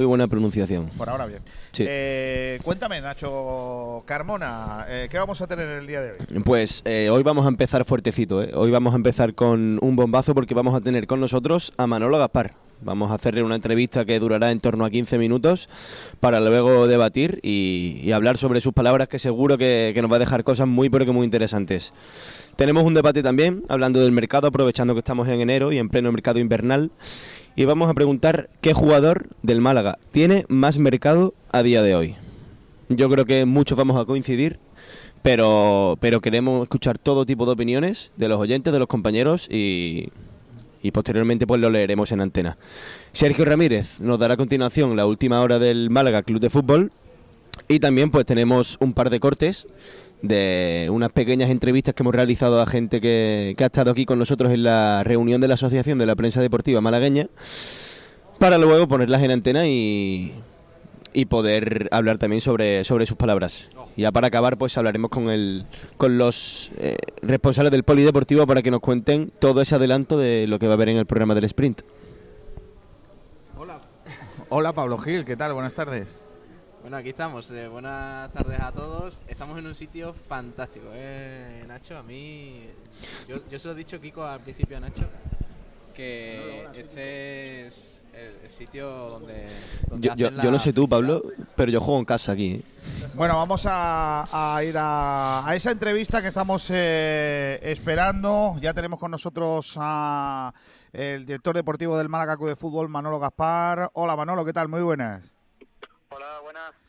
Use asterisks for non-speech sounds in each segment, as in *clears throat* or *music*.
Muy buena pronunciación. Por ahora bien. Eh, cuéntame, Nacho Carmona, eh, ¿qué vamos a tener el día de hoy? Pues eh, hoy vamos a empezar fuertecito. Hoy vamos a empezar con un bombazo porque vamos a tener con nosotros a Manolo Gaspar. Vamos a hacerle una entrevista que durará en torno a 15 minutos para luego debatir y, hablar sobre sus palabras que seguro que, nos va a dejar cosas muy pero muy interesantes. Tenemos un debate también hablando del mercado, aprovechando que estamos en enero y en pleno mercado invernal y vamos a preguntar qué jugador del Málaga tiene más mercado a día de hoy. Yo creo que muchos vamos a coincidir, pero, pero queremos escuchar todo tipo de opiniones de los oyentes, de los compañeros y, y posteriormente pues lo leeremos en antena. Sergio Ramírez nos dará a continuación la última hora del Málaga Club de Fútbol y también pues tenemos un par de cortes de unas pequeñas entrevistas que hemos realizado a gente que, ha estado aquí con nosotros en la reunión de la Asociación de la Prensa Deportiva Malagueña, para luego ponerlas en antena y, y poder hablar también sobre, sobre sus palabras. Y ya para acabar, pues hablaremos con, el, con los eh, responsables del polideportivo para que nos cuenten todo ese adelanto de lo que va a haber en el programa del sprint. Hola. Hola Pablo Gil, ¿qué tal? Buenas tardes. Bueno, aquí estamos. Eh, buenas tardes a todos. Estamos en un sitio fantástico, ¿eh, Nacho? A mí. Yo, yo se lo he dicho, Kiko, al principio a Nacho, que este es el, sitio donde. yo, yo, no sé tú, Pablo, pero yo juego en casa aquí. ¿eh? Bueno, vamos a, ir a, a, esa entrevista que estamos eh, esperando. Ya tenemos con nosotros a el director deportivo del Málaga Club de Fútbol, Manolo Gaspar. Hola, Manolo, ¿qué tal? Muy buenas. Hola, buenas.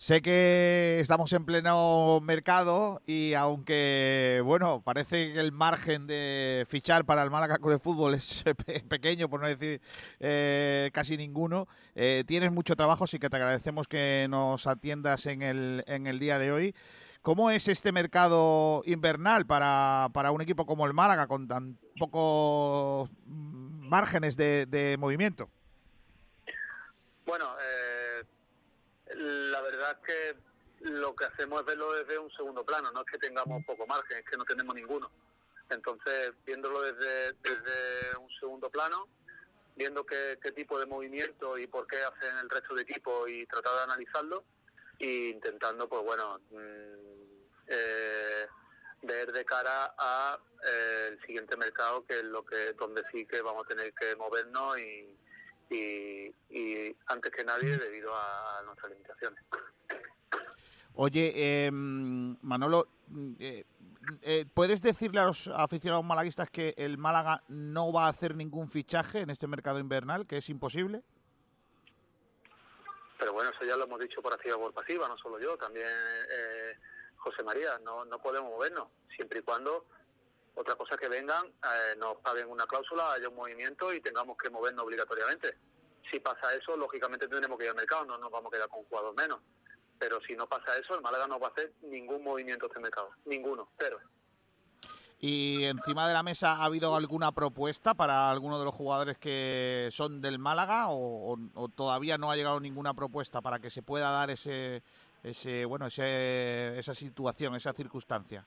Sé que estamos en pleno mercado y aunque, bueno, parece que el margen de fichar para el Málaga de Fútbol es *laughs* pequeño, por no decir eh, casi ninguno, eh, tienes mucho trabajo, así que te agradecemos que nos atiendas en el, en el día de hoy. ¿Cómo es este mercado invernal para, para un equipo como el Málaga con tan pocos márgenes de, de movimiento? Bueno, eh la verdad es que lo que hacemos es verlo desde un segundo plano, no es que tengamos poco margen, es que no tenemos ninguno. Entonces, viéndolo desde, desde un segundo plano, viendo qué, tipo de movimiento y por qué hacen el resto de equipos y tratar de analizarlo e intentando, pues bueno, mm, eh, ver de cara a eh, el siguiente mercado, que es lo que donde sí que vamos a tener que movernos y, y, antes que nadie debido a nuestras limitaciones. Oye, eh, Manolo, eh, eh, ¿puedes decirle a los aficionados malaguistas que el Málaga no va a hacer ningún fichaje en este mercado invernal, que es imposible? Pero bueno, eso ya lo hemos dicho por activa o por pasiva, no solo yo, también eh, José María, no, no podemos movernos, siempre y cuando otra cosa que vengan, eh, nos paguen una cláusula, haya un movimiento y tengamos que movernos obligatoriamente. Si pasa eso, lógicamente tendremos que ir al mercado, no nos vamos a quedar con jugadores menos. Pero si no pasa eso, el Málaga no va a hacer ningún movimiento este mercado, ninguno, cero. ¿Y encima de la mesa ha habido alguna propuesta para alguno de los jugadores que son del Málaga o, todavía no ha llegado ninguna propuesta para que se pueda dar ese, ese bueno, ese, esa situación, esa circunstancia?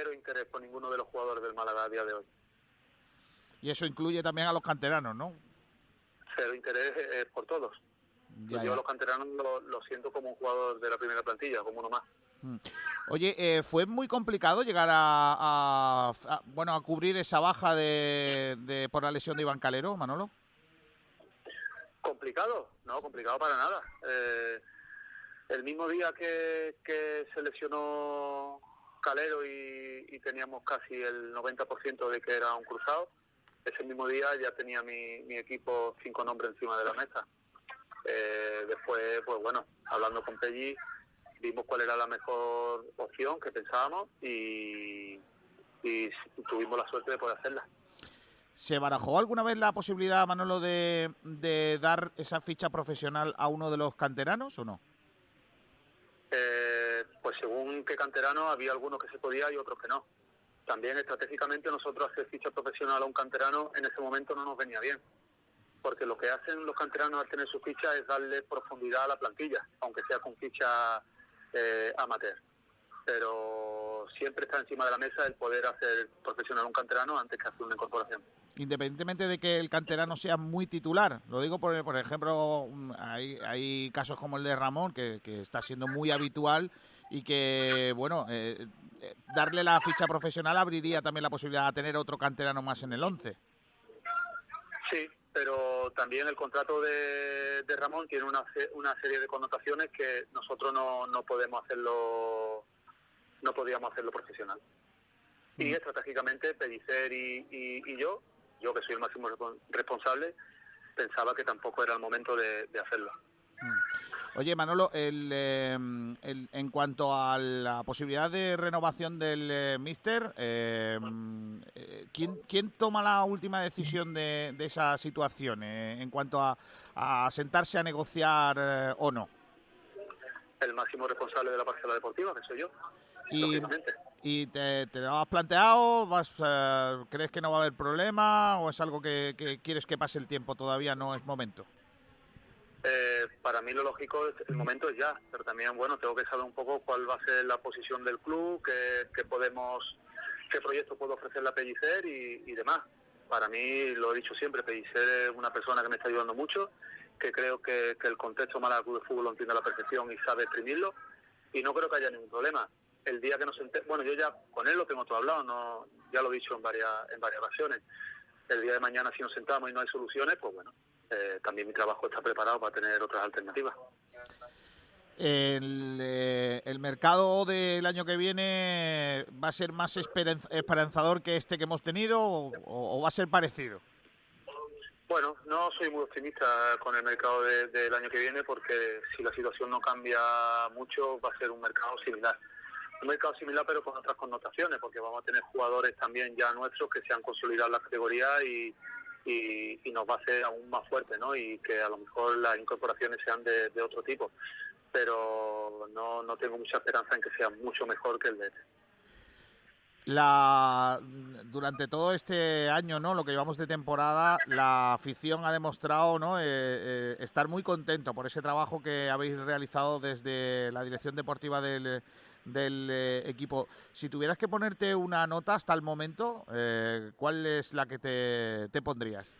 Cero interés por ninguno de los jugadores del Málaga a día de hoy. Y eso incluye también a los canteranos, ¿no? Cero interés eh, por todos. Yo a los canteranos lo, siento como un jugador de la primera plantilla, como uno más. Mm. Oye, eh, ¿fue muy complicado llegar a, bueno a cubrir esa baja de, por la lesión de Iván Calero, Manolo? Complicado, no, complicado para nada. Eh, el mismo día que, que se lesionó Calero y, teníamos casi el 90% de que era un cruzado. Ese mismo día ya tenía mi, mi equipo cinco nombres encima de la mesa. Eh, después, pues bueno, hablando con Pelli, vimos cuál era la mejor opción que pensábamos y, tuvimos la suerte de poder hacerla. ¿Se barajó alguna vez la posibilidad, Manolo, de, de dar esa ficha profesional a uno de los canteranos o no? Eh, pues según qué canterano había algunos que se podía y otros que no. También estratégicamente nosotros hacer ficha profesional a un canterano en ese momento no nos venía bien, porque lo que hacen los canteranos al tener su ficha es darle profundidad a la plantilla, aunque sea con ficha eh, amateur. Pero siempre está encima de la mesa el poder hacer profesional a un canterano antes que hacer una incorporación. independientemente de que el canterano sea muy titular. Lo digo por, por ejemplo, hay, hay casos como el de Ramón, que, que está siendo muy habitual y que, bueno, eh, eh, darle la ficha profesional abriría también la posibilidad de tener otro canterano más en el 11. Sí, pero también el contrato de, de Ramón tiene una, una serie de connotaciones que nosotros no, no podemos hacerlo, no podíamos hacerlo profesional. Y estratégicamente Pellicer y, y- y yo, yo que soy el máximo respon- responsable, pensaba que tampoco era el momento de, de hacerlo. Oye, Manolo, el, eh, el- en cuanto a la posibilidad de renovación del eh, Mister, eh, eh, ¿quién, quién toma la última decisión de, de esa situación eh, en cuanto a, a sentarse a negociar eh, o no? El máximo responsable de la parcela deportiva, que soy yo, Y, te, te lo has planteado? Vas, ¿Crees que no va a haber problema o es algo que, que quieres que pase el tiempo? Todavía no es momento. Eh, para mí lo lógico, es- el momento es ya, pero también, bueno, tengo que saber un poco cuál va a ser la posición del club, qué, qué podemos, qué proyecto puedo ofrecerle a Pellicer y, demás. Para mí, lo he dicho siempre, Pellicer es una persona que me está ayudando mucho, que creo que, que el contexto Málaga Club de Fútbol lo entiende a la perfección y sabe exprimirlo, y no creo que haya ningún problema. El día que nos sente, bueno, yo ya con él lo tengo todo hablado, no, ya lo he dicho en varias, en varias ocasiones. El día de mañana si nos sentamos y no hay soluciones, pues bueno, eh, también mi trabajo está preparado para tener otras alternativas. El, eh, el mercado del año que viene va a ser más esperanz- esperanzador que este que hemos tenido o, o va a ser parecido. Bueno, no soy muy optimista con el mercado de- del año que viene porque si la situación no cambia mucho va a ser un mercado similar. Un mercado similar pero con otras connotaciones porque vamos a tener jugadores también ya nuestros que se han consolidado en la categoría y, y, y nos va a hacer aún más fuerte, ¿no? Y que a lo mejor las incorporaciones sean de, otro tipo. Pero no, no tengo mucha esperanza en que sea mucho mejor que el de este. La, durante todo este año, ¿no? Lo que llevamos de temporada, la afición ha demostrado, ¿no? Eh, eh, estar muy contento por ese trabajo que habéis realizado desde la dirección deportiva del, del eh, equipo. Si tuvieras que ponerte una nota hasta el momento, eh, ¿cuál es la que te, te pondrías?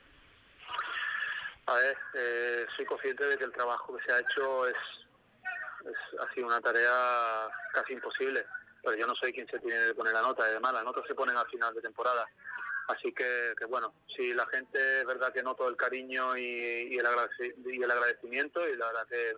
A ver, eh, soy consciente de que el trabajo que se ha hecho es, es- ha sido una tarea casi imposible, pero yo no soy quien se tiene que poner la nota, además las notas se ponen al final de temporada. Así que, bueno, si la gente es verdad que noto el cariño y, el agradeci- y el agradecimiento y la verdad que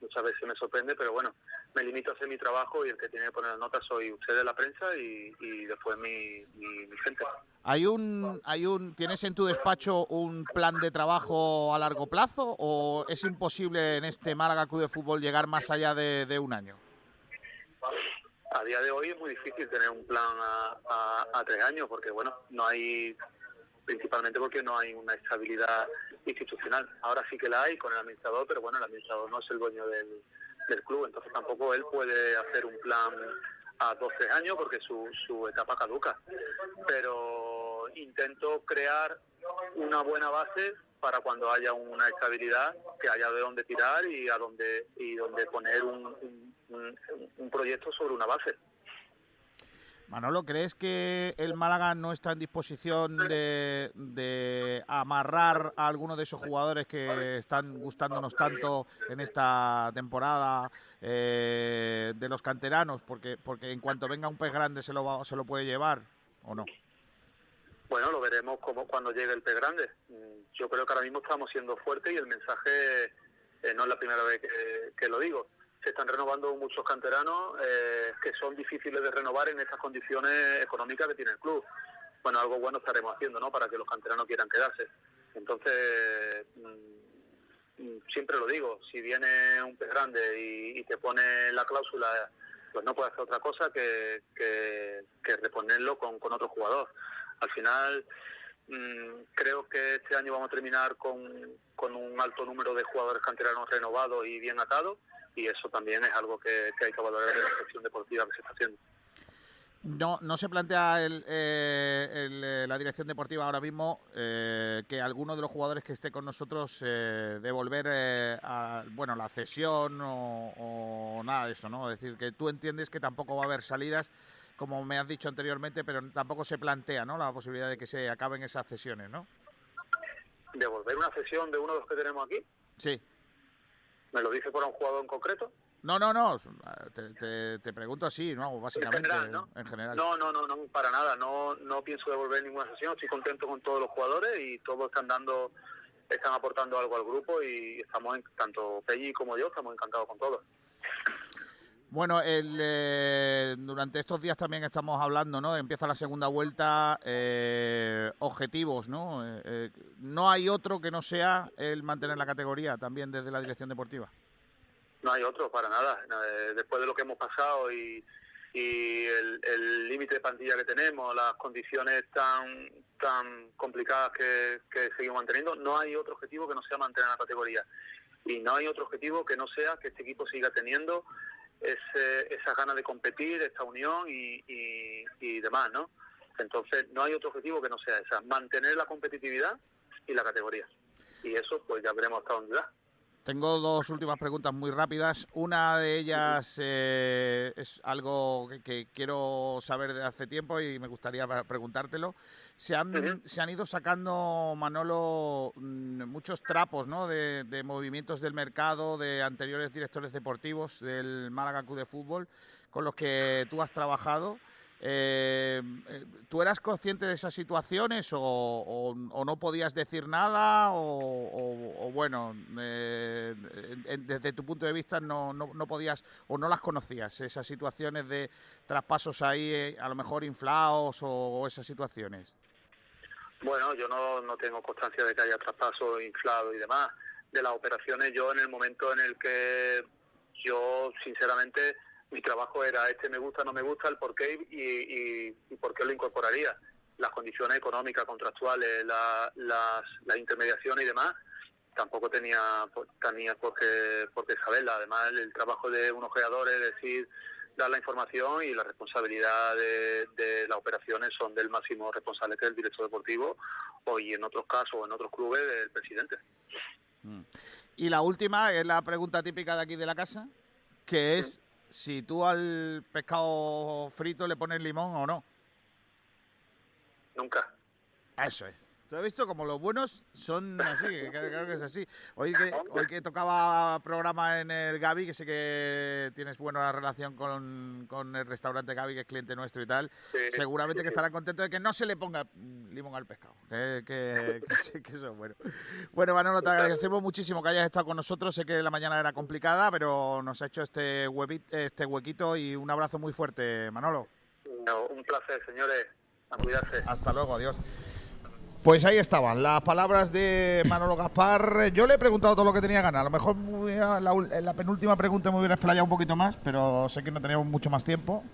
muchas veces me sorprende, pero bueno, me limito a hacer mi trabajo y el que tiene que poner las notas soy ustedes, la prensa, y, y después mi, mi, mi gente. ¿Hay un, hay un, ¿Tienes en tu despacho un plan de trabajo a largo plazo o es imposible en este Málaga Club de Fútbol llegar más allá de, de un año? A día de hoy es muy difícil tener un plan a, a- a tres años porque, bueno, no hay, principalmente porque no hay una estabilidad institucional. Ahora sí que la hay con el administrador, pero bueno, el administrador no es el dueño del, club, entonces tampoco él puede hacer un plan a dos, tres años porque su, su etapa caduca. Pero intento crear una buena base para cuando haya una estabilidad, que haya de dónde tirar y a dónde y dónde poner un- un- un proyecto sobre una base. Manolo, ¿crees que el Málaga no está en disposición de, de amarrar a alguno de esos jugadores que están gustándonos tanto en esta temporada eh, de los canteranos? Porque, porque en cuanto venga un pez grande se lo, va- se lo puede llevar, ¿o no? Bueno, lo veremos como cuando llegue el pez grande. Mm, Yo creo que ahora mismo estamos siendo fuertes y el mensaje eh, no es la primera vez que, que lo digo. Se están renovando muchos canteranos eh, que son difíciles de renovar en estas condiciones económicas que tiene el club. Bueno, algo bueno estaremos haciendo, ¿no? Para que los canteranos quieran quedarse. Entonces, mm, mm, siempre lo digo, si viene un pez grande y, te pone la cláusula, pues no puede hacer otra cosa que, que, que reponerlo con, con otro jugador. Al final, creo que este año vamos a terminar con, con un alto número de jugadores canteranos renovados y bien atados, y eso también es algo que, que hay que valorar en la gestión deportiva que se está haciendo. No, no se plantea el, eh, el, eh, la dirección deportiva ahora mismo eh, que alguno de los jugadores que esté con nosotros eh, devolver eh, a, bueno, la cesión o, o nada de eso, ¿no? Es decir, que tú entiendes que tampoco va a haber salidas como me has dicho anteriormente, pero tampoco se plantea ¿no? la posibilidad de que se acaben esas cesiones, ¿no? ¿Devolver una cesión de uno de los que tenemos aquí? Sí. ¿Me lo dice por un jugador en concreto? No, no, no, te, te, pregunto así, ¿no? Básicamente, en general, ¿no? En general. No, no, no, no, para nada, no, no pienso devolver ninguna sesión, estoy contento con todos los jugadores y todos están dando, están aportando algo al grupo y estamos, tanto Pelli como yo, estamos encantados con todos. Bueno, el, eh, durante estos días también estamos hablando, ¿no? Empieza la segunda vuelta, eh, objetivos, ¿no? Eh, no hay otro que no sea el mantener la categoría también desde la dirección deportiva. No hay otro, para nada. Después de lo que hemos pasado y, el límite de plantilla que tenemos, las condiciones tan tan complicadas que seguimos manteniendo, no hay otro objetivo que no sea mantener la categoría. Y no hay otro objetivo que no sea que este equipo siga teniendo ese, esa ganas de competir, esta unión y, y, demás, ¿no? Entonces, no hay otro objetivo que no sea esa, mantener la competitividad y la categoría. Y eso, pues ya veremos hasta dónde da. Tengo dos últimas preguntas muy rápidas. Una de ellas eh, es algo que, quiero saber de hace tiempo y me gustaría preguntártelo. Se han, se han ido sacando, Manolo, mm, muchos trapos ¿no? de, de, movimientos del mercado, de anteriores directores deportivos del Málaga Club de Fútbol, con los que tú has trabajado. Eh, eh, ¿Tú eras consciente de esas situaciones o, no podías decir nada o, bueno, eh, desde tu punto de vista no, no, podías o no las conocías, esas situaciones de traspasos ahí a lo mejor inflados o, esas situaciones? Bueno, yo no, no tengo constancia de que haya traspasos inflados y demás. De las operaciones, yo en el momento en el que yo sinceramente mi trabajo era este me gusta, no me gusta, el por qué y, y, por qué lo incorporaría. Las condiciones económicas, contractuales, la, las, las intermediaciones y demás, tampoco tenía, tenía por, qué, por qué saberla. Además, el, trabajo de un ojeador es decir, dar la información y la responsabilidad de, de, las operaciones son del máximo responsable que es el director deportivo o y en otros casos en otros clubes del presidente. Mm. Y la última es la pregunta típica de aquí de la casa, que es si tú al pescado frito le pones limón o no. Nunca. Eso es. Tú has visto como los buenos son así, creo que es así. Hoy que, hoy que tocaba programa en el Gaby, que sé que tienes buena relación con, con el restaurante Gaby, que es cliente nuestro y tal, seguramente que estará contento de que no se le ponga limón al pescado. Que, que, que, eso es bueno. Bueno, Manolo, te agradecemos muchísimo que hayas estado con nosotros. Sé que la mañana era complicada, pero nos ha hecho este, este huequito y un abrazo muy fuerte, Manolo. un placer, señores. A cuidarse. Hasta luego, adiós. Pues ahí estaban las palabras de Manolo Gaspar. Yo le he preguntado todo lo que tenía ganas. A lo mejor en la penúltima pregunta me hubiera explayado un poquito más, pero sé que no teníamos mucho más tiempo.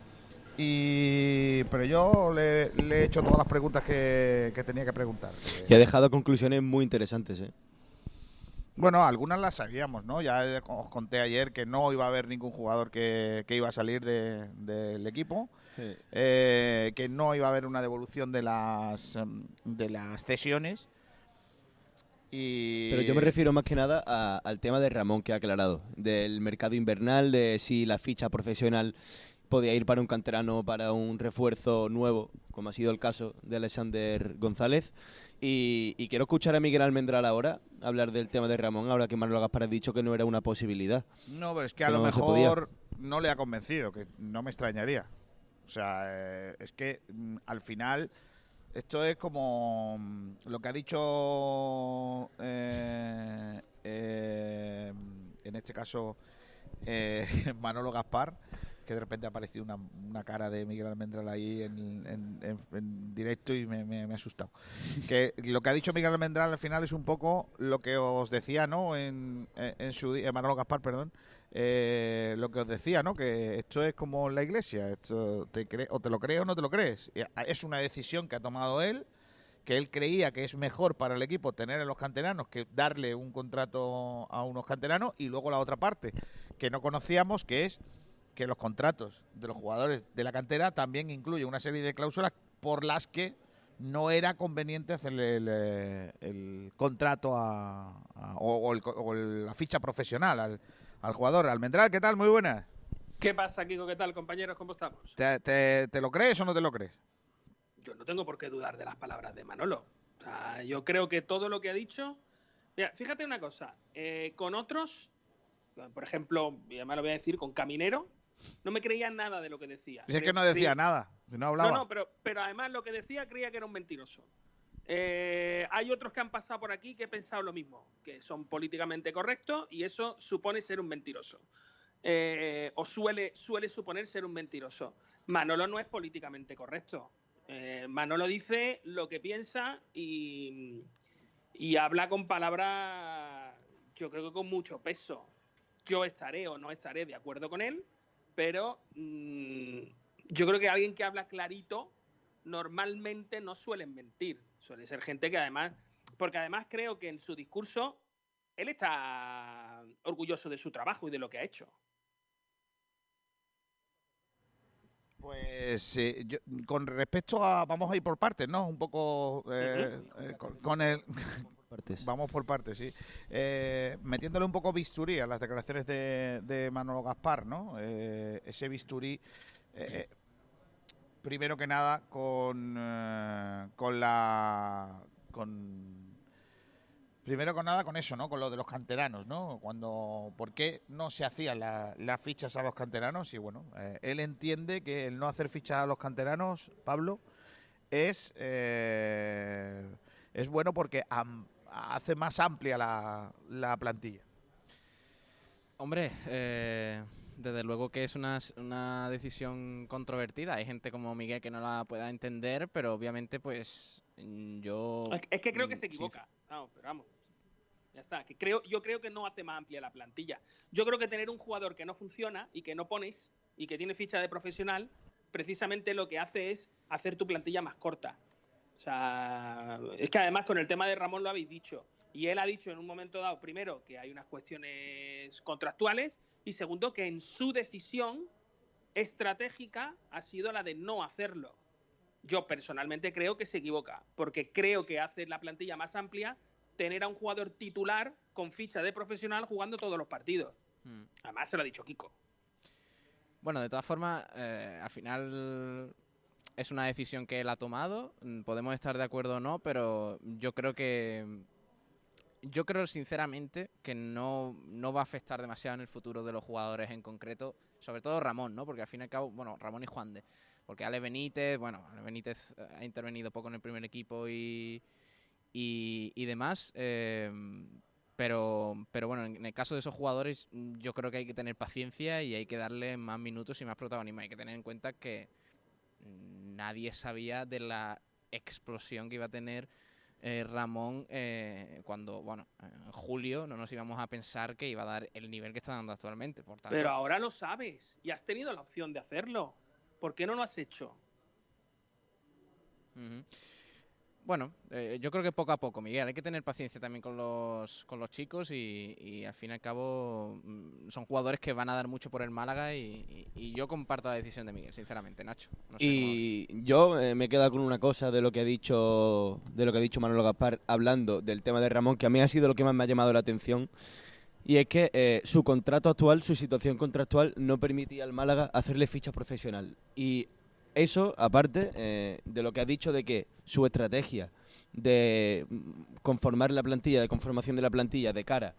Y, pero yo le, he hecho todas las preguntas que, tenía que preguntar. Y ha dejado conclusiones muy interesantes. ¿eh? Bueno, algunas las sabíamos, ¿no? Ya os conté ayer que no iba a haber ningún jugador que, iba a salir del equipo. Eh, que no iba a haber una devolución de las, em, de las cesiones. Y... Pero yo me refiero más que nada al tema de Ramón que ha aclarado, del mercado invernal, de si la ficha profesional podía ir para un canterano, para un refuerzo nuevo, como ha sido el caso de Alexander González. Y, quiero escuchar a Miguel Almendral ahora hablar del tema de Ramón, ahora que Manuel Gaspar ha dicho que no era una posibilidad. No, pero es que a lo mejor no le ha convencido, que no me extrañaría. O sea, eh, es que mm, al final esto es como mm, lo que ha dicho eh, eh, en este caso *laughs* Manolo Gaspar, que de repente ha aparecido una, una cara de Miguel Almendral ahí en, directo y me, ha asustado. que lo que ha dicho Miguel Almendral al final es un poco lo que os decía, ¿no? En su Manolo Gaspar, perdón, eh, lo que os decía, ¿no? Que esto es como la iglesia, esto te o te lo crees o no te lo crees. Es una decisión que ha tomado él, que él creía que es mejor para el equipo tener a los canteranos que darle un contrato a unos canteranos y luego la otra parte que no conocíamos, que es que los contratos de los jugadores de la cantera también incluyen una serie de cláusulas por las que no era conveniente hacerle el, contrato o, la ficha profesional al, al jugador. Almendral, ¿qué tal? Muy buenas. ¿Qué pasa, Kiko? ¿Qué tal, compañeros? ¿Cómo estamos? ¿Te, te, te lo crees o no te lo crees? Yo no tengo por qué dudar de las palabras de Manolo. O sea, yo creo que todo lo que ha dicho. Mira, fíjate una cosa. eh, con otros, por ejemplo, y además lo voy a decir, con Caminero, no me creía nada de lo que decía. Si es que no decía nada, si no hablaba. No, no, pero, pero además lo que decía creía que era un mentiroso. Eh, hay otros que han pasado por aquí que he pensado lo mismo, que son políticamente correctos y eso supone ser un mentiroso. Eh, o suele, suele suponer ser un mentiroso. Manolo no es políticamente correcto. Eh, Manolo dice lo que piensa y, habla con palabras, yo creo que con mucho peso. Yo estaré o no estaré de acuerdo con él, pero mm, yo creo que alguien que habla clarito normalmente no suelen mentir. Suele ser gente que además, porque además creo que en su discurso él está orgulloso de su trabajo y de lo que ha hecho. Pues eh, yo- con respecto a. Vamos a ir por partes, ¿no? Un poco. eh, eh, con, con el. Partes. *laughs* Vamos por partes, sí. Eh, metiéndole un poco bisturí a las declaraciones de, de Manolo Gaspar, ¿no? Eh, ese bisturí. eh, eh, primero que nada, con. eh, con la. Con. Primero con nada con eso, ¿no? Con lo de los canteranos, ¿no? Cuando, ¿por qué no se hacían la- las fichas a los canteranos? Y bueno, eh, él entiende que el no hacer fichas a los canteranos, Pablo, es eh, es bueno porque am- hace más amplia la, la plantilla. Hombre, eh, desde luego que es una, una decisión controvertida. Hay gente como Miguel que no la pueda entender, pero obviamente, pues mm, yo. Es, que creo que mm, se equivoca. Vamos, pero vamos. Ya está. Que creo, yo creo que no hace más amplia la plantilla. Yo creo que tener un jugador que no funciona y que no pones y que tiene ficha de profesional, precisamente lo que hace es hacer tu plantilla más corta. O sea, es que además con el tema de Ramón lo habéis dicho. Y él ha dicho en un momento dado, primero, que hay unas cuestiones contractuales y segundo, que en su decisión estratégica ha sido la de no hacerlo. Yo personalmente creo que se equivoca, porque creo que hace la plantilla más amplia tener a un jugador titular con ficha de profesional jugando todos los partidos. Mm. Además se lo ha dicho Kiko. Bueno, de todas formas, eh, al final es una decisión que él ha tomado. mm, Podemos estar de acuerdo o no, pero yo creo que. Yo creo sinceramente que no, no va a afectar demasiado en el futuro de los jugadores en concreto, sobre todo Ramón, ¿no? Porque al fin y al cabo, bueno, Ramón y Juan de. Porque Ale Benítez, bueno, Ale Benítez eh, ha intervenido poco en el primer equipo y, y, y demás. eh, pero, pero bueno, en el caso de esos jugadores, mm, yo creo que hay que tener paciencia y hay que darle más minutos y más protagonismo. Hay que tener en cuenta que mm, nadie sabía de la explosión que iba a tener eh, Ramón eh, cuando, bueno, en julio no nos íbamos a pensar que iba a dar el nivel que está dando actualmente. Por tanto, Pero ahora lo sabes y has tenido la opción de hacerlo. ¿Por qué no lo has hecho? Ujú. Bueno, eh, yo creo que poco a poco, Miguel. Hay que tener paciencia también con los, con los chicos y, y al fin y al cabo mm, son jugadores que van a dar mucho por el Málaga y, y- y yo comparto la decisión de Miguel, sinceramente, Nacho. No sé. Y yo eh, me he quedado con una cosa de lo que ha dicho de lo que ha dicho Manolo Gaspar hablando del tema de Ramón, que a mí ha sido lo que más me ha llamado la atención. Y es que eh, su contrato actual, su situación contractual, no permitía al Málaga hacerle ficha profesional. Y eso, aparte eh, de lo que ha dicho de que su estrategia de conformar la plantilla, de conformación de la plantilla de cara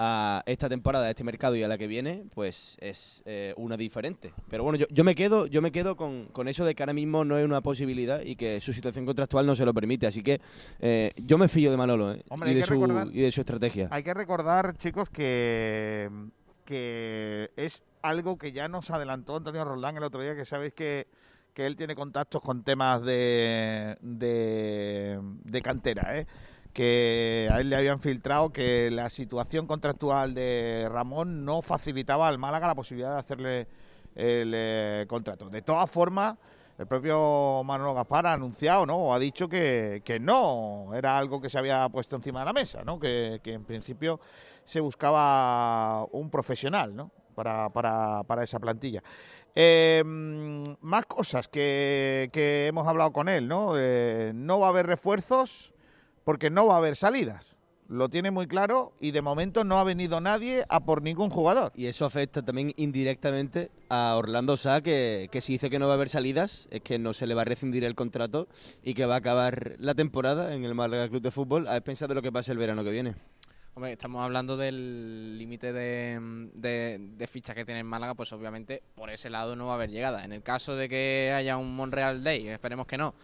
a esta temporada, a este mercado y a la que viene, pues es eh, una diferente. Pero bueno, yo, yo me quedo, yo me quedo con, con eso de que ahora mismo no es una posibilidad y que su situación contractual no se lo permite. Así que eh, yo me fío de Manolo eh, Hombre, y, de su, recordar- y de su estrategia. Hay que recordar, chicos, que, que es algo que ya nos adelantó Antonio Roldán el otro día, que sabéis que, que él tiene contactos con temas de, de, cantera, ¿eh? que a él le habían filtrado que la situación contractual de Ramón no facilitaba al Málaga la posibilidad de hacerle el eh, contrato. De todas formas, el propio Manolo Gaspar ha anunciado, ¿no? O ha dicho que, que no era algo que se había puesto encima de la mesa, ¿no? Que, que en principio se buscaba un profesional, ¿no? Para, para, para esa plantilla. Eh, más cosas que, que hemos hablado con él, ¿no? Eh, no va a haber refuerzos porque no va a haber salidas. lo tiene muy claro y de momento no ha venido nadie a por ningún jugador. Y eso afecta también indirectamente a Orlando Sá, que, que si dice que no va a haber salidas, es que no se le va a rescindir el contrato y que va a acabar la temporada en el Málaga Club de Fútbol a pensar de lo que pase el verano que viene. Estamos hablando del límite de, de fichas que tiene el Málaga, pues obviamente por ese lado no va a haber llegada. En el caso de que haya un Monreal Day, esperemos que no,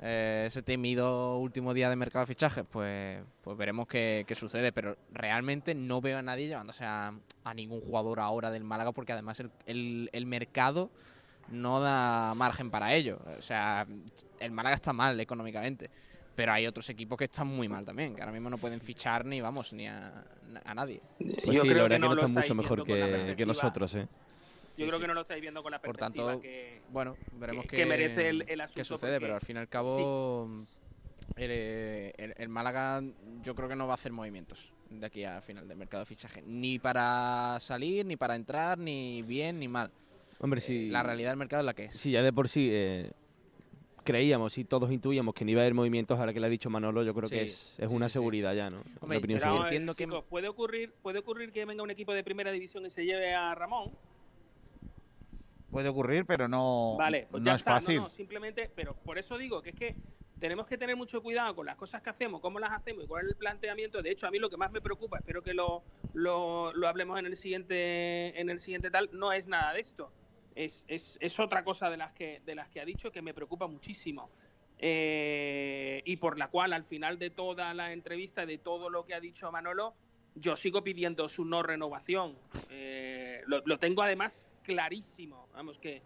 eh, ese temido último día de mercado de fichajes, pues, pues veremos qué, sucede. Pero realmente no veo a nadie llevándose a, a ningún jugador ahora del Málaga, porque además el mercado no da margen para ello. O sea, el Málaga está mal económicamente. Pero hay otros equipos que están muy mal también, que ahora mismo no pueden fichar ni, vamos, ni a, a nadie. Pues sí, la verdad que no, están mucho mejor que, que nosotros, ¿eh? Yo sí, creo sí. que no lo estáis viendo con la Por perspectiva tanto, que, bueno, veremos que, qué, que merece el, el asunto qué sucede, pero al fin y al cabo el, el- el Málaga yo creo que no va a hacer movimientos de aquí al final del mercado de fichaje, ni para salir, ni para entrar, ni bien, ni mal. Hombre, Eh, sí. La realidad del mercado es la que es. Sí, ya de por sí eh, creíamos y todos intuíamos que no iba a haber movimientos, ahora que le ha dicho Manolo, yo creo Sí, que es, es sí, una sí, sí. seguridad ya, ¿no? Hombre, Una opinión Pero vamos a ver, entiendo que- chicos, puede ocurrir, puede ocurrir que venga un equipo de primera división y se lleve a Ramón. Puede ocurrir, pero no, Vale, pues no ya es está. fácil. No, no, simplemente, pero por eso digo que es que tenemos que tener mucho cuidado con las cosas que hacemos, cómo las hacemos y cuál es el planteamiento. De hecho, a mí lo que más me preocupa, espero que lo, lo, lo hablemos en el siguiente en el siguiente tal, no es nada de esto. Es, otra cosa de las que ha dicho que me preocupa muchísimo. Eh, y por la cual al final de toda la entrevista, de todo lo que ha dicho Manolo, yo sigo pidiendo su no renovación. Eh, lo, tengo además clarísimo. Vamos, que,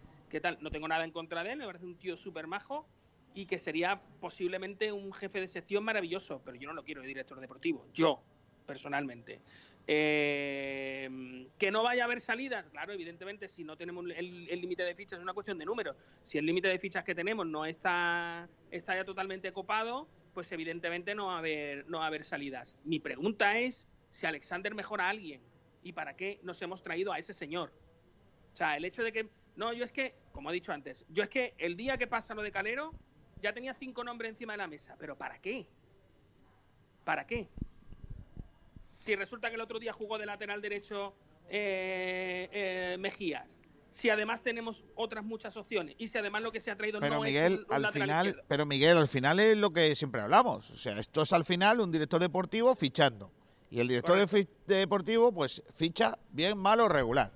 no tengo nada en contra de él, me parece un tío súper majo y que sería posiblemente un jefe de sección maravilloso, pero yo no lo quiero de director deportivo, yo, personalmente. Eh, que no vaya a haber salidas, claro, evidentemente, si no tenemos el límite de fichas, es una cuestión de números. Si el límite de fichas que tenemos no está, está ya totalmente copado, pues evidentemente no va, a haber, no va a haber salidas. Mi pregunta es si Alexander mejora a alguien y para qué nos hemos traído a ese señor. O sea, el hecho de que. No, yo es que, como he dicho antes, yo es que el día que pasa lo de Calero, ya tenía cinco nombres encima de la mesa. ¿Pero para qué? ¿Para qué? Si resulta que el otro día jugó de lateral derecho eh, eh, Mejías. Si además tenemos otras muchas opciones. Y si además lo que se ha traído Pero no es Miguel, un- un al lateral final, izquierdo. pero Miguel, al final es lo que siempre hablamos. O sea, esto es al final un director deportivo fichando. Y el director de deportivo, pues ficha bien, mal o regular.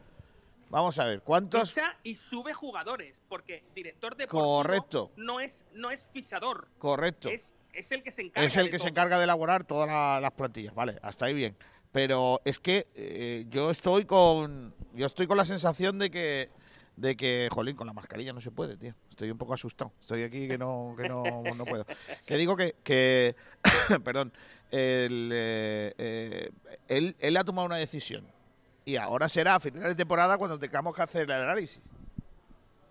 Vamos a ver, ¿cuántos? Ficha y sube jugadores. Porque director deportivo Correcto. no es, no es fichador. Correcto. Es, es el que se encarga. Es el de que se encarga de elaborar todas la- las plantillas, vale, hasta ahí bien. Pero es que eh, yo estoy con yo estoy con la sensación de que de que, jolín, con la mascarilla no se puede, tío. Estoy un poco asustado. Estoy aquí que no que no, no puedo. Que digo que que *coughs* perdón, el, eh, eh, él él ha tomado una decisión y ahora será a final de temporada cuando tengamos que hacer el análisis.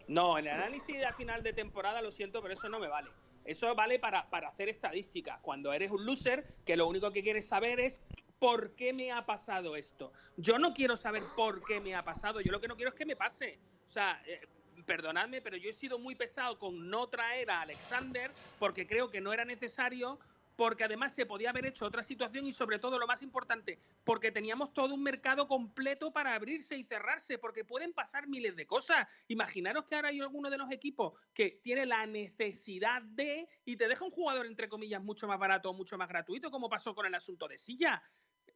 No, el análisis a final de temporada, lo siento, pero eso no me vale. Eso vale para, para hacer estadísticas. Cuando eres un loser, que lo único que quieres saber es por qué me ha pasado esto. Yo no quiero saber por qué me ha pasado. Yo lo que no quiero es que me pase. O sea, eh, perdonadme, pero yo he sido muy pesado con no traer a Alexander porque creo que no era necesario. Porque además se podía haber hecho otra situación y sobre todo lo más importante, porque teníamos todo un mercado completo para abrirse y cerrarse, porque pueden pasar miles de cosas. Imaginaros que ahora hay alguno de los equipos que tiene la necesidad de y te deja un jugador, entre comillas, mucho más barato o mucho más gratuito, como pasó con el asunto de Silla.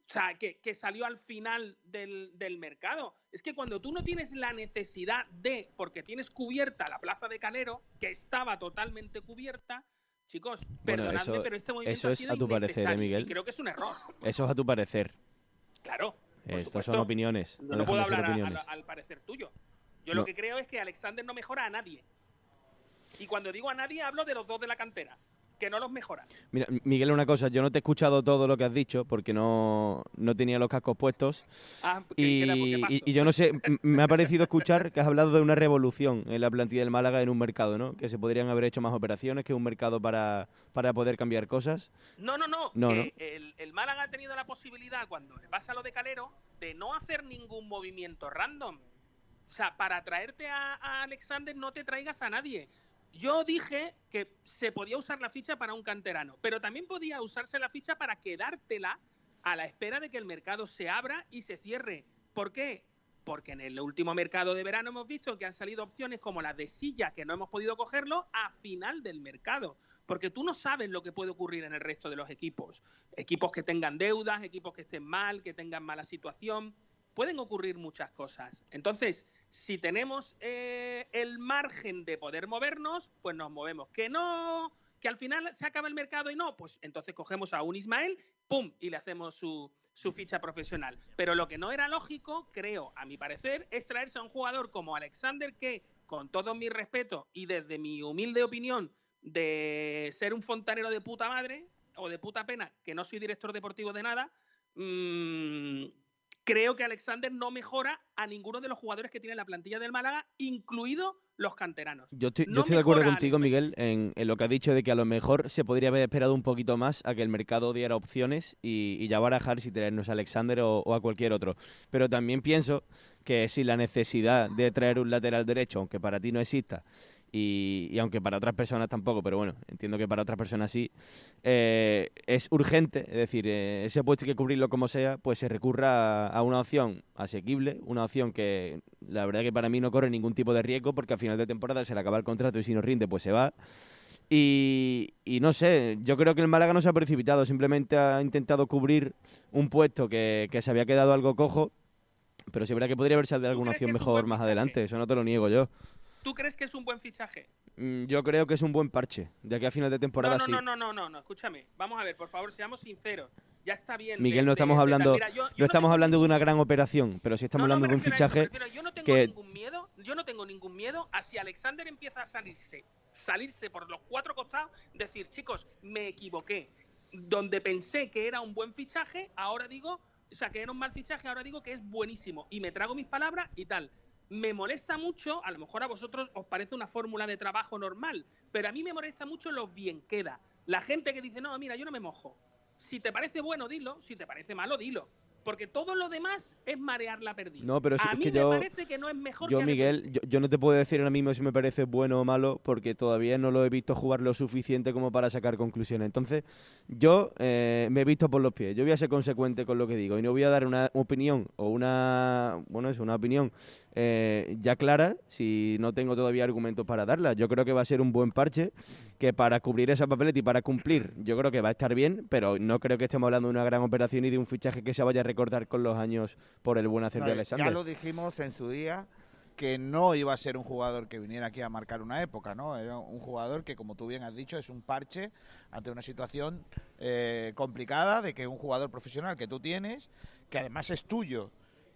O sea, que, salió al final del mercado. Es que cuando tú no tienes la necesidad de, porque tienes cubierta la plaza de Calero, que estaba totalmente cubierta, chicos, Bueno, perdonadme, eso- pero este movimiento eso ha es sido a tu parecer, ¿eh, Miguel? Y creo que es un error. Eso es a tu parecer. Claro. Estas son opiniones. No, No, puedo hablar a- a- opiniones. al parecer tuyo. Yo No. lo que creo es que Alexander no mejora a nadie. Y cuando digo a nadie, hablo de los dos de la cantera, que no los mejora. Mira, Miguel, una cosa, yo no te he escuchado todo lo que has dicho porque no, no tenía los cascos puestos Ah, y, y- y yo no sé, me ha parecido escuchar que has hablado de una revolución en la plantilla del Málaga en un mercado, ¿no? Que se podrían haber hecho más operaciones, que un mercado para, para poder cambiar cosas. No, no, no. No, que El, el Málaga ha tenido la posibilidad, cuando le pasa lo de Calero, de no hacer ningún movimiento random. O sea, para traerte a, a Alexander no te traigas a nadie. Yo dije que se podía usar la ficha para un canterano, pero también podía usarse la ficha para quedártela a la espera de que el mercado se abra y se cierre. ¿Por qué? Porque en el último mercado de verano hemos visto que han salido opciones como las de silla, que no hemos podido cogerlo, a final del mercado. Porque tú no sabes lo que puede ocurrir en el resto de los equipos. Equipos que tengan deudas, equipos que estén mal, que tengan mala situación. Pueden ocurrir muchas cosas. Entonces, si tenemos eh, el margen de poder movernos, pues nos movemos. Que no, que al final se acaba el mercado y no, pues entonces cogemos a un Ismael, ¡pum! y le hacemos su, su ficha profesional. Pero lo que no era lógico, creo, a mi parecer, es traerse a un jugador como Alexander que, con todo mi respeto y desde mi humilde opinión de ser un fontanero de puta madre o de puta pena, que no soy director deportivo de nada, mmm, creo que Alexander no mejora a ninguno de los jugadores que tiene la plantilla del Málaga, incluido los canteranos. Yo estoy, No yo estoy de acuerdo contigo, Miguel, en, en lo que has dicho de que a lo mejor se podría haber esperado un poquito más a que el mercado diera opciones y, y ya barajar si traernos a Alexander o, o a cualquier otro. Pero también pienso que si la necesidad de traer un lateral derecho, aunque para ti no exista, y, y aunque para otras personas tampoco, pero bueno, entiendo que para otras personas sí, eh, es urgente, es decir, eh, ese puesto hay que cubrirlo como sea, pues se recurra a, a una opción asequible, una opción que la verdad que para mí no corre ningún tipo de riesgo porque a final de temporada se le acaba el contrato y si no rinde pues se va. Y, y no sé, yo creo que el Málaga no se ha precipitado, simplemente ha intentado cubrir un puesto que, que se había quedado algo cojo, pero sí verdad que podría haber salido alguna opción mejor más adelante, eso no te lo niego yo. ¿Tú crees que es un buen fichaje? Mm, Yo creo que es un buen parche, de aquí a final de temporada no, no, sí. no, no, no, no, no, escúchame. Vamos a ver, por favor, seamos sinceros. Ya está bien. Miguel, de- no de- estamos de hablando, Mira, yo- yo no estamos tengo hablando de una gran operación, pero sí estamos No, hablando de un eso, fichaje refiero, yo no tengo que- ningún miedo, yo no tengo ningún miedo a si Alexander empieza a salirse, salirse por los cuatro costados, decir, chicos, me equivoqué. Donde pensé que era un buen fichaje, ahora digo, o sea, que era un mal fichaje, ahora digo que es buenísimo. Y me trago mis palabras y tal. Me molesta mucho, a lo mejor a vosotros os parece una fórmula de trabajo normal, pero a mí me molesta mucho lo bien queda. La gente que dice, no, mira, yo no me mojo. Si te parece bueno, dilo. Si te parece malo, dilo. Porque todo lo demás es marear la perdida. No, pero sí, a es mí que me yo- parece que no es mejor Yo, que Miguel, yo, yo no te puedo decir ahora mismo si me parece bueno o malo porque todavía no lo he visto jugar lo suficiente como para sacar conclusiones. Entonces, yo eh, me he visto por los pies. Yo voy a ser consecuente con lo que digo y no voy a dar una opinión o una, bueno, es una opinión eh, ya clara si no tengo todavía argumentos para darla. Yo creo que va a ser un buen parche que para cubrir esa papeleta y para cumplir, yo creo que va a estar bien, pero no creo que estemos hablando de una gran operación y de un fichaje que se vaya a recortar con los años por el buen hacer No, de ya Alexander. lo dijimos en su día que no iba a ser un jugador que viniera aquí a marcar una época, ¿no? Era un jugador que, como tú bien has dicho, es un parche ante una situación eh, complicada de que un jugador profesional que tú tienes, que además es tuyo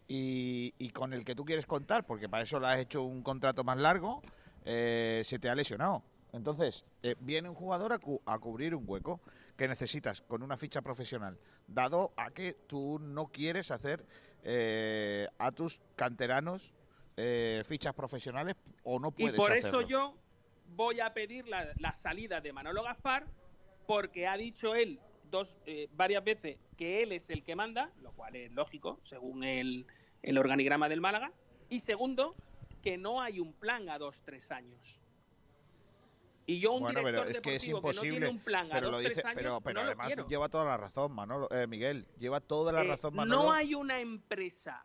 y, y con el que tú quieres contar, porque para eso le has hecho un contrato más largo, eh, se te ha lesionado. Entonces, eh, viene un jugador a, cu- a cubrir un hueco que necesitas con una ficha profesional, dado a que tú no quieres hacer eh, a tus canteranos eh, fichas profesionales o no Y puedes por eso yo voy a pedir la, la salida de Manolo Gaspar, porque ha dicho él dos, eh, varias veces que él es el que manda, lo cual es lógico, según el, el organigrama del Málaga. Y segundo, que no hay un plan a dos, tres años. Y yo, un Bueno, pero director es que es que no imposible, tiene un plan a pero dos, lo tres dice, años, pero, pero no lo además quiero. lleva toda la razón, Manolo, eh, Miguel, lleva toda la Eh, razón, Manolo. no hay una empresa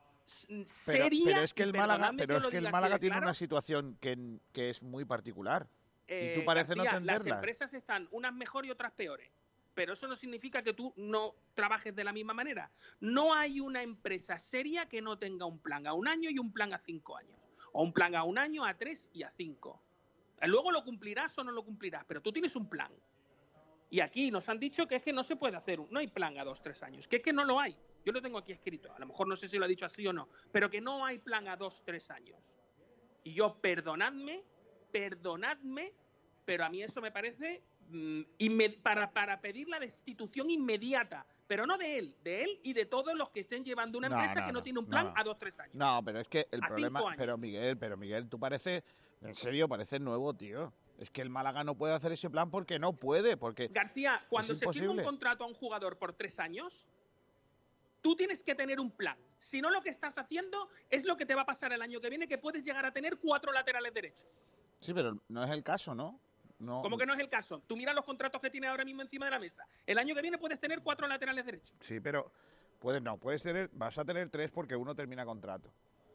pero, seria. pero es que y el Málaga, pero es lo que el Málaga tiene claro, una situación que, que es muy particular. Eh, tú parece no García, Las entenderla. empresas están unas mejor y otras peores. Pero eso no significa que tú no trabajes de la misma manera. No hay una empresa seria que no tenga un plan a un año y un plan a cinco años. O un plan a un año, a tres y a cinco. Luego lo cumplirás o no lo cumplirás, pero tú tienes un plan. Y aquí nos han dicho que es que no se puede hacer, un- no hay plan a dos, tres años, que es que no lo hay. Yo lo tengo aquí escrito, a lo mejor no sé si lo ha dicho así o no, pero que no hay plan a dos, tres años. Y yo, perdonadme, perdonadme, pero a mí eso me parece para, para pedir la destitución inmediata, pero no de él, de él y de todos los que estén llevando una No, empresa no, que no, no, tiene un plan no. a dos, tres años. No, pero es que el problema, pero Miguel, pero Miguel, tú pareces, en serio, pareces nuevo, tío. Es que el Málaga no puede hacer ese plan porque no puede, porque García, cuando se firma un contrato a un jugador por tres años, tú tienes que tener un plan. Si no, lo que estás haciendo es lo que te va a pasar el año que viene, que puedes llegar a tener cuatro laterales derechos. sí, pero no es el caso, ¿no? No, ¿Cómo que no es el caso? Tú mira los contratos que tiene ahora mismo encima de la mesa. El año que viene puedes tener cuatro laterales derechos. Sí, pero puedes no, puedes tener, vas a tener tres porque uno termina contrato.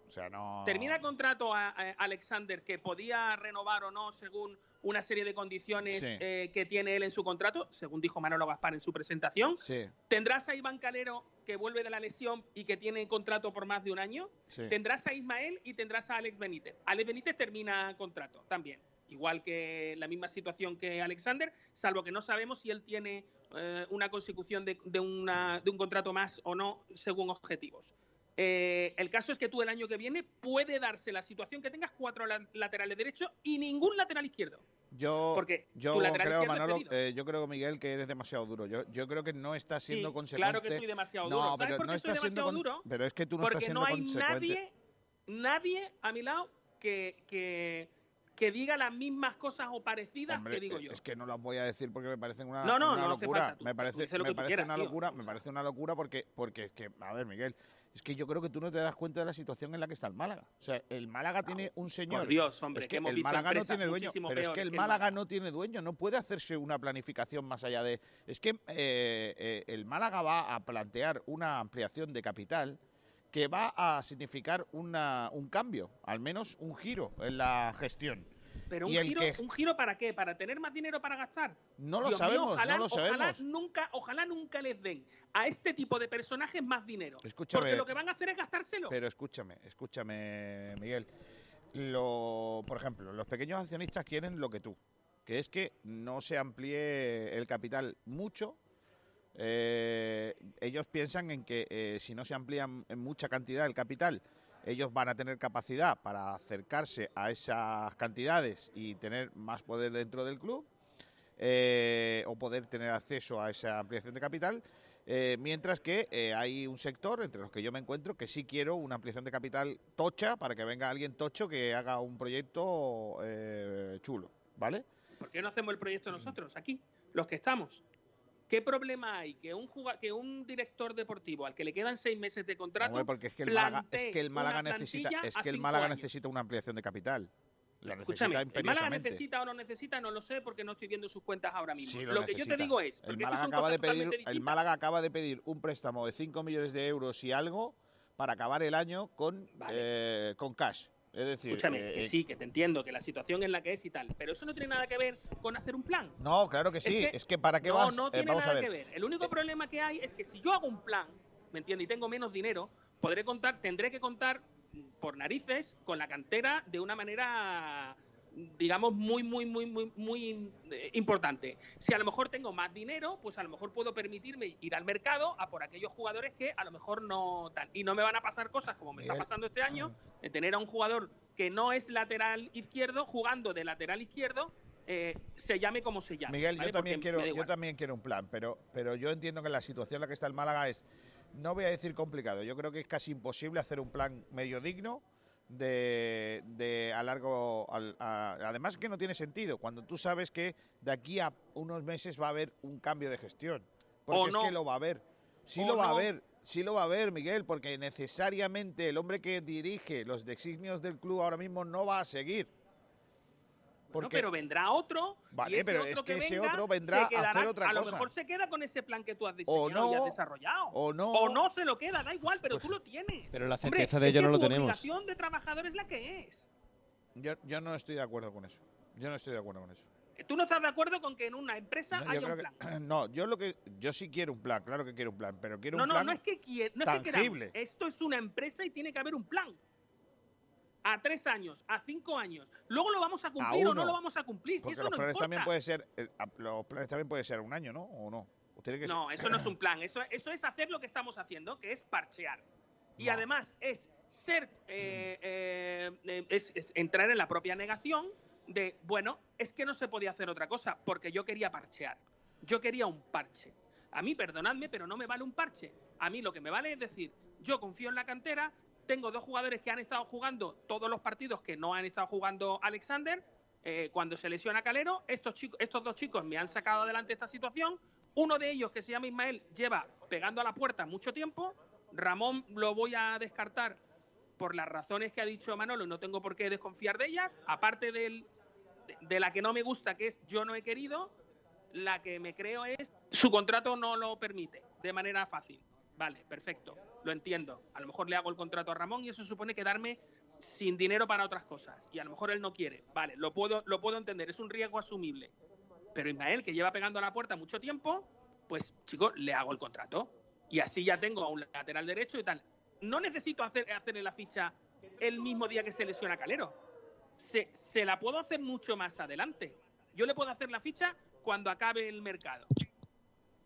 O sea, no. Termina contrato a, a Alexander que podía renovar o no según una serie de condiciones Sí. eh, que tiene él en su contrato, según dijo Manolo Gaspar en su presentación. Sí, Tendrás a Iván Calero que vuelve de la lesión y que tiene contrato por más de un año. sí. Tendrás a Ismael y tendrás a Alex Benítez. Alex Benítez termina contrato también. Igual que la misma situación que Alexander, salvo que no sabemos si él tiene eh, una consecución de, de una- de un contrato más o no según objetivos. Eh, el caso es que tú el año que viene puede darse la situación que tengas cuatro la- laterales derechos y ningún lateral izquierdo. Yo, Porque yo creo, Manolo, eh, yo creo, Miguel, que eres demasiado duro. Yo, yo creo que no estás siendo Sí, consecuente. Claro que soy demasiado no, duro. ¿Sabes pero por no qué soy estás siendo con- duro? Pero es que tú no estás Porque siendo no hay consecuente. nadie, nadie a mi lado que, que, que diga las mismas cosas o parecidas Hombre, que digo eh, yo. Es que no las voy a decir porque me parecen una, No, no, una no locura. falta, tú- me parece, me parece quieras, una tío. locura, me parece una locura porque, porque es que, a ver, Miguel, es que yo creo que tú no te das cuenta de la situación en la que está el Málaga. O sea, el Málaga tiene un señor. Por Dios, hombre, es que el Málaga no tiene dueño, pero es que el que el Málaga Málaga. no tiene dueño, no puede hacerse una planificación más allá de. Es que eh, eh, el Málaga va a plantear una ampliación de capital que va a significar una, un cambio, al menos un giro en la gestión. Pero un giro, que- ¿un giro para qué? ¿Para tener más dinero para gastar? No lo Dios mío, sabemos, ojalá, no lo ojalá sabemos. nunca, ojalá nunca les den a este tipo de personajes más dinero. Escúchame, Porque lo que van a hacer es gastárselo. Pero escúchame, escúchame, Miguel. Lo, por ejemplo, los pequeños accionistas quieren lo que tú, que es que no se amplíe el capital mucho. Eh, ellos piensan en que eh, si no se amplían en mucha cantidad el capital, ellos van a tener capacidad para acercarse a esas cantidades y tener más poder dentro del club eh, o poder tener acceso a esa ampliación de capital. Mientras que hay un sector, entre los que yo me encuentro, que sí quiero una ampliación de capital tocha para que venga alguien tocho que haga un proyecto chulo, ¿vale? ¿Por qué no hacemos el proyecto nosotros, aquí, los que estamos? ¿Qué problema hay que un, que un director deportivo al que le quedan seis meses de contrato Hombre, porque es que el Málaga, es que el Málaga necesita, es que el Málaga años? necesita una ampliación de capital. La Escúchame, ¿el Málaga necesita o no necesita? No lo sé porque no estoy viendo sus cuentas ahora mismo. Sí, lo lo que yo te digo es, El Málaga, acaba de pedir, el. Málaga acaba de pedir un préstamo de 5 millones de euros y algo para acabar el año con, Vale. eh, con cash. Es decir, Escúchame, eh, que eh, sí, que te entiendo, que la situación es la que es y tal, pero eso no tiene nada que ver con hacer un plan. No, claro que sí. Es que- que, para qué no, vas. no eh, tiene vamos a nada ver. que ver. El único problema que hay es que si yo hago un plan, ¿me entiendes? Y tengo menos dinero, podré contar, tendré que contar por narices con la cantera de una manera digamos muy muy muy muy muy eh, importante. Si a lo mejor tengo más dinero, pues a lo mejor puedo permitirme ir al mercado a por aquellos jugadores que a lo mejor no tal y no me van a pasar cosas como me está Miguel. pasando este año de tener a un jugador que no es lateral izquierdo jugando de lateral izquierdo eh, se llame como se llame. Miguel, ¿vale? yo también Porque quiero, yo también quiero un plan, pero, pero yo entiendo que la situación en la que está el Málaga es, no voy a decir complicado, yo creo que es casi imposible hacer un plan medio digno de, de a largo, al- a- además que no tiene sentido cuando tú sabes que de aquí a unos meses va a haber un cambio de gestión, porque es que lo va a haber, sí lo va a haber. Sí lo va a haber, Miguel, porque necesariamente el hombre que dirige los designios del club ahora mismo no va a seguir. Porque- pero vendrá otro. y Vale, ese pero otro es que ese venga otro vendrá a quedará- hacer otra A lo cosa. mejor se queda con ese plan que tú has diseñado O y no, has desarrollado. o no. O no se lo queda, da igual, pero Pues- tú lo tienes. Pero la Hombre, certeza de es ello que no lo tenemos. obligación de trabajador es la que es. Yo, yo no estoy de acuerdo con eso. Yo no estoy de acuerdo con eso. Tú no estás de acuerdo con que en una empresa No, yo haya un que- plan. *clears throat* no, yo lo que yo sí quiero un plan, claro que quiero un plan, pero quiero No, un no, plan no es que quiera, no es que queramos. Esto es una empresa y tiene que haber un plan. A tres años, a cinco años. Luego lo vamos a cumplir o no lo vamos a cumplir. Si porque eso los no planes importa. también puede ser eh, los planes también puede ser un año, ¿no? O no. Tiene que ser- No, eso no es un plan. Eso, eso es hacer lo que estamos haciendo, que es parchear. Y No. además es ser, eh, eh, eh, es, es entrar en la propia negación de, bueno, es que no se podía hacer otra cosa, porque yo quería parchear. Yo quería un parche. A mí, perdonadme, pero no me vale un parche. A mí lo que me vale es decir, yo confío en la cantera, tengo dos jugadores que han estado jugando todos los partidos que no han estado jugando Alexander. eh, cuando se lesiona Calero, estos, chicos, estos dos chicos me han sacado adelante esta situación. Uno de ellos, que se llama Ismael, lleva pegando a la puerta mucho tiempo. Ramón lo voy a descartar por las razones que ha dicho Manolo no tengo por qué desconfiar de ellas. Aparte de la que no me gusta, que es yo no he querido, la que me creo es su contrato no lo permite de manera fácil. Vale, perfecto, lo entiendo. A lo mejor le hago el contrato a Ramón y eso supone quedarme sin dinero para otras cosas. Y a lo mejor él no quiere. Vale, lo puedo, lo puedo entender, es un riesgo asumible. Pero Ismael, que lleva pegando a la puerta mucho tiempo, pues chico, le hago el contrato. Y así ya tengo a un lateral derecho y tal. No necesito hacer, hacerle la ficha el mismo día que se lesiona Calero. Se, se la puedo hacer mucho más adelante. Yo le puedo hacer la ficha cuando acabe el mercado.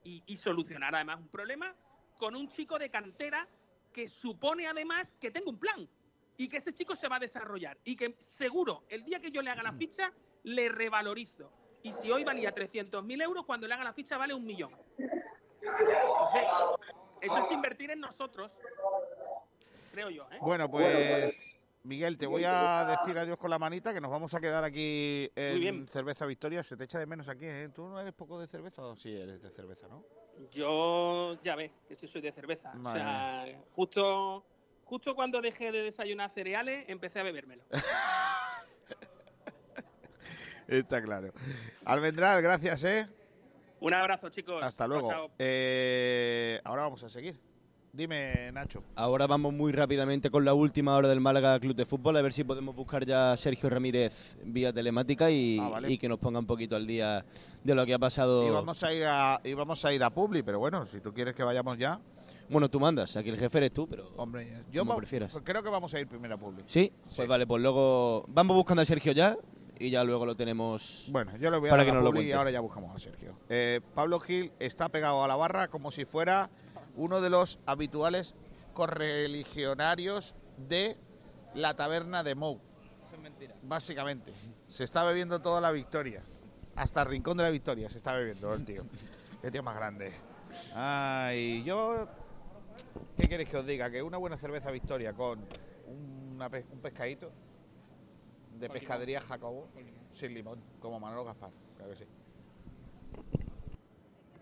Y, y solucionar además un problema con un chico de cantera que supone además que tengo un plan y que ese chico se va a desarrollar y que seguro el día que yo le haga la ficha le revalorizo. Y si hoy valía 300.000 euros, cuando le haga la ficha vale un millón. Entonces, eso es invertir en nosotros, creo yo. ¿eh? Bueno, pues Miguel, te voy a decir adiós con la manita, que nos vamos a quedar aquí en bien. Cerveza Victoria. Se te echa de menos aquí, ¿eh? ¿Tú no eres poco de cerveza o sí eres de cerveza, no? Yo ya ves que sí soy de cerveza. Madre o sea, justo, justo cuando dejé de desayunar cereales, empecé a bebérmelo. *laughs* Está claro. Almendral, gracias, ¿eh? Un abrazo, chicos. Hasta luego. Eh, ahora vamos a seguir. Dime, Nacho. Ahora vamos muy rápidamente con la última hora del Málaga Club de Fútbol, a ver si podemos buscar ya a Sergio Ramírez vía telemática y, Ah, vale. y que nos ponga un poquito al día de lo que ha pasado. Y vamos a ir a, y vamos a ir a Publi, pero bueno, si tú quieres que vayamos ya, Bueno, tú mandas, aquí el jefe eres tú, pero... hombre, yo Como prefieras. pues creo que vamos a ir primero a Publi. ¿Sí? Sí. Pues vale, pues luego vamos buscando a Sergio ya y ya luego lo tenemos... Bueno, yo le voy a Para dar que a Publi y ahora ya buscamos a Sergio. Eh, Pablo Gil está pegado a la barra como si fuera uno de los habituales correligionarios de la taberna de Mou. Básicamente. Se está bebiendo toda la victoria. Hasta el rincón de la victoria se está bebiendo el tío. Qué tío más grande. Ay, yo. ¿Qué queréis que os diga? Que una buena cerveza victoria con una pe- un pescadito de pescadería Jacobo sin limón, como Manolo Gaspar. Claro que sí.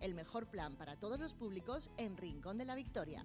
El mejor plan para todos los públicos en Rincón de la Victoria.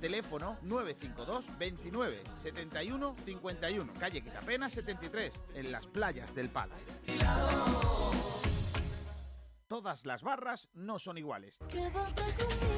Teléfono 952 29 71 51. Calle Quitapena 73, en las playas del Palo. Todas las barras no son iguales. Quédate conmigo,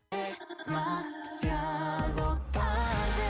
demasiado tarde.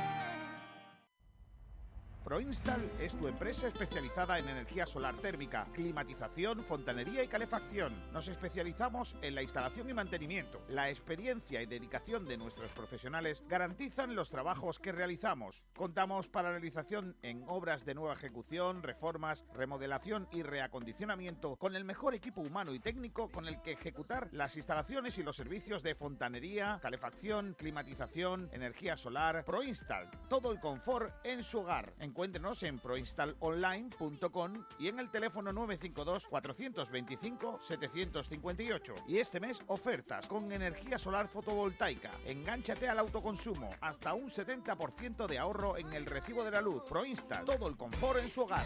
Proinstal es tu empresa especializada en energía solar térmica, climatización, fontanería y calefacción. Nos especializamos en la instalación y mantenimiento. La experiencia y dedicación de nuestros profesionales garantizan los trabajos que realizamos. Contamos para realización en obras de nueva ejecución, reformas, remodelación y reacondicionamiento con el mejor equipo humano y técnico con el que ejecutar las instalaciones y los servicios de fontanería, calefacción, climatización, energía solar. Proinstal, todo el confort en su hogar. Encuéntrenos en proinstallonline.com y en el teléfono 952 425 758. Y este mes ofertas con energía solar fotovoltaica. Engánchate al autoconsumo, hasta un 70% de ahorro en el recibo de la luz. Proinstall, todo el confort en su hogar.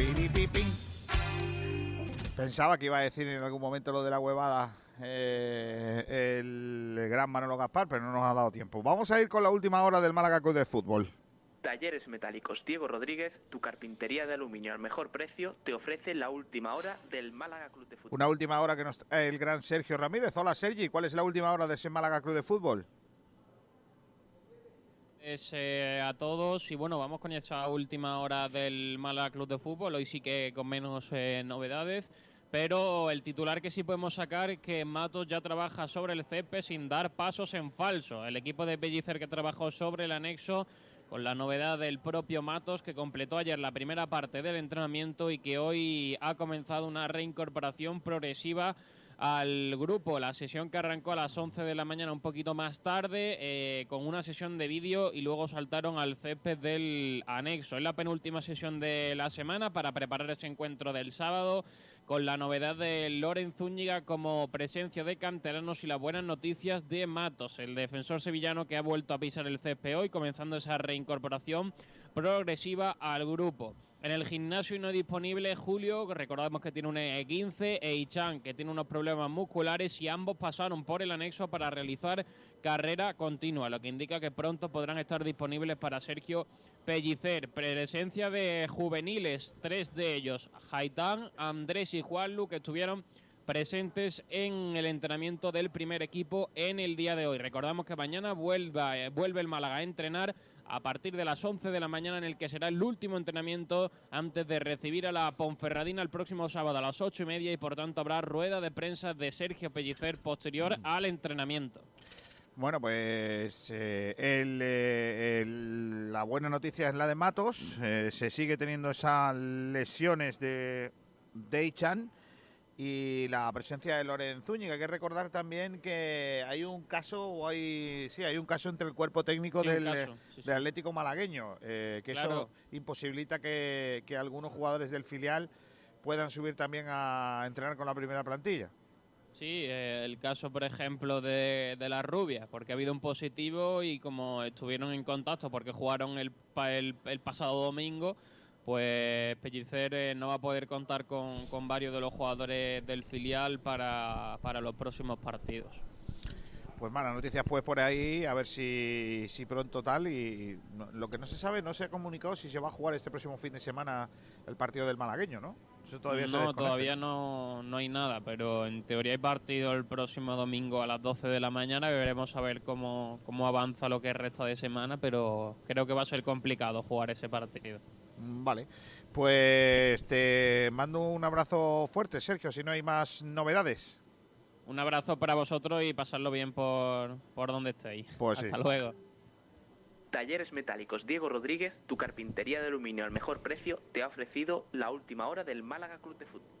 Pensaba que iba a decir en algún momento lo de la huevada eh, el gran Manolo Gaspar, pero no nos ha dado tiempo. Vamos a ir con la última hora del Málaga Club de Fútbol. Talleres Metálicos Diego Rodríguez, tu carpintería de aluminio al mejor precio, te ofrece la última hora del Málaga Club de Fútbol. Una última hora que nos trae el gran Sergio Ramírez. Hola Sergi, ¿cuál es la última hora de ese Málaga Club de Fútbol? Es, eh, a todos y bueno, vamos con esa última hora del Málaga Club de Fútbol, hoy sí que con menos eh, novedades, pero el titular que sí podemos sacar es que Matos ya trabaja sobre el césped sin dar pasos en falso. El equipo de Bellicer que trabajó sobre el anexo con la novedad del propio Matos que completó ayer la primera parte del entrenamiento y que hoy ha comenzado una reincorporación progresiva al grupo. La sesión que arrancó a las 11 de la mañana un poquito más tarde eh, con una sesión de vídeo y luego saltaron al césped del anexo. Es la penúltima sesión de la semana para preparar ese encuentro del sábado con la novedad de Loren Zúñiga como presencia de canteranos y las buenas noticias de Matos, el defensor sevillano que ha vuelto a pisar el césped hoy, comenzando esa reincorporación progresiva al grupo. En el gimnasio no disponible Julio, recordamos que tiene un E15, e Ichan, que tiene unos problemas musculares y ambos pasaron por el anexo para realizar carrera continua, lo que indica que pronto podrán estar disponibles para Sergio Pellicer. Presencia de juveniles, tres de ellos, Haitán, Andrés y Juanlu, que estuvieron presentes en el entrenamiento del primer equipo en el día de hoy. Recordamos que mañana vuelva, vuelve el Málaga a entrenar a partir de las 11 de la mañana en el que será el último entrenamiento antes de recibir a la Ponferradina el próximo sábado a las 8 y media y por tanto habrá rueda de prensa de Sergio Pellicer posterior al entrenamiento. Bueno, pues eh, el, eh, el- la buena noticia es la de Matos. eh, se sigue teniendo esas lesiones de Deichan y la presencia de Loren Zúñiga. Hay que recordar también que hay un caso, o hay, sí, hay un caso entre el cuerpo técnico Sí, del, caso, sí, sí. del Atlético Malagueño, eh, que Claro. eso imposibilita que, que algunos jugadores del filial puedan subir también a entrenar con la primera plantilla. Sí, eh, el caso, por ejemplo, de, de la rubia, porque ha habido un positivo y como estuvieron en contacto porque jugaron el, el, el pasado domingo, pues Pellicer eh, no va a poder contar con, con varios de los jugadores del filial para, para los próximos partidos. Pues malas noticias pues por ahí, a ver si, si pronto tal. Y lo que no se sabe, no se ha comunicado si se va a jugar este próximo fin de semana el partido del malagueño, ¿no? Eso todavía se no, todavía no, no hay nada, pero en teoría hay partido el próximo domingo a las 12 de la mañana. Veremos a ver cómo, cómo avanza lo que resta de semana, pero creo que va a ser complicado jugar ese partido. Mm, Vale, pues te mando un abrazo fuerte, Sergio, si no hay más novedades. Un abrazo para vosotros y pasarlo bien por, por donde estéis. Pues sí. Hasta luego. Talleres Metálicos Diego Rodríguez, tu carpintería de aluminio al mejor precio, te ha ofrecido la última hora del Málaga Club de Fútbol.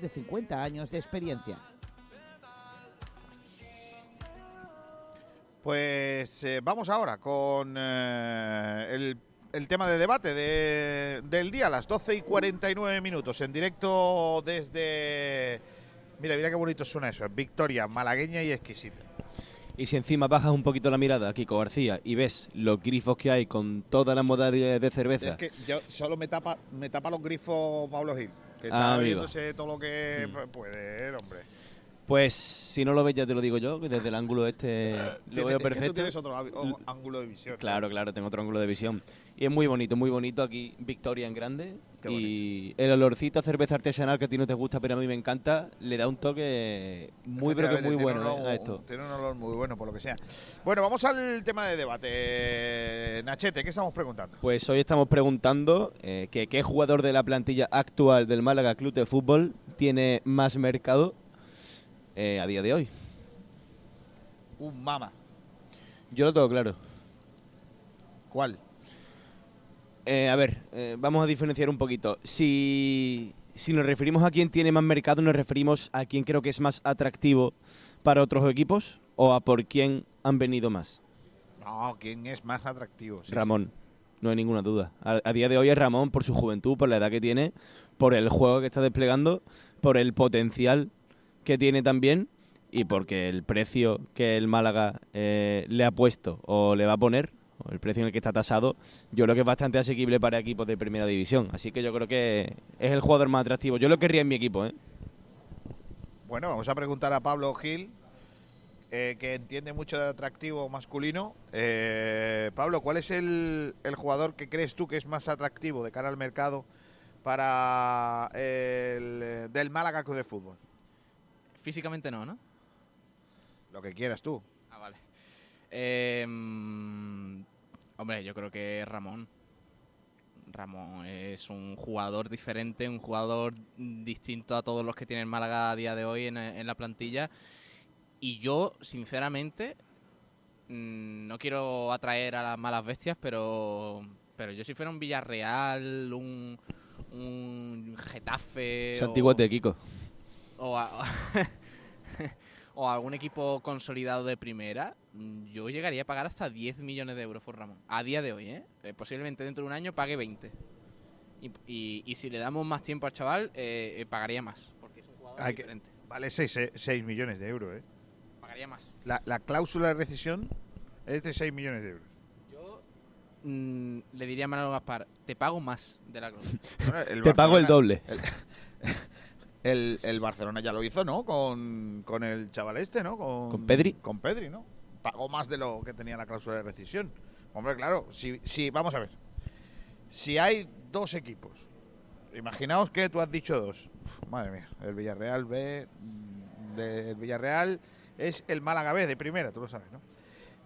de 50 años de experiencia. Pues eh, vamos ahora con eh, el, el tema de debate de- del día, a las 12 y 49 minutos, en directo desde... Mira, mira qué bonito suena eso, Victoria, malagueña y exquisita. Y si encima bajas un poquito la mirada, Kiko García, y ves los grifos que hay con toda la modalidad de cerveza, Es que yo solo me tapa, me tapa los grifos Pablo Gil, que Ah, está viéndose todo lo que Mm. puede, hombre. pues si no lo ves ya te lo digo yo, que desde el ángulo este *laughs* lo veo es que perfecto. tú tienes otro ángulo de visión. Claro, claro, tengo otro ángulo de visión. Y es muy bonito, muy bonito aquí, Victoria en grande. y el olorcito a cerveza artesanal que a ti no te gusta, pero a mí me encanta, le da un toque muy, pero que muy bueno eh, a esto. Tiene un olor muy bueno, por lo que sea. Bueno, vamos al tema de debate. Nachete, ¿qué estamos preguntando? Pues hoy estamos preguntando eh, que qué jugador de la plantilla actual del Málaga Club de Fútbol tiene más mercado eh, a día de hoy. Un mama. Yo lo tengo claro. ¿Cuál? Eh, a ver, eh, vamos a diferenciar un poquito. Si, si nos referimos a quién tiene más mercado, nos referimos a quién creo que es más atractivo para otros equipos o a por quién han venido más. No, ¿quién es más atractivo? Sí, Ramón, no hay ninguna duda. A, a día de hoy es Ramón por su juventud, por la edad que tiene, por el juego que está desplegando, por el potencial que tiene también y porque el precio que el Málaga eh, le ha puesto o le va a poner, el precio en el que está tasado, yo creo que es bastante asequible para equipos de primera división. Así que yo creo que es el jugador más atractivo. Yo lo querría en mi equipo, ¿eh? Bueno, vamos a preguntar a Pablo Gil, eh, que entiende mucho de atractivo masculino. Eh, Pablo, ¿cuál es el, el jugador que crees tú que es más atractivo de cara al mercado para el eh, del Málaga Club de Fútbol? Físicamente no, ¿no? Lo que quieras tú. Eh, mm, hombre, yo creo que Ramón. Ramón es un jugador diferente, un jugador distinto a todos los que tiene el Málaga a día de hoy en, en la plantilla. Y yo, sinceramente, mm, no quiero atraer a las malas bestias, pero, pero yo si fuera un Villarreal, un, un Getafe... o- Santiguate, Kiko. o, a- *laughs* o algún equipo consolidado de primera, mm, yo llegaría a pagar hasta 10 millones de euros por Ramón. A día de hoy, ¿eh? Eh, posiblemente dentro de un año pague 20. Y, y- y si le damos más tiempo al chaval, eh, eh, pagaría más. Porque es un jugador Hay que- diferente. vale 6 millones de euros, ¿eh? Pagaría más. La, la cláusula de rescisión es de 6 millones de euros. Yo mm, le diría a Manolo Gaspar, te pago más de la *laughs* cláusula. Bueno, Te pago el doble. El, *laughs* el- el Barcelona ya lo hizo, ¿no? Con, con el chaval este, ¿no? Con, ¿Con Pedri? Con Pedri, ¿no? pagó más de lo que tenía la cláusula de rescisión. Hombre, claro, si, si vamos a ver. Si hay dos equipos, imaginaos que tú has dicho dos. Uf, madre mía, el Villarreal B, mm, de- el Villarreal es el Málaga B de primera, tú lo sabes, ¿no?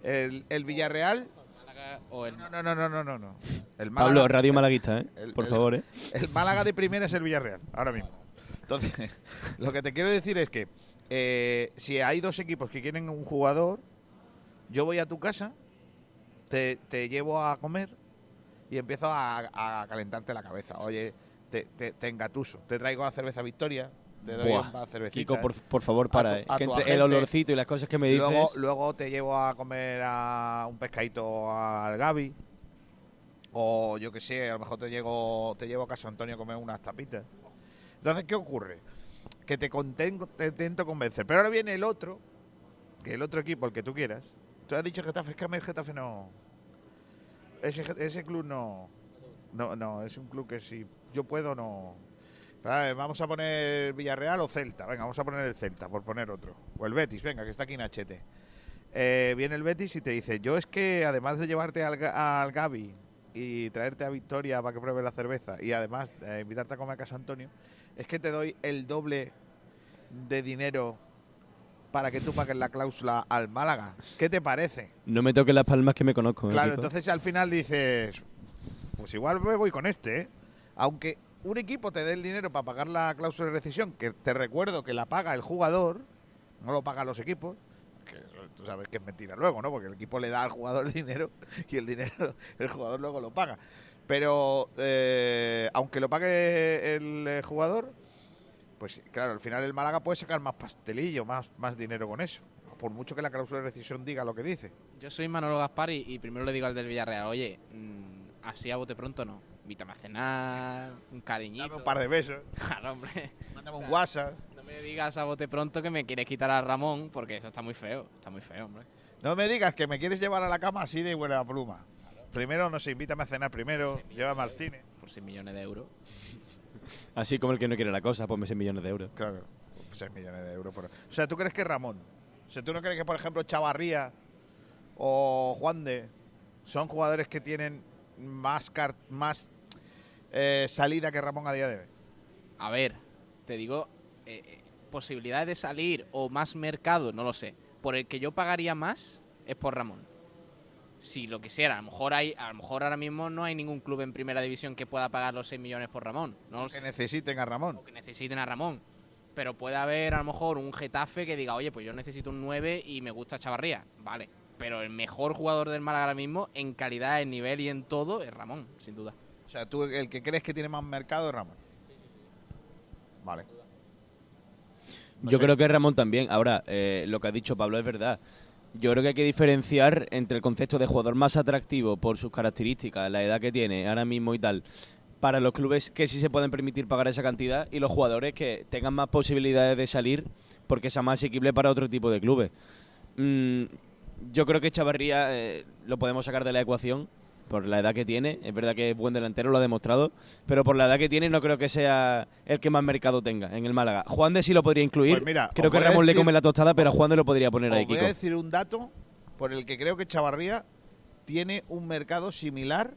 El, el Villarreal. o el- No, no, no, no, no, no. El Pablo, Málaga- Radio Malaguista, ¿eh? el- Por el- favor, ¿eh? El Málaga de primera es el Villarreal, ahora mismo. Entonces, *laughs* lo que te quiero decir es que eh, si hay dos equipos que quieren un jugador, yo voy a tu casa, te, te llevo a comer y empiezo a, a calentarte la cabeza. Oye, te, te, te engatuso, te traigo la cerveza Victoria, te doy Buah. una cervecita. Kiko, por, por favor, para, tu- ¿eh? que entre el olorcito y las cosas que me dices. Luego, luego te llevo a comer a un pescadito al Gaby. O yo que sé, a lo mejor te llevo, te llevo a Casa Antonio a comer unas tapitas. Entonces, ¿qué ocurre? Que te, intento convencer. Pero ahora viene el otro, que el otro equipo, el que tú quieras. Tú has dicho Getafe, es que a mí el Getafe no... Ese, ese club no... No, no, es un club que si yo puedo no... Vamos a poner Villarreal o Celta. Venga, vamos a poner el Celta, por poner otro. O el Betis, venga, que está aquí en Achete. Eh, viene el Betis y te dice, yo es que además de llevarte al, al Gaby y traerte a Victoria para que pruebes la cerveza y además eh, invitarte a comer a Casa Antonio, es que te doy el doble de dinero para que tú pagues la cláusula al Málaga. ¿Qué te parece? No me toques las palmas que me conozco. ¿eh, Claro, Kiko? entonces al final dices, pues igual me voy con este, ¿eh? Aunque un equipo te dé el dinero para pagar la cláusula de rescisión, que te recuerdo que la paga el jugador, no lo pagan los equipos, que tú sabes que es mentira luego, ¿no? Porque el equipo le da al jugador el *laughs* dinero y el dinero el jugador luego lo paga. Pero eh, aunque lo pague el eh, jugador, pues claro, al final el Málaga puede sacar más pastelillo, más, más dinero con eso. Por mucho que la cláusula de rescisión diga lo que dice. Yo soy Manolo Gaspar y, y primero le digo al del Villarreal, oye, mm, así a bote pronto no. Invítame a cenar, un cariñito. Dame un par de besos. *laughs* Claro, hombre. Mándame un WhatsApp. No me digas a bote pronto que me quieres quitar a Ramón, porque eso está muy feo. Está muy feo, hombre. No me digas que me quieres llevar a la cama así de buena pluma. Primero, no sé, invítame a cenar primero, llévame al cine. Por 6 millones de euros. *laughs* Así como el que no quiere la cosa, ponme 6 millones de euros. Claro, 6 millones de euros. Por... O sea, ¿tú crees que Ramón? O sea, ¿tú no crees que, por ejemplo, Chavarría o Juan de son jugadores que tienen más, car- más eh, salida que Ramón a día de hoy? A ver, te digo, eh, eh, posibilidades de salir o más mercado, no lo sé. Por el que yo pagaría más es por Ramón. Si lo quisiera, a lo mejor hay, a lo mejor ahora mismo no hay ningún club en primera división que pueda pagar los 6 millones por Ramón. No lo Que necesiten a Ramón. que necesiten a Ramón. Pero puede haber a lo mejor un Getafe que diga, oye, pues yo necesito un 9 y me gusta Chavarría. Vale. Pero el mejor jugador del Málaga ahora mismo, en calidad, en nivel y en todo, es Ramón, sin duda. O sea, tú el que crees que tiene más mercado es Ramón. Vale. No Yo sé. creo que Ramón también. Ahora, eh, lo que ha dicho Pablo es verdad. Yo creo que hay que diferenciar entre el concepto de jugador más atractivo por sus características, la edad que tiene ahora mismo y tal, para los clubes que sí se pueden permitir pagar esa cantidad y los jugadores que tengan más posibilidades de salir porque sea más asequible para otro tipo de clubes. Mm, yo creo que Chavarría eh, lo podemos sacar de la ecuación por la edad que tiene. Es verdad que es buen delantero, lo ha demostrado, pero por la edad que tiene no creo que sea el que más mercado tenga en el Málaga. Juan de sí lo podría incluir. Pues mira, creo que Ramón le come la tostada, pero Juan de lo podría poner ahí, voy Kiko. a decir un dato por el que creo que Chavarría tiene un mercado similar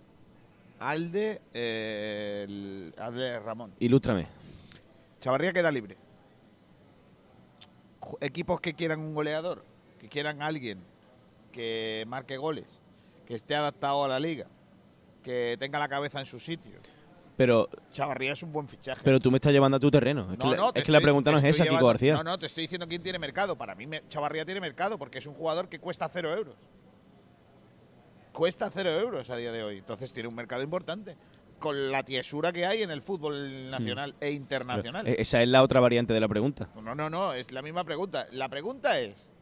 al de, eh, el- al de Ramón. Ilústrame. Chavarría queda libre. Equipos que quieran un goleador, que quieran alguien que marque goles, que esté adaptado a la liga, que tenga la cabeza en su sitio. Pero, Chavarría es un buen fichaje. pero tú me estás llevando a tu terreno. Es, que, No, la, no, es que la pregunta no es esa, estoy Kiko llevando- García. No, no, te estoy diciendo quién tiene mercado. Para mí, me- Chavarría tiene mercado porque es un jugador que cuesta cero euros. Cuesta cero euros a día de hoy. Entonces tiene un mercado importante. Con la tiesura que hay en el fútbol nacional e internacional. Eh, Esa es la otra variante de la pregunta. No, no, no, es la misma pregunta. La pregunta es, ¿tie-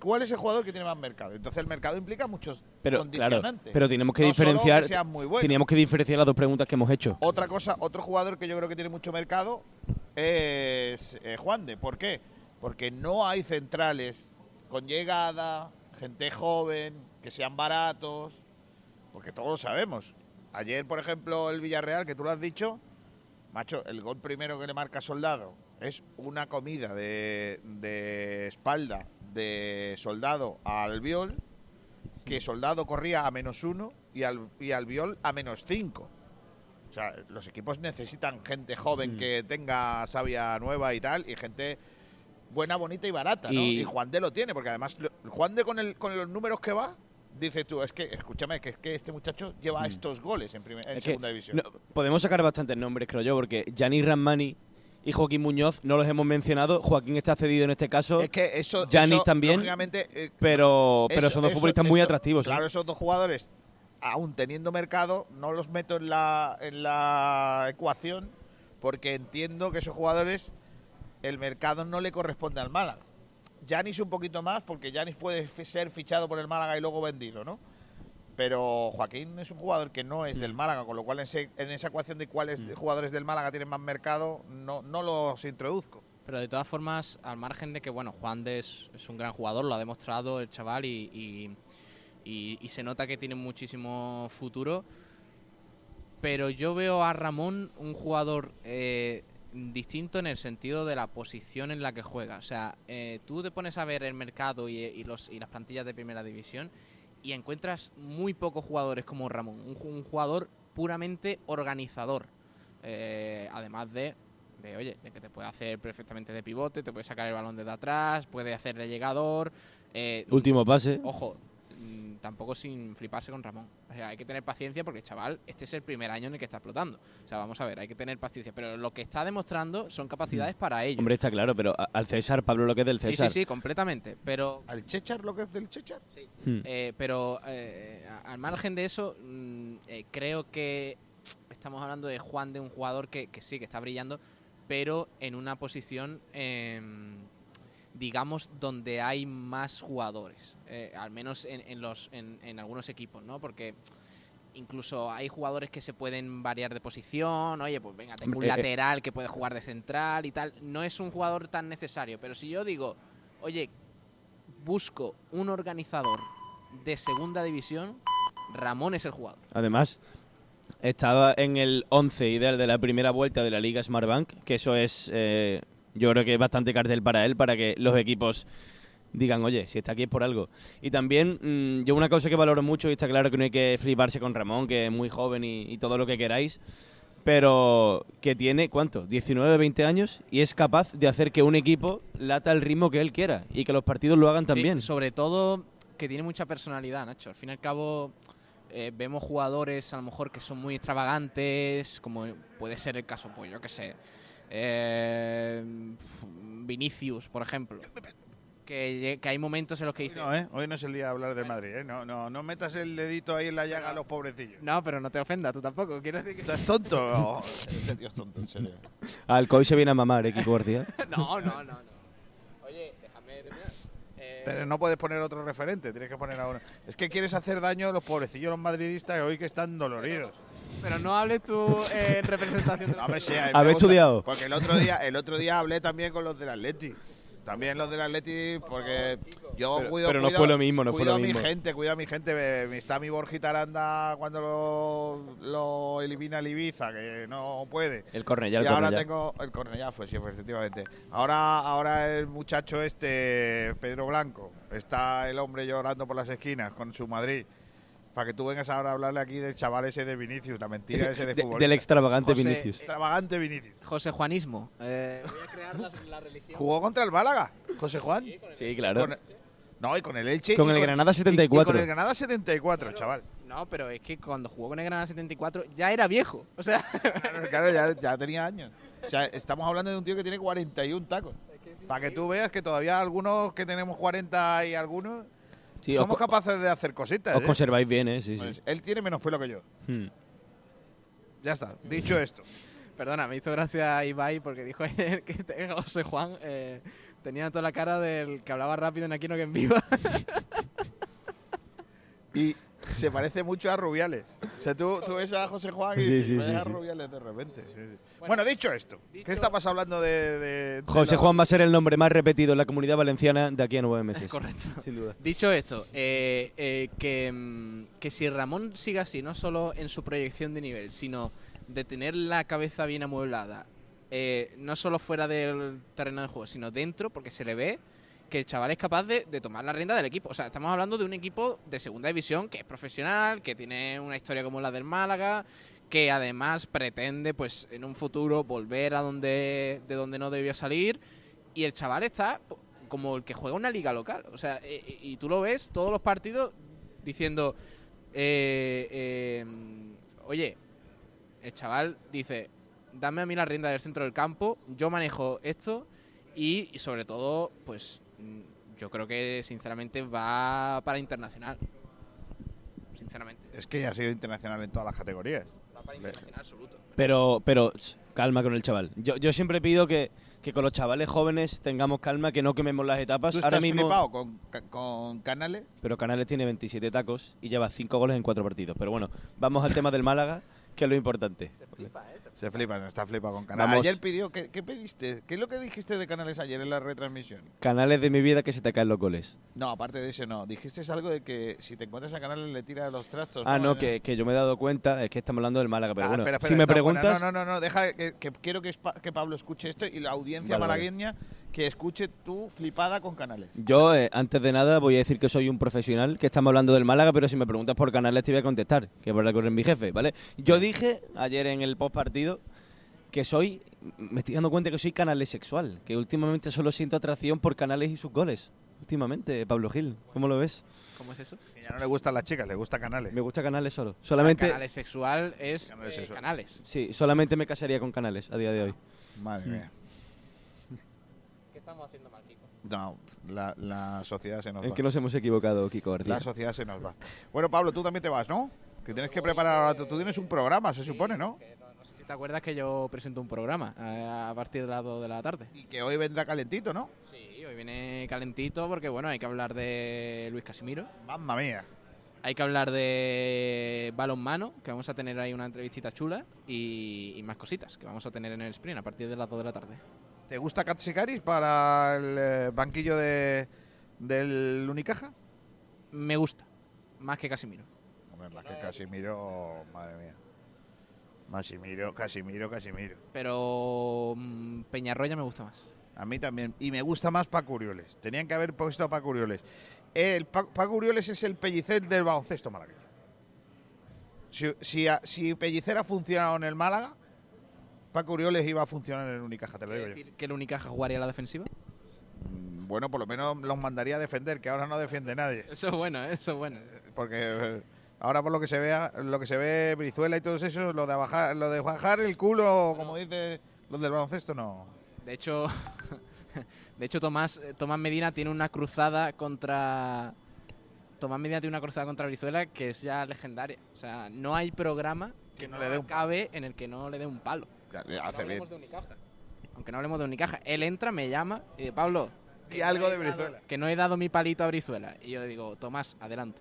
¿cuál es el jugador que tiene más mercado? Entonces el mercado implica muchos Pero, claro, condicionantes. pero tenemos que No diferenciar. que muy teníamos que diferenciar las dos preguntas que hemos hecho. Otra cosa, otro jugador que yo creo que tiene mucho mercado es eh, Juan de. ¿Por qué? Porque no hay centrales con llegada, gente joven, que sean baratos, porque todos lo sabemos. Ayer, por ejemplo, el Villarreal, que tú lo has dicho, macho, el gol primero que le marca Soldado es una comida de, de espalda de Soldado a Albiol que Soldado corría a menos uno y, al, y Albiol a menos cinco. O sea, los equipos necesitan gente joven Mm. que tenga savia nueva y tal, y gente buena, bonita y barata, ¿no? Y- Y, Juan de lo tiene, porque además lo- Juan de con, el, con los números que va, dices tú, es que, escúchame, que es que este muchacho lleva estos goles en, primer- en Mm. Segunda división. no, podemos sacar bastantes nombres, creo yo, porque Gianni Ramani y Joaquín Muñoz no los hemos mencionado. Joaquín está cedido en este caso. Es que eso, eso, también. lógicamente, eh, pero, pero eso- son dos eso- futbolistas muy atractivos. ¿eh? Claro, esos dos jugadores, aún teniendo mercado, no los meto en la, en la ecuación porque entiendo que esos jugadores el mercado no le corresponde al Málaga. Yanis un poquito más porque Yanis puede ser fichado por el Málaga y luego vendido, ¿no? Pero Joaquín es un jugador que no es del Málaga, con lo cual en, ese- en esa ecuación de cuáles jugadores del Málaga tienen más mercado, no, no los introduzco. Pero de todas formas, al margen de que, bueno, Juan de es, es un gran jugador, lo ha demostrado el chaval y, y- y- y se nota que tiene muchísimo futuro. Pero yo veo a Ramón un jugador eh, distinto en el sentido de la posición en la que juega. O sea, eh, tú te pones a ver el mercado y, y los, y las plantillas de primera división y encuentras muy pocos jugadores como Ramón. Un, un jugador puramente organizador. Eh, además de, de, oye, de que te puede hacer perfectamente de pivote, te puede sacar el balón desde atrás, puede hacer de llegador. eh, Último pase. Ojo, mm, tampoco sin fliparse con Ramón. O sea, hay que tener paciencia porque, chaval, este es el primer año en el que está explotando. O sea, vamos a ver, hay que tener paciencia. Pero lo que está demostrando son capacidades para ello. Hombre, está claro, pero al César, Pablo, lo que es del Sí, César. sí, sí, completamente. Pero. ¿Al Chechar lo que es del Chechar? Sí. Hmm. Eh, pero eh, al margen de eso, mm, eh, creo que estamos hablando de Juan, de un jugador que, que sí, que está brillando, pero en una posición, em, digamos, donde hay más jugadores. eh, al menos en, en los, en, en algunos equipos, ¿no? Porque incluso hay jugadores que se pueden variar de posición. Oye, pues venga, tengo un Eh, eh. lateral que puede jugar de central y tal. No es un jugador tan necesario. Pero si yo digo, oye, busco un organizador de segunda división, Ramón es el jugador. Además, estaba en el 11 ideal de la primera vuelta de la Liga Smartbank, que eso es, eh, yo creo que es bastante cartel para él, para que los equipos digan, oye, si está aquí es por algo. Y también, mm, yo una cosa que valoro mucho, y está claro que no hay que fliparse con Ramón, que es muy joven y, y todo lo que queráis, pero que tiene, ¿cuánto? 19, 20 años y es capaz de hacer que un equipo lata al ritmo que él quiera y que los partidos lo hagan Sí, también. sobre todo que tiene mucha personalidad, Nacho. Al fin y al cabo, eh, vemos jugadores a lo mejor que son muy extravagantes, como puede ser el caso, pues yo que sé, eh, Vinicius, por ejemplo. Que, hay momentos en los que dice... No, ¿eh? Hoy no es el día de hablar del Madrid, ¿eh? No, no, no metas el dedito ahí en la llaga a los pobrecillos. No, pero no te ofenda, tú tampoco. Quiero decir que... ¿Estás tonto? Oh, este tío es tonto, en serio. Alcoy se viene a mamar, ¿eh, Kiko García? *laughs* no, no, no, no. Oye, déjame terminar. Eh, Pero no puedes poner otro referente, tienes que poner a uno. Es que quieres hacer daño a los pobrecillos, los madridistas, hoy que están doloridos. Pero no hables tú eh, en representación de Hombre, sí, a mí me ¿Habéis gusta, estudiado? Porque el otro día, el otro día hablé también con los del Atleti. También los del Atleti, porque yo Pero- cuido. pero no cuido- fue lo mismo, no fue cuido a mi gente, cuido a mi gente. Me- Está mi Borjita Aranda cuando lo, lo elimina el Ibiza, que no puede. El Cornellá, el y ahora Cornellá. tengo. El Cornellá fue, sí, efectivamente. Ahora, ahora el muchacho este, Pedro Blanco, está el hombre llorando por las esquinas con su Madrid. Para que tú vengas ahora a hablarle aquí del chaval ese de Vinicius, la mentira ese de, De- fútbol. del extravagante José, Vinicius. Extravagante Vinicius. José Juanismo. Eh, voy a crear la, la religión. Jugó contra el Málaga, José Juan. Sí, claro. Con- no, y con el Elche. Con y el Granada y- y 74. con el Granada 74, chaval. No, pero es que cuando jugó con el Granada 74 ya era viejo. O sea, Claro, claro, ya, ya tenía años. O sea, estamos hablando de un tío que tiene 41 tacos. Para que tú veas que todavía algunos que tenemos 40 y algunos Sí, somos capaces de hacer cositas. Os ¿eh? conserváis bien, ¿eh? Sí, sí. Pues él tiene menos pelo que yo. Hmm. Ya está, dicho esto. *laughs* perdona, me hizo gracia Ibai porque dijo *laughs* ayer que te- José Juan eh, tenía toda la cara del que hablaba rápido en Aquino que en Viva. *laughs* Y se parece mucho a Rubiales. O sea, tú, tú ves a José Juan y Sí, dices, sí, ves sí, a sí. Rubiales de repente. Sí, sí. Bueno, dicho esto, ¿qué estabas hablando de, de- de José la- Juan va a ser el nombre más repetido en la comunidad valenciana de aquí a nueve meses. Correcto. *laughs* Sin duda. Dicho esto, eh, eh, que, mm, que si Ramón sigue así, no solo en su proyección de nivel, sino de tener la cabeza bien amueblada, eh, no solo fuera del terreno de juego, sino dentro, porque se le ve que el chaval es capaz de, tomar la rienda del equipo. O sea, estamos hablando de un equipo de segunda división que es profesional, que tiene una historia como la del Málaga, que además pretende, pues, en un futuro volver a donde de donde no debió salir. Y el chaval está como el que juega una liga local. O sea, e- e- y, tú lo ves todos los partidos diciendo, eh, eh, oye, el chaval dice, dame a mí la rienda del centro del campo, yo manejo esto y, sobre todo, pues yo creo que sinceramente va para internacional. Sinceramente. Es que ya ha sido internacional en todas las categorías. Va para internacional absoluto. Pero, pero calma con el chaval. Yo, yo siempre pido que, que con los chavales jóvenes tengamos calma, que no quememos las etapas. ¿Tú Ahora mismo, flipado con, con Canales? pero Canales tiene 27 tacos y lleva 5 goles en 4 partidos. Pero bueno, vamos al tema del Málaga, que es lo importante. Se flipa, está flipado con Canales. Vamos. Ayer pidió, ¿qué, ¿qué pediste? ¿Qué es lo que dijiste de Canales ayer en la retransmisión? Canales de mi vida que se te caen los goles. No, aparte de eso no. Dijiste algo de que si te encuentras a Canales le tira los trastos. Ah, no, En- que, que yo me he dado cuenta, es que estamos hablando del Málaga, pero Ah, bueno, espera, espera, si me está buena. preguntas... No, no, no, no, deja que, que quiero que, que Pablo escuche esto y la audiencia Vale, vale. Que escuche tu flipada con Canales. Yo, eh, antes de nada, voy a decir que soy un profesional, que estamos hablando del Málaga, pero si me preguntas por canales te voy a contestar, que por correr mi jefe, ¿vale? Yo dije ayer en el post partido que soy, me estoy dando cuenta que soy canales sexual, que últimamente solo siento atracción por canales y sus goles. Últimamente, Pablo Gil, ¿cómo lo ves? ¿Cómo es eso? Que ya no le gustan las chicas, le gusta Canales. Me gusta canales solo. Solamente, Canales sexual es Canales eh, sexual. canales. sí, solamente me casaría con canales a día de hoy. Madre mía. ¿Qué estamos haciendo mal, Kiko? No, la, la sociedad se nos En va. que nos hemos equivocado, Kiko García. La sociedad se nos va. Bueno, Pablo, tú también te vas, ¿no? Que tienes que preparar ahora. Tú, tú tienes un programa, se supone, ¿no? No sé si te acuerdas que yo presento un programa eh, a partir de las 2 de la tarde. Y que hoy vendrá calentito, ¿no? Sí, hoy viene calentito porque, bueno, hay que hablar de Luis Casimiro. Mamma mía. Hay que hablar de balonmano, que vamos a tener ahí una entrevistita chula y, y más cositas que vamos a tener en el sprint a partir de las 2 de la tarde. ¿Te gusta Katsikaris para el eh, banquillo de, del Unicaja? Me gusta, más que Casimiro. Hombre, más que Casimiro, madre mía. Casimiro, Casimiro, Casimiro. Pero mm, Peñarroya me gusta más. A mí también. Y me gusta más Paco Urioles. Tenían que haber puesto a Paco Urioles. El Pa- Paco Urioles es el pellicer del baloncesto malagueño. Si, si, si Pellicer ha funcionado en el Málaga, Paco Urioles iba a funcionar en el Unicaja, te lo digo ¿Quiere yo. decir que el Unicaja jugaría a la defensiva? Mm, Bueno, por lo menos los mandaría a defender, que ahora no defiende nadie. Eso es bueno, ¿eh? eso es bueno. Porque eh, ahora por lo que se vea, lo que se ve Brizuela y todos esos, lo de bajar, lo de bajar el culo, como dice los del baloncesto, no. De hecho, *laughs* de hecho Tomás, eh, Tomás Medina tiene una cruzada contra Tomás Medina tiene una cruzada contra Brizuela que es ya legendaria. O sea, no hay programa que no le dé un cabe en el que no le dé un palo. Hace no bien. hablemos de Unicaja. Aunque no hablemos de Unicaja. Él entra, me llama y dice, Pablo, Y que algo no de he dado- Brizuela. Que no he dado mi palito a Brizuela. Y yo digo, Tomás, adelante.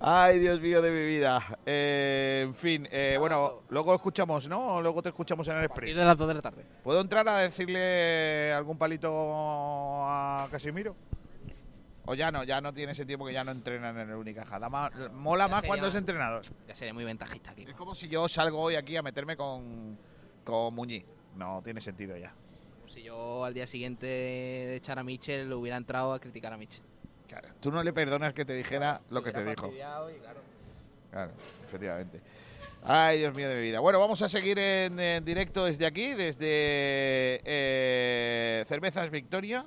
Ay, Dios mío de mi vida. Eh, en fin, eh, bueno, luego escuchamos, ¿no? O Luego te escuchamos en el A sprint. de las 2 de la tarde. ¿Puedo entrar a decirle algún palito a Casimiro? O ya no, ya no tiene ese tiempo que ya no entrenan en el Unicaja. Da más- mola Ya más sería- cuando es entrenador. Ya sería muy ventajista aquí. Es como si yo salgo hoy aquí a meterme con, con Muñiz. No tiene sentido ya. Si yo al día siguiente de echar a Mitchell hubiera entrado a criticar a Mitchell. Claro. Tú no le perdonas que te dijera lo que te dijo. y claro. Claro, efectivamente. Ay, Dios mío de mi vida. Bueno, vamos a seguir en, en directo desde aquí, desde eh, Cervezas Victoria.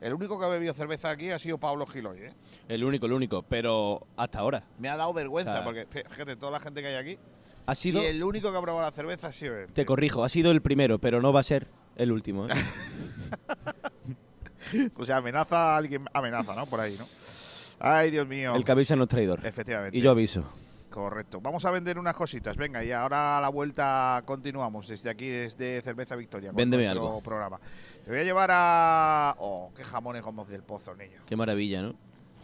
El único que ha bebido cerveza aquí ha sido Pablo Giloy, ¿eh? El único, el único, pero hasta ahora. Me ha dado vergüenza, O sea, porque fíjate, toda la gente que hay aquí. Ha sido, Y el único que ha probado la cerveza ha sido él. te corrijo, ha sido el primero, pero no va a ser el último. ¿eh? *laughs* O sea, amenaza a alguien, amenaza, ¿no? Por ahí, ¿no? Ay, Dios mío. el que avisa no es traidor. Efectivamente. Y yo aviso. Correcto. Vamos a vender unas cositas. Venga, y ahora a la vuelta continuamos desde aquí, desde Cerveza Victoria. Con Véndeme algo. programa. Te voy a llevar a. Oh, qué jamones como del pozo, niño. Qué maravilla, ¿no?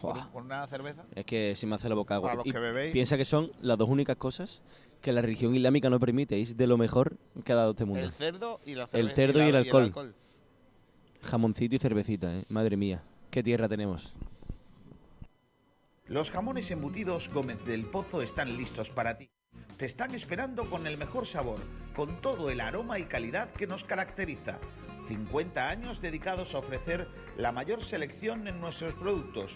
¿Con, una cerveza? Es que se me hace la boca agua. Para los Y que bebéis. Piensa que son las dos únicas cosas que la religión islámica no permite. Es de lo mejor que ha dado este mundo. El cerdo y la El cerveza. cerdo y el la- alcohol. Jamoncito y cervecita, ¿eh? Madre mía. Qué tierra tenemos. Los jamones embutidos Gómez del Pozo están listos para ti. Te están esperando con el mejor sabor, con todo el aroma y calidad que nos caracteriza. 50 años dedicados a ofrecer la mayor selección en nuestros productos.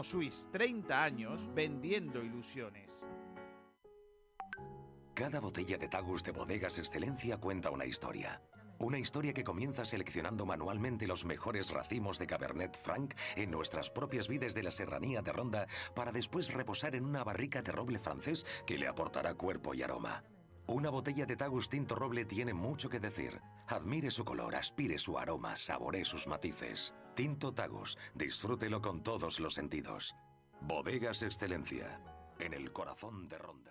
Suisse, 30 años vendiendo ilusiones. Cada botella de Tagus de Bodegas Excelencia cuenta una historia. Una historia que comienza seleccionando manualmente los mejores racimos de Cabernet Franc en nuestras propias vides de la serranía de Ronda para después reposar en una barrica de roble francés que le aportará cuerpo y aroma. Una botella de Tagus Tinto Roble tiene mucho que decir. Admire su color, aspire su aroma, saboree sus matices. Tinto Tagus, disfrútelo con todos los sentidos. Bodegas Excelencia, en el corazón de Ronda.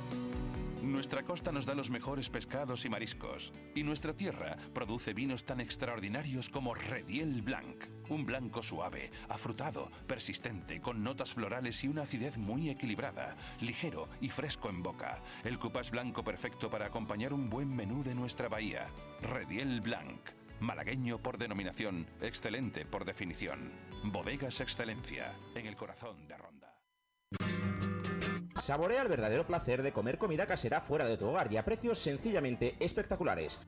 Nuestra costa nos da los mejores pescados y mariscos, y nuestra tierra produce vinos tan extraordinarios como Rediel Blanc, un blanco suave, afrutado, persistente, con notas florales y una acidez muy equilibrada, ligero y fresco en boca. El cupás blanco perfecto para acompañar un buen menú de nuestra bahía. Rediel Blanc, malagueño por denominación, excelente por definición. Bodegas Excelencia, en el corazón de Ronda. Saborea el verdadero placer de comer comida casera fuera de tu hogar y a precios sencillamente espectaculares.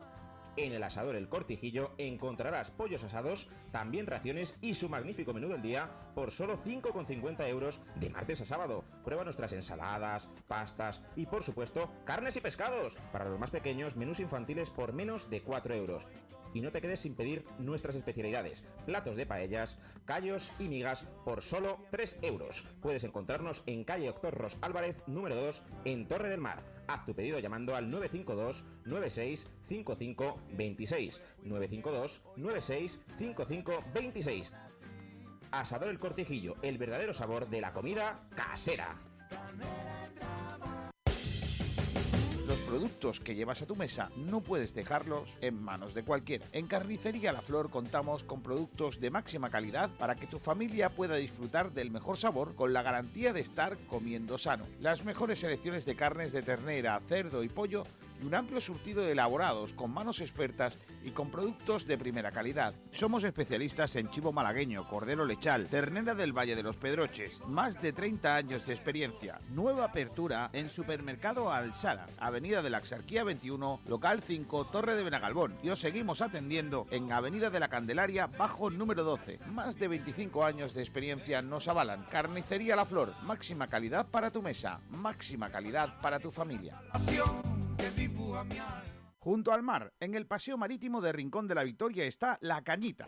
En el asador El Cortijillo encontrarás pollos asados, también raciones y su magnífico menú del día por solo 5,50 euros de martes a sábado. Prueba nuestras ensaladas, pastas y por supuesto carnes y pescados. Para los más pequeños, menús infantiles por menos de 4 euros y no te quedes sin pedir nuestras especialidades, platos de paellas, callos y migas por solo 3 euros. Puedes encontrarnos en calle Doctor Ros Álvarez, número 2, en Torre del Mar. Haz tu pedido llamando al 952 96 55 26 952 96 55 26 Asador El Cortijillo, el verdadero sabor de la comida casera. Los productos que llevas a tu mesa no puedes dejarlos en manos de cualquiera. En Carnicería La Flor contamos con productos de máxima calidad para que tu familia pueda disfrutar del mejor sabor con la garantía de estar comiendo sano. Las mejores selecciones de carnes de ternera, cerdo y pollo un amplio surtido de elaborados con manos expertas y con productos de primera calidad. Somos especialistas en chivo malagueño, cordero lechal, ternera del Valle de los Pedroches. Más de 30 años de experiencia. Nueva apertura en Supermercado Alsara, Avenida de la Axarquía 21, local 5, Torre de Benagalbón. Y os seguimos atendiendo en Avenida de la Candelaria, bajo número 12. Más de 25 años de experiencia nos avalan. Carnicería La Flor, máxima calidad para tu mesa, máxima calidad para tu familia. Junto al mar, en el paseo marítimo de Rincón de la Victoria está La Cañita.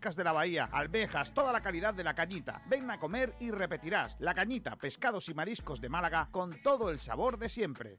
de la bahía, almejas, toda la calidad de la cañita. Ven a comer y repetirás. La cañita, pescados y mariscos de Málaga con todo el sabor de siempre.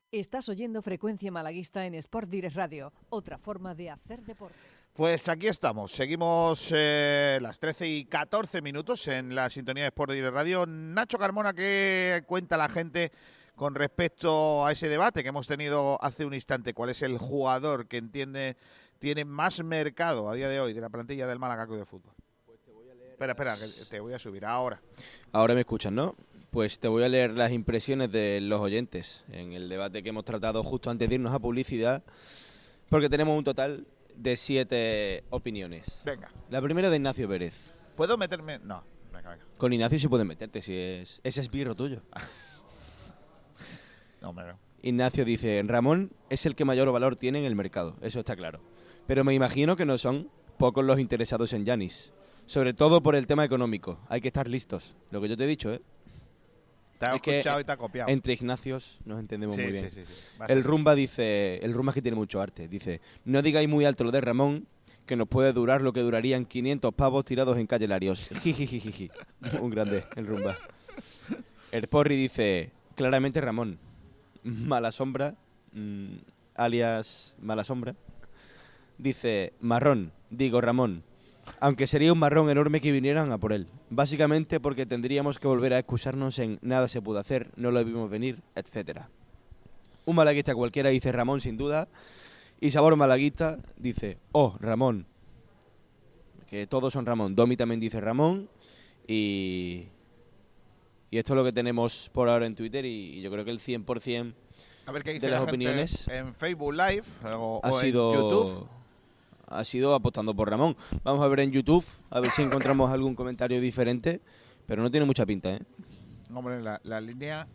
Estás oyendo Frecuencia Malaguista en Sport Direct Radio, otra forma de hacer deporte. Pues aquí estamos, seguimos eh, las 13 y 14 minutos en la sintonía de Sport Direct Radio. Nacho Carmona, ¿qué cuenta la gente con respecto a ese debate que hemos tenido hace un instante? ¿Cuál es el jugador que entiende tiene más mercado a día de hoy de la plantilla del Málaga Club de Fútbol? Espera, espera, que te voy a subir ahora. Ahora me escuchan, ¿no? Pues te voy a leer las impresiones de los oyentes en el debate que hemos tratado justo antes de irnos a publicidad, porque tenemos un total de siete opiniones. Venga. La primera de Ignacio Pérez. ¿Puedo meterme? No. Venga, venga. Con Ignacio sí puedes meterte, si es ese es birro tuyo. *laughs* No, hombre, no. Ignacio dice, Ramón es el que mayor valor tiene en el mercado, eso está claro. Pero me imagino que no son pocos los interesados en Yanis. Sobre todo por el tema económico. Hay que estar listos. Lo que yo te he dicho, ¿eh? Es escuchado y copiado. Entre Ignacios nos entendemos Sí, muy bien. sí, sí, El. Rumba dice, el Rumba es que tiene mucho arte, dice, no digáis muy alto lo de Ramón, que nos puede durar lo que durarían 500 pavos tirados en calle Larios. *laughs* Jijijijiji. Un grande, el Rumba. El Porri dice, claramente Ramón. Mala sombra, mm, alias Mala sombra. Dice, marrón, digo Ramón. Aunque sería un marrón enorme que vinieran a por él. Básicamente porque tendríamos que volver a excusarnos en nada se pudo hacer, no lo vimos venir, etcétera. Un malaguista cualquiera dice Ramón sin duda. Y Sabor Malaguista dice, oh, Ramón. Que todos son Ramón. Domi también dice Ramón. Y, y esto es lo que tenemos por ahora en Twitter. Y, y yo creo que el 100% A ver qué dice de la las gente opiniones en Facebook Live o, ha o sido en YouTube. Ha sido apostando por Ramón. Vamos a ver en YouTube, a ver si encontramos algún comentario diferente. Pero no tiene mucha pinta, ¿eh? Hombre, la, la línea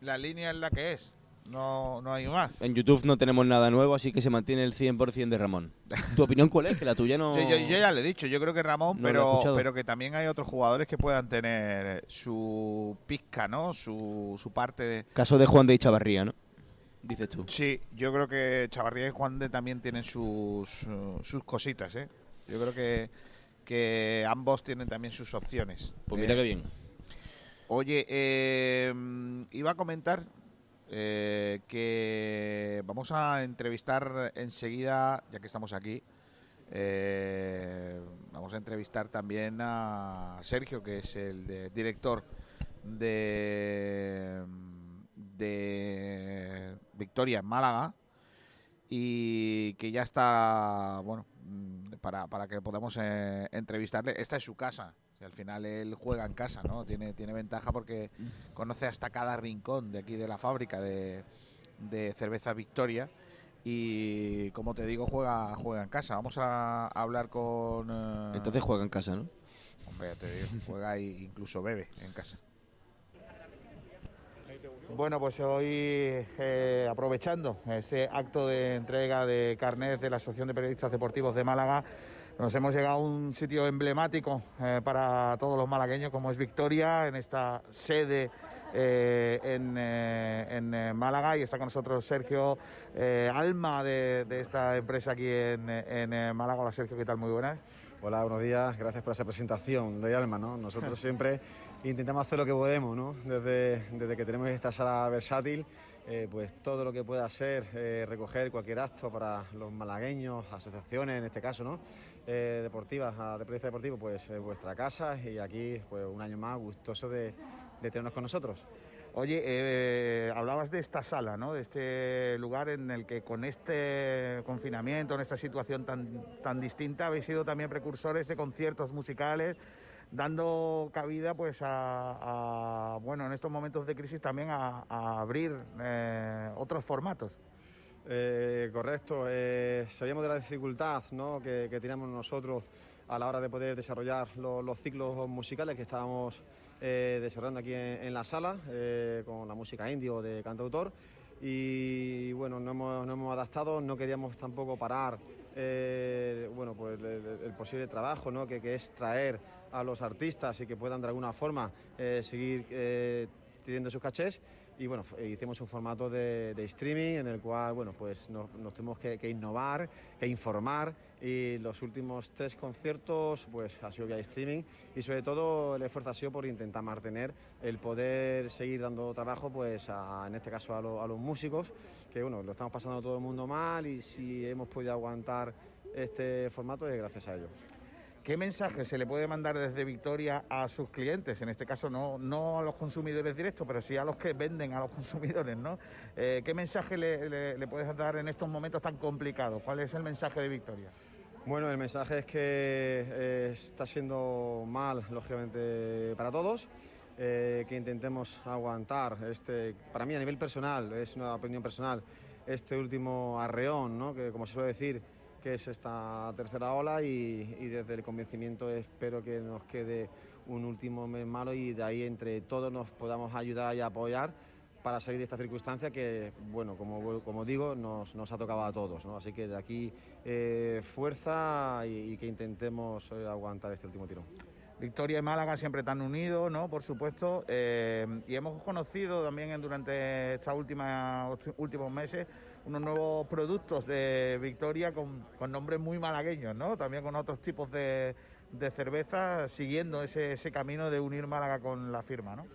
la línea es la que es. No, no hay más. En YouTube no tenemos nada nuevo, así que se mantiene el 100% de Ramón. ¿Tu opinión cuál es? Que la tuya no... Sí, yo, yo ya le he dicho, yo creo que Ramón, No pero, pero que también hay otros jugadores que puedan tener su pizca, ¿no? Su, su parte de... Caso de Juan de Chavarría, ¿no? Dices tú. Sí, yo creo que Chavarría y Juan de también tienen sus, uh, sus cositas, ¿eh? Yo creo que, que ambos tienen también sus opciones. Pues mira Eh, qué bien. Oye, eh, iba a comentar eh, que vamos a entrevistar enseguida, ya que estamos aquí, eh, vamos a entrevistar también a Sergio, que es el de- director de, de Victoria en Málaga y que ya está, bueno, mm, para, para que podamos eh, entrevistarle. Esta es su casa. y al final él juega en casa, ¿no? Tiene, tiene ventaja porque conoce hasta cada rincón de aquí de la fábrica de, de cerveza Victoria. Y como te digo, juega, juega en casa. Vamos a, hablar con. eh, Entonces juega en casa, ¿no? Hombre, ya te digo, juega e incluso bebe en casa. Bueno, pues hoy, eh, aprovechando ese acto de entrega de carnet de la Asociación de Periodistas Deportivos de Málaga, Nos hemos llegado a un sitio emblemático eh, para todos los malagueños como es Victoria, en esta sede eh, en, en, Málaga y está con nosotros Sergio, eh, alma de, de esta empresa aquí en, en Málaga. Hola Sergio, ¿qué tal? Muy buenas. Hola, buenos días. Gracias por esa presentación de Alma, ¿no? Nosotros *laughs* siempre intentamos hacer lo que podemos, ¿no? Desde, desde que tenemos esta sala versátil, eh, pues todo lo que pueda ser eh, recoger cualquier acto para los malagueños, asociaciones en este caso, ¿no? Eh, deportivas, de periodista deportivo, pues vuestra casa y aquí, pues un año más gustoso de, de tenernos con nosotros. Oye, hablabas de esta sala, ¿no? De este lugar en el que con este confinamiento, en esta situación tan, tan distinta, habéis sido también precursores de conciertos musicales, dando cabida, pues, a, a, bueno, en estos momentos de crisis también a, abrir eh, otros formatos. Eh, correcto, eh, sabíamos de la dificultad ¿no? que, que teníamos nosotros a la hora de poder desarrollar lo- los ciclos musicales que estábamos eh, desarrollando aquí en, en la sala con la música indio de cantautor y bueno, nos hemos, nos hemos adaptado, no queríamos tampoco parar bueno, pues el- el posible trabajo ¿no? que, que es traer a los artistas y que puedan de alguna forma eh, seguir eh, teniendo sus cachés. Y bueno, f- hicimos un formato de, streaming en el cual bueno, pues nos, nos tuvimos que, innovar, que informar. Y los últimos tres conciertos pues ha sido vía streaming. Y sobre todo el esfuerzo ha sido por intentar mantener el poder seguir dando trabajo pues a- en este caso a los músicos que bueno, lo estamos pasando todo el mundo mal y si hemos podido aguantar este formato es gracias a ellos. ¿Qué mensaje se le puede mandar desde Victoria a sus clientes? En este caso, no, no a los consumidores directos, pero sí a los que venden a los *laughs* consumidores, ¿no? Eh, ¿Qué mensaje le, puedes dar en estos momentos tan complicados? ¿Cuál es el mensaje de Victoria? Bueno, el mensaje es que eh, está siendo mal, lógicamente, para todos. eh, que intentemos aguantar este, para mí a nivel personal, es una opinión personal, este último arreón, ¿no? que como se suele decir, que es esta tercera ola y, desde el convencimiento espero que nos quede un último mes malo y de ahí entre todos nos podamos ayudar y apoyar para salir de esta circunstancia que, bueno, como, como digo, nos, nos ha tocado a todos. Así que de aquí eh, fuerza y, que intentemos eh, aguantar este último tirón. Victoria y Málaga siempre tan unidos, ¿no? Por supuesto. eh, y hemos conocido también durante estos últimos meses unos nuevos productos de Victoria con, con nombres muy malagueños, ¿no? También con otros tipos de, de cerveza, siguiendo ese, ese camino de unir Málaga con la firma, ¿no?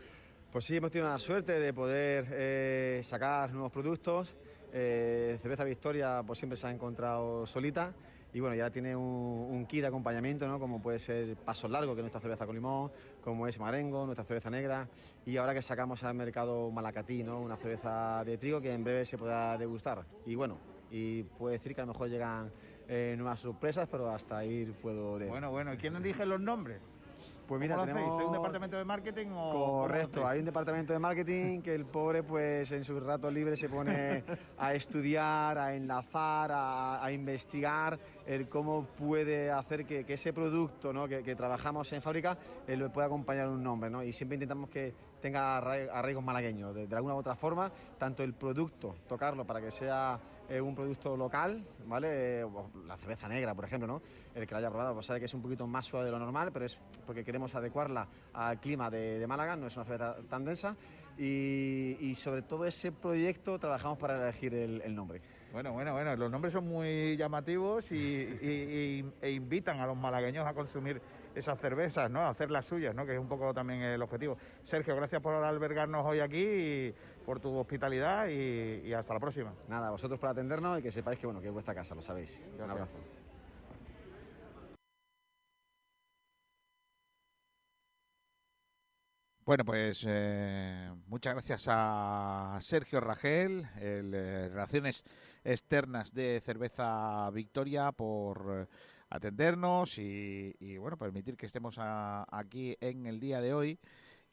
Pues sí, hemos tenido la suerte de poder eh, sacar nuevos productos. Eh, cerveza Victoria pues siempre se ha encontrado solita y bueno, ya tiene un, un kit de acompañamiento, ¿no? como puede ser Pasos Largo, que es nuestra cerveza con limón, como es Marengo, nuestra cerveza negra, y ahora que sacamos al mercado Malacatí, ¿no? una cerveza de trigo que en breve se podrá degustar. Y bueno, y puedo decir que a lo mejor llegan eh, nuevas sorpresas, pero hasta ahí puedo leer. Bueno, bueno, ¿y quién elige los nombres? Pues mira, ¿Cómo lo hacéis? tenemos- ¿Es un departamento de marketing o...? Correcto, hay un departamento de marketing que el pobre pues en sus ratos libres se pone a estudiar, a enlazar, a, a investigar el cómo puede hacer que, que ese producto ¿no? que, que trabajamos en fábrica eh, lo pueda acompañar un nombre. ¿no? Y siempre intentamos que tenga arra- arraigos malagueños, de, de alguna u otra forma, tanto el producto, tocarlo para que sea eh, un producto local, ¿vale? La cerveza negra, por ejemplo, ¿no? El que la haya probado pues sabe que es un poquito más suave de lo normal, pero es porque queremos adecuarla al clima de, Málaga, no es una cerveza tan densa. Y, sobre todo ese proyecto trabajamos para elegir el, nombre. Bueno, bueno, bueno, los nombres son muy llamativos y- y- e invitan a los malagueños a consumir esas cervezas, ¿no? Hacer las suyas, ¿no? Que es un poco también el objetivo. Sergio, gracias por albergarnos hoy aquí, y por tu hospitalidad y, y hasta la próxima. Nada, a vosotros por atendernos y que sepáis que, bueno, que es vuestra casa, lo sabéis. Un abrazo. Bueno, pues eh, muchas gracias a Sergio Ragel, el eh, Relaciones Externas de Cerveza Victoria, por eh, atendernos y, y, bueno, permitir que estemos a- aquí en el día de hoy.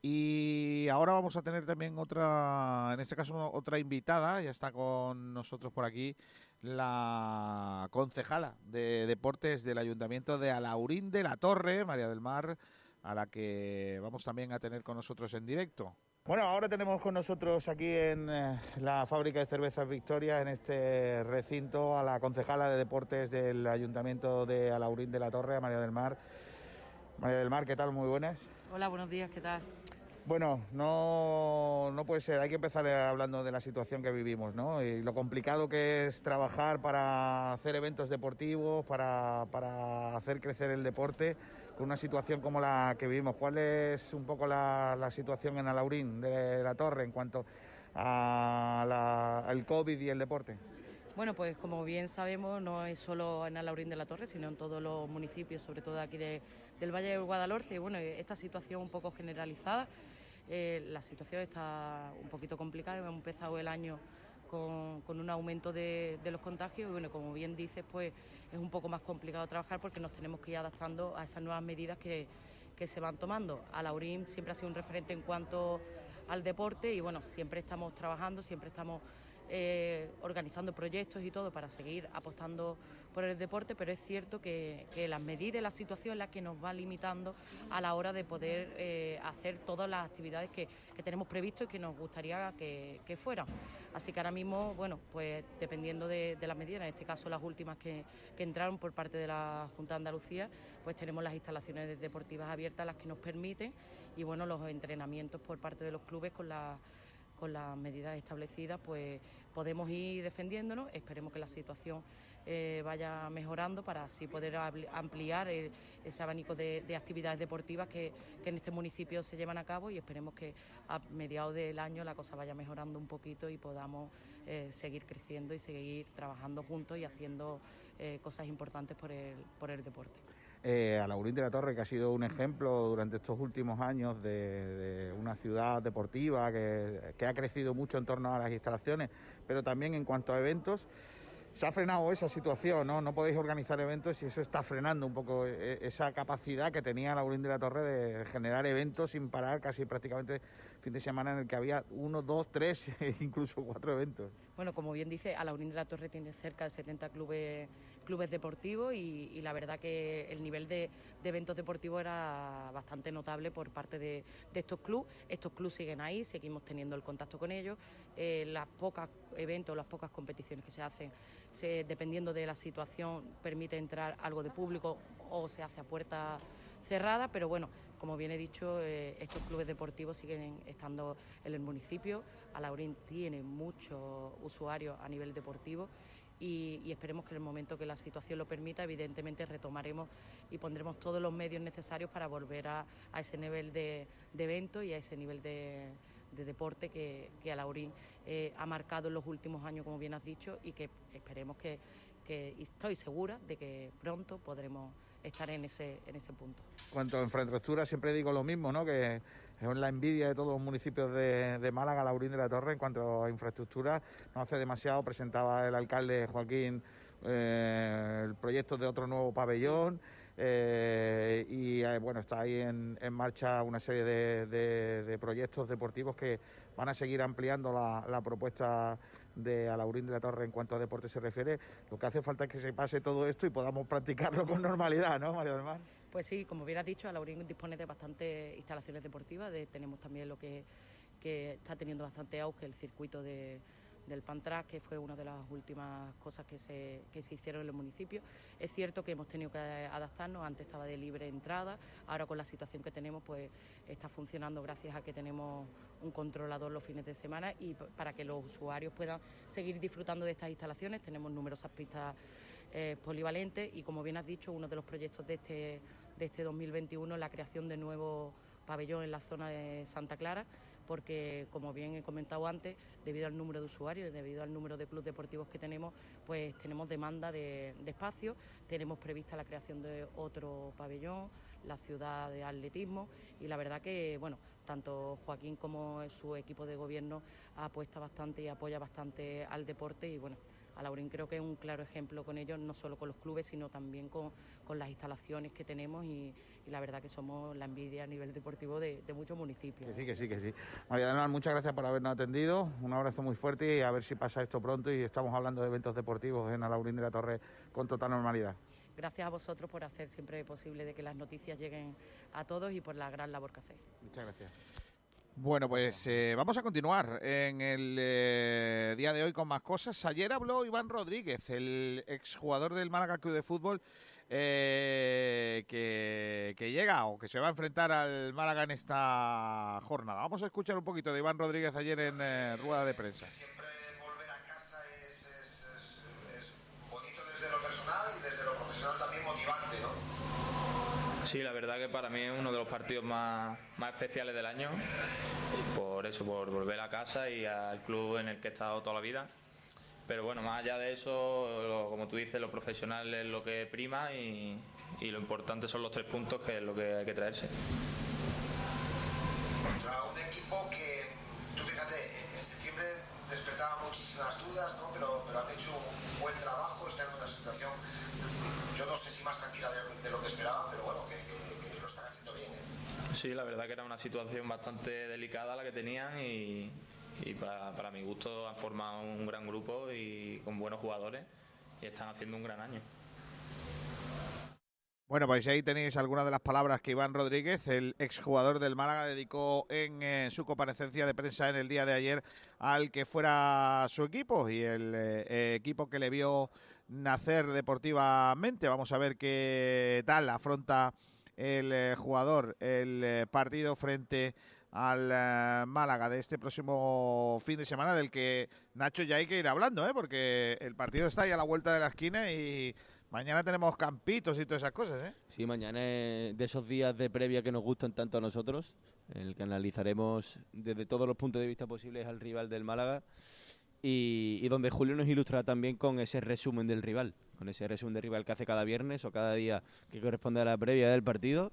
Y ahora vamos a tener también otra, en este caso otra invitada, ya está con nosotros por aquí la concejala de deportes del Ayuntamiento de Alaurín de la Torre, María del Mar, a la que vamos también a tener con nosotros en directo. Bueno, ahora tenemos con nosotros aquí en eh, la fábrica de cervezas Victoria, en este recinto, a la concejala de deportes del Ayuntamiento de Alaurín de la Torre, a María del Mar. María del Mar, ¿qué tal? Muy buenas. Hola, buenos días, ¿qué tal? Bueno, no, no puede ser, hay que empezar hablando de la situación que vivimos, ¿no? Y lo complicado que es trabajar para hacer eventos deportivos, para, para hacer crecer el deporte con una situación como la que vivimos. ¿Cuál es un poco la, situación en Alaurín de la Torre en cuanto al COVID y el deporte? Bueno, pues como bien sabemos, no es solo en Alaurín de la Torre, sino en todos los municipios, sobre todo aquí de, del Valle del Guadalhorce. Y bueno, esta situación un poco generalizada eh, la situación está un poquito complicada. Hemos empezado el año con, un aumento de, los contagios y bueno, como bien dices, pues es un poco más complicado trabajar porque nos tenemos que ir adaptando a esas nuevas medidas que, se van tomando. Alaurín siempre ha sido un referente en cuanto al deporte y bueno, siempre estamos trabajando, siempre estamos eh, organizando proyectos y todo para seguir apostando por el deporte, pero es cierto que, las medidas y la situación es la que nos va limitando a la hora de poder eh, hacer todas las actividades que, tenemos previsto y que nos gustaría que, fueran. Así que ahora mismo, bueno, pues dependiendo de, las medidas, en este caso las últimas que, entraron por parte de la Junta de Andalucía, pues tenemos las instalaciones deportivas abiertas las que nos permiten y bueno, los entrenamientos por parte de los clubes con la con las medidas establecidas, pues podemos ir defendiéndonos. Esperemos que la situación eh, vaya mejorando para así poder ampliar ese abanico de, actividades deportivas que, en este municipio se llevan a cabo y esperemos que a mediados del año la cosa vaya mejorando un poquito y podamos eh, seguir creciendo y seguir trabajando juntos y haciendo eh, cosas importantes por el, por el deporte. a Laurín de la Torre, que ha sido un ejemplo durante estos últimos años de, una ciudad deportiva que, que, ha crecido mucho en torno a las instalaciones, pero también en cuanto a eventos se ha frenado esa situación, ¿no? No podéis organizar eventos y eso está frenando un poco eh, esa capacidad que tenía Laurín de la Torre de generar eventos sin parar, casi prácticamente fin de semana en el que había uno, dos, tres, *laughs* incluso cuatro eventos. Bueno, como bien dice, Laurín de la Torre tiene cerca de 70 clubes deportivos y, la verdad que el nivel de, eventos deportivos era bastante notable por parte de, estos clubes. Estos clubes siguen ahí, seguimos teniendo el contacto con ellos. Eh, las pocas eventos, las pocas competiciones que se hacen, dependiendo de la situación, permite entrar algo de público o se hace a puerta cerrada, pero bueno, como bien he dicho, eh, estos clubes deportivos siguen estando en el municipio. Alaurín tiene muchos usuarios a nivel deportivo y, esperemos que en el momento que la situación lo permita, evidentemente retomaremos y pondremos todos los medios necesarios para volver a, ese nivel de, evento y a ese nivel de, deporte que, que Alaurín eh, ha marcado en los últimos años, como bien has dicho, y que esperemos que, que estoy segura de que pronto podremos estar en ese, en ese punto. Cuanto a infraestructura, siempre digo lo mismo, ¿no? que es la envidia de todos los municipios de, de Málaga, Laurín de la Torre, en cuanto a infraestructura, no hace demasiado, presentaba el alcalde Joaquín eh, el proyecto de otro nuevo pabellón. Eh, y eh, bueno, está ahí en, marcha una serie de, proyectos deportivos que van a seguir ampliando la, propuesta de Alaurín de la Torre en cuanto a deporte se refiere. Lo que hace falta es que se pase todo esto y podamos practicarlo con normalidad, ¿no, María del? Pues sí, como has dicho, Alaurín dispone de bastantes instalaciones deportivas. tenemos también lo que, que está teniendo bastante auge, el circuito de del Pantrack, que fue una de las últimas cosas que se, que se hicieron en el municipio. Es cierto que hemos tenido que adaptarnos, antes estaba de libre entrada, ahora con la situación que tenemos pues está funcionando gracias a que tenemos un controlador los fines de semana y para que los usuarios puedan seguir disfrutando de estas instalaciones tenemos numerosas pistas eh, polivalentes y como bien has dicho, uno de los proyectos de este, de este 2021 es la creación de nuevo pabellón en la zona de Santa Clara porque, como bien he comentado antes, debido al número de usuarios, debido al número de clubes deportivos que tenemos, pues tenemos demanda de, espacio, tenemos prevista la creación de otro pabellón, la ciudad de atletismo y la verdad que, bueno, tanto Joaquín como su equipo de gobierno apuesta bastante y apoya bastante al deporte y, bueno, a Laurín creo que es un claro ejemplo con ellos, no solo con los clubes, sino también con, las instalaciones que tenemos y, la verdad que somos la envidia a nivel deportivo de, muchos municipios. Que sí, que sí, que sí. María Del muchas gracias por habernos atendido, un abrazo muy fuerte y a ver si pasa esto pronto y estamos hablando de eventos deportivos en Alaurín de la Torre con total normalidad. Gracias a vosotros por hacer siempre posible de que las noticias lleguen a todos y por la gran labor que hacéis. Muchas gracias. Bueno, pues eh, vamos a continuar en el eh, día de hoy con más cosas. Ayer habló Iván Rodríguez, el exjugador del Málaga Club de Fútbol, eh, que, que llega o que se va a enfrentar al Málaga en esta jornada. Vamos a escuchar un poquito de Iván Rodríguez ayer en eh, rueda de prensa. bonito desde lo personal y desde lo profesional también motivante, ¿no? Sí, la verdad que para mí es uno de los partidos más, más especiales del año. Por eso, por volver a casa y al club en el que he estado toda la vida. Pero bueno, más allá de eso, como tú dices, lo profesional es lo que prima y, y lo importante son los tres puntos, que es lo que hay que traerse. Contra un equipo que, tú fíjate, en septiembre despertaba muchísimas dudas, ¿no? Pero, pero han hecho un buen trabajo, están en una situación, yo no sé si más tranquila de, de lo que esperaban, pero bueno, que, que- que lo están haciendo bien, ¿eh? Sí, la verdad que era una situación bastante delicada la que tenían y, y para, para mi gusto han formado un gran grupo y con buenos jugadores y están haciendo un gran año. Bueno, pues ahí tenéis algunas de las palabras que Iván Rodríguez, el exjugador del Málaga, dedicó en eh, su comparecencia de prensa en el día de ayer al que fuera su equipo y el eh, equipo que le vio nacer deportivamente. Vamos a ver qué tal afronta el eh, jugador el partido frente al Málaga de este próximo fin de semana del que Nacho ya hay que ir hablando, porque el partido está ahí a la vuelta de la esquina y mañana tenemos campitos y todas esas cosas. ¿eh? Sí, mañana es de esos días de previa que nos gustan tanto a nosotros, en el que analizaremos desde todos los puntos de vista posibles al rival del Málaga y, y donde Julio nos ilustrará también con ese resumen del rival, con ese resumen del rival que hace cada viernes o cada día que corresponde a la previa del partido.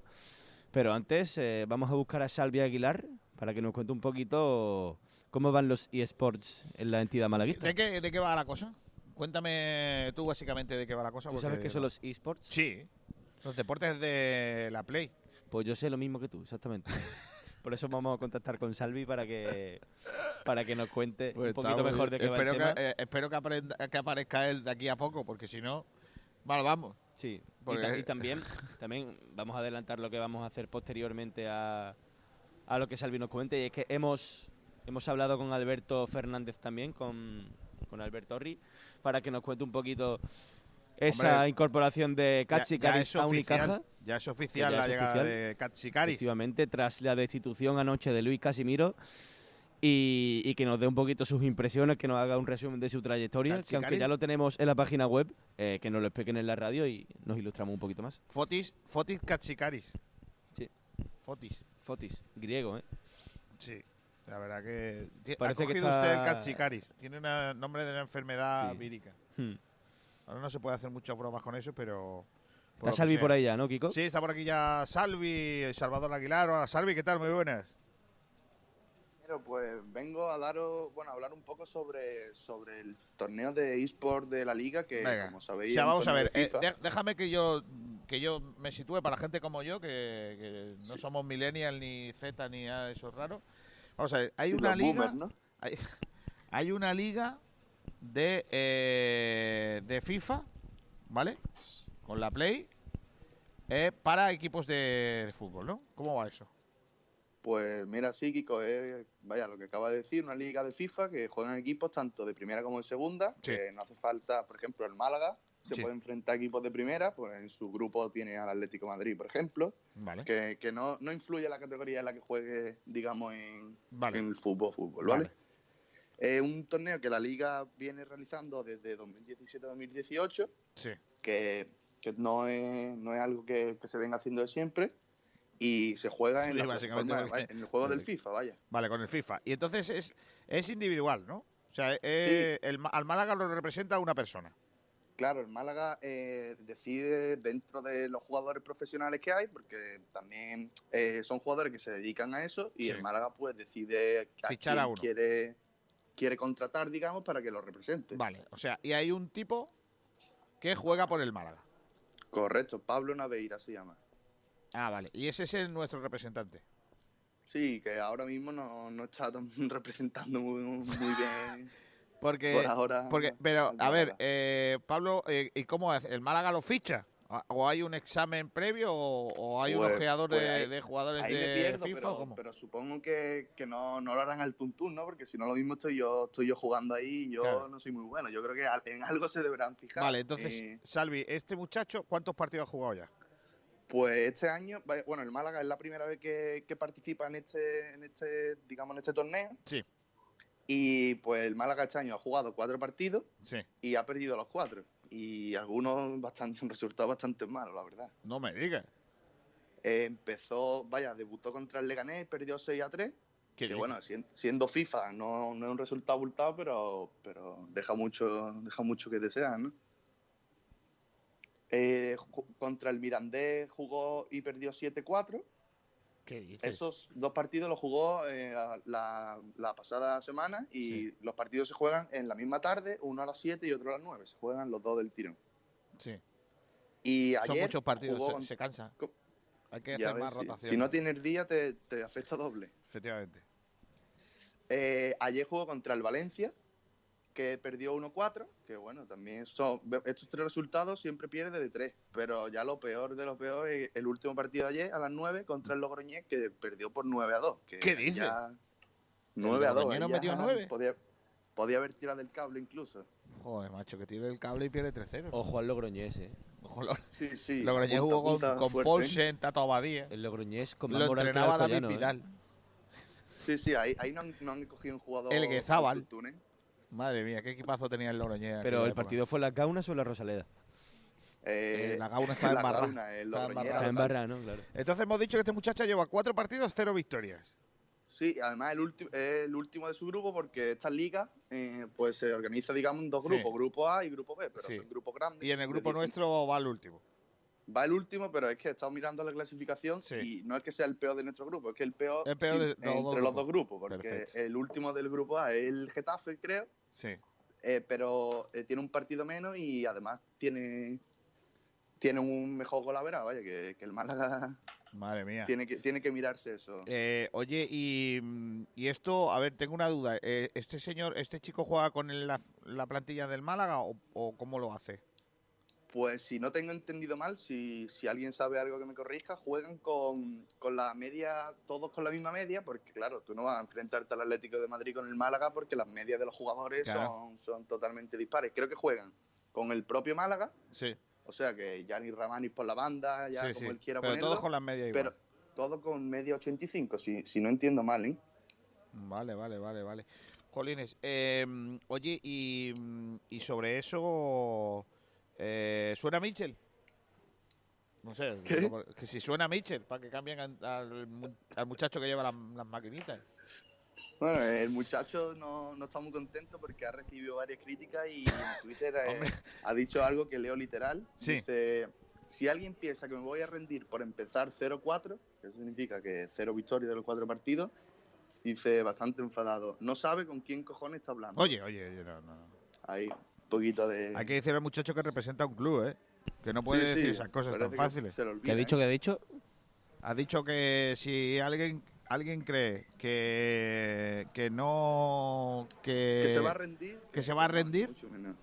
Pero antes eh, vamos a buscar a Salvia Aguilar para que nos cuente un poquito cómo van los eSports en la entidad malaguista. ¿De qué, ¿De qué va la cosa? Cuéntame tú básicamente de qué va la cosa. ¿Tú sabes qué son los eSports? Sí, los deportes de la Play. Pues yo sé lo mismo que tú, exactamente. *laughs* Por eso vamos a contactar con Salvi para que para que nos cuente Pues un poquito mejor de qué va el espero tema. que, eh, espero que, aprenda- que aparezca él de aquí a poco, porque si no, vale, vamos. Sí, y, Porque- ta- y *laughs* también, también vamos a adelantar lo que vamos a hacer posteriormente a, a lo que Salvi nos cuente. Y es que hemos, hemos hablado con Alberto Fernández también, con, con Alberto Orri, para que nos cuente un poquito esa Hombre, incorporación de Katsikaris a Unicaja. Ya es oficial ya la es llegada oficial. de Katsikaris. Efectivamente, tras la destitución anoche de Luis Casimiro. Y, y que nos dé un poquito sus impresiones, que nos haga un resumen de su trayectoria, que aunque ya lo tenemos en la página web, eh, que nos lo expliquen en la radio y nos ilustramos un poquito más. Fotis, Fotis Katsikaris. Sí. Fotis. Fotis, griego, ¿eh? Sí. La verdad que. Parece ha que cogido está- usted el Katsikaris. Tiene un nombre de una enfermedad Sí. vírica. Hmm. Ahora no se puede hacer muchas bromas con eso, pero. Está Salvi por ahí ya, ¿no, Kiko? Sí, está por aquí ya Salvi, Salvador Aguilar. Hola, Salvi, ¿qué tal? Muy buenas. Pero pues vengo a daros, bueno, a hablar un poco sobre, sobre el torneo de eSport de la liga que, Venga. como sabéis, O sea, vamos a ver, eh, déjame que yo que yo me sitúe para gente como yo, que, que no somos millennial ni Z ni nada de eso raro. Vamos a ver, hay una los liga, boomers, ¿no? hay, *laughs* hay una liga de eh, de FIFA, ¿vale? Con la Play eh, para equipos de, de fútbol, ¿no? ¿Cómo va eso? Pues mira, sí, Kiko, es, vaya, lo que acaba de decir, una liga de FIFA que juegan equipos tanto de primera como de segunda, Sí. que no hace falta, por ejemplo, el Málaga se Sí. puede enfrentar a equipos de primera, pues en su grupo tiene al Atlético de Madrid, por ejemplo, Vale. que, que no, no influye la categoría en la que juegue, digamos, en, Vale. en el fútbol, fútbol, ¿vale? Es un torneo que la liga viene realizando desde 2017-2018, Sí. que, que no, es, no es algo que, que se venga haciendo de siempre y se juega en, Sí, la el juego del. FIFA, vaya. Vale, con el FIFA. Y entonces es, es individual, ¿no? O sea, eh, el, Ma- al Málaga lo representa una persona. Claro, el Málaga eh, decide dentro de los jugadores profesionales que hay, porque también eh, son jugadores que se dedican a eso, y Sí. el Málaga pues decide a Fichar quién a uno. quiere quiere contratar, digamos, para que lo represente. Vale, o sea, y hay un tipo que juega por el Málaga. Correcto, Pablo Naveira se llama. Ah, vale. Y ese es el- nuestro representante. Sí, que ahora mismo no, no está tan- *laughs* representando muy, muy bien. Porque, Por ahora, porque pero, a ver, eh, Pablo, eh, ¿y cómo hace? ¿El Málaga lo ficha ¿O- ¿O hay un examen previo o, o hay un Pues- ojeador pues de, ahí- de jugadores ahí me de pierdo, FIFA? pero, supongo que, que no, no lo harán al tuntún, ¿no? Porque si no lo mismo estoy yo estoy yo jugando ahí y yo Claro. no soy muy bueno. Yo creo que en algo se deberán fijar. Vale, entonces, Eh, Salvi, ¿este muchacho cuántos partidos ha jugado ya? Pues este año, bueno, el Málaga es la primera vez que, que participa en este, en este, digamos, en este torneo. Sí. Y pues el Málaga este año ha jugado cuatro partidos Sí. y ha perdido los cuatro. Y algunos bastante, *laughs* un resultado bastante malo, la verdad. No me digas. Eh, empezó, vaya, debutó contra el Leganés, perdió 6 a 3. ¿Qué Que bueno, sien- siendo FIFA no, no es un resultado abultado, pero, pero deja mucho deja mucho que desear, ¿no? Eh, contra el Mirandés jugó y perdió 7-4. ¿Qué dices? Esos dos partidos los jugó eh, la, la pasada semana y los partidos se juegan en la misma tarde, uno a las 7 y otro a las 9. Se juegan los dos del tirón. Sí. Y Son ayer muchos partidos, jugó se, cansa. Hay que hacer más ves, rotación. Si no tienes día, te, te afecta doble. Efectivamente. Eh, ayer jugó contra el Valencia, que perdió 1-4, que bueno, también son, estos tres resultados siempre pierde de tres, pero ya lo peor de lo peor es el último partido de ayer a las 9 contra el Logroñés, que perdió por 9 a 2. que ¿Qué dices? ya- ¿El 9 a 2. Logroñés no metió ya nueve? Podía, podía haber tirado del cable incluso. Joder, macho, que tire el cable y pierde 3-0. Ojo al Logroñés, eh. Ojo, Log- Sí, sí. Logroñés apunta- jugó con, apunta con fuerte. Paulsen, Tato Abadía. El Logroñés con Lo el entrenaba David ¿eh? Vidal. Sí, sí, ahí, ahí no, han, no han cogido un jugador. El Guezábal. del Túnez. Madre mía, qué equipazo tenía el Logroñés. en Pero el época. partido fue en las Gaunas o en la Rosaleda. Eh, Eh, la Gauna *laughs* la el. Está en barra, ¿no? Claro. Entonces hemos dicho que este muchacho lleva cuatro partidos, cero victorias. Sí, además el último es el último de su grupo porque esta liga eh, pues se organiza digamos en dos Sí. grupos, grupo A y grupo B, pero Sí. son grupos grandes. Y en el grupo 10. nuestro va el último. Va el último, pero es que he estado mirando la clasificación Sí. y no es que sea el peor de nuestro grupo, es que el peor, El peor sí, de los dos entre los dos grupos, porque Perfecto. el último del grupo A es el Getafe, creo, Sí. eh, pero eh, tiene un partido menos y además tiene tiene un mejor golavera, vaya, que, que el Málaga Madre mía. tiene que, tiene que mirarse eso. Eh, oye, y, y esto, a ver, tengo una duda. Eh, ¿Este señor, este chico juega con el- la, la plantilla del Málaga o, o cómo lo hace? Pues si no tengo entendido mal, si, si alguien sabe algo que me corrija, juegan con, con la media, todos con la misma media, porque claro, tú no vas a enfrentarte al Atlético de Madrid con el Málaga porque las medias de los jugadores Claro. son, son totalmente dispares. Creo que juegan con el propio Málaga, Sí. o sea que Gianni Ramanis por la banda, ya sí, como sí. él quiera Pero ponerlo, todos con las medias igual. pero todo con media 85, si, si no entiendo mal, ¿eh? Vale, vale, vale, vale. Jolines, eh, oye, y, y sobre eso, eh, ¿suena Mitchell? No sé, que si suena Mitchell, para que cambien al, al mu- al muchacho que lleva las, las maquinitas. Bueno, el muchacho no, no está muy contento porque ha recibido varias críticas y en *laughs* Twitter eh, ha dicho algo que leo literal. Sí. Dice, si alguien piensa que me voy a rendir por empezar 0-4, que eso significa que cero victorias de los cuatro partidos, dice bastante enfadado. No sabe con quién cojones está hablando. Oye, oye, oye, no, no. Ahí, poquito de... Hay que decir al muchacho que representa un club, ¿eh? Que no puede Sí, sí, decir esas cosas tan que fáciles. olvida, ¿Qué ha dicho? ¿eh? ¿Qué ha dicho? Ha dicho que si alguien alguien cree que que no que, Que se va a rendir. que se va a no, rendir, mucho menos.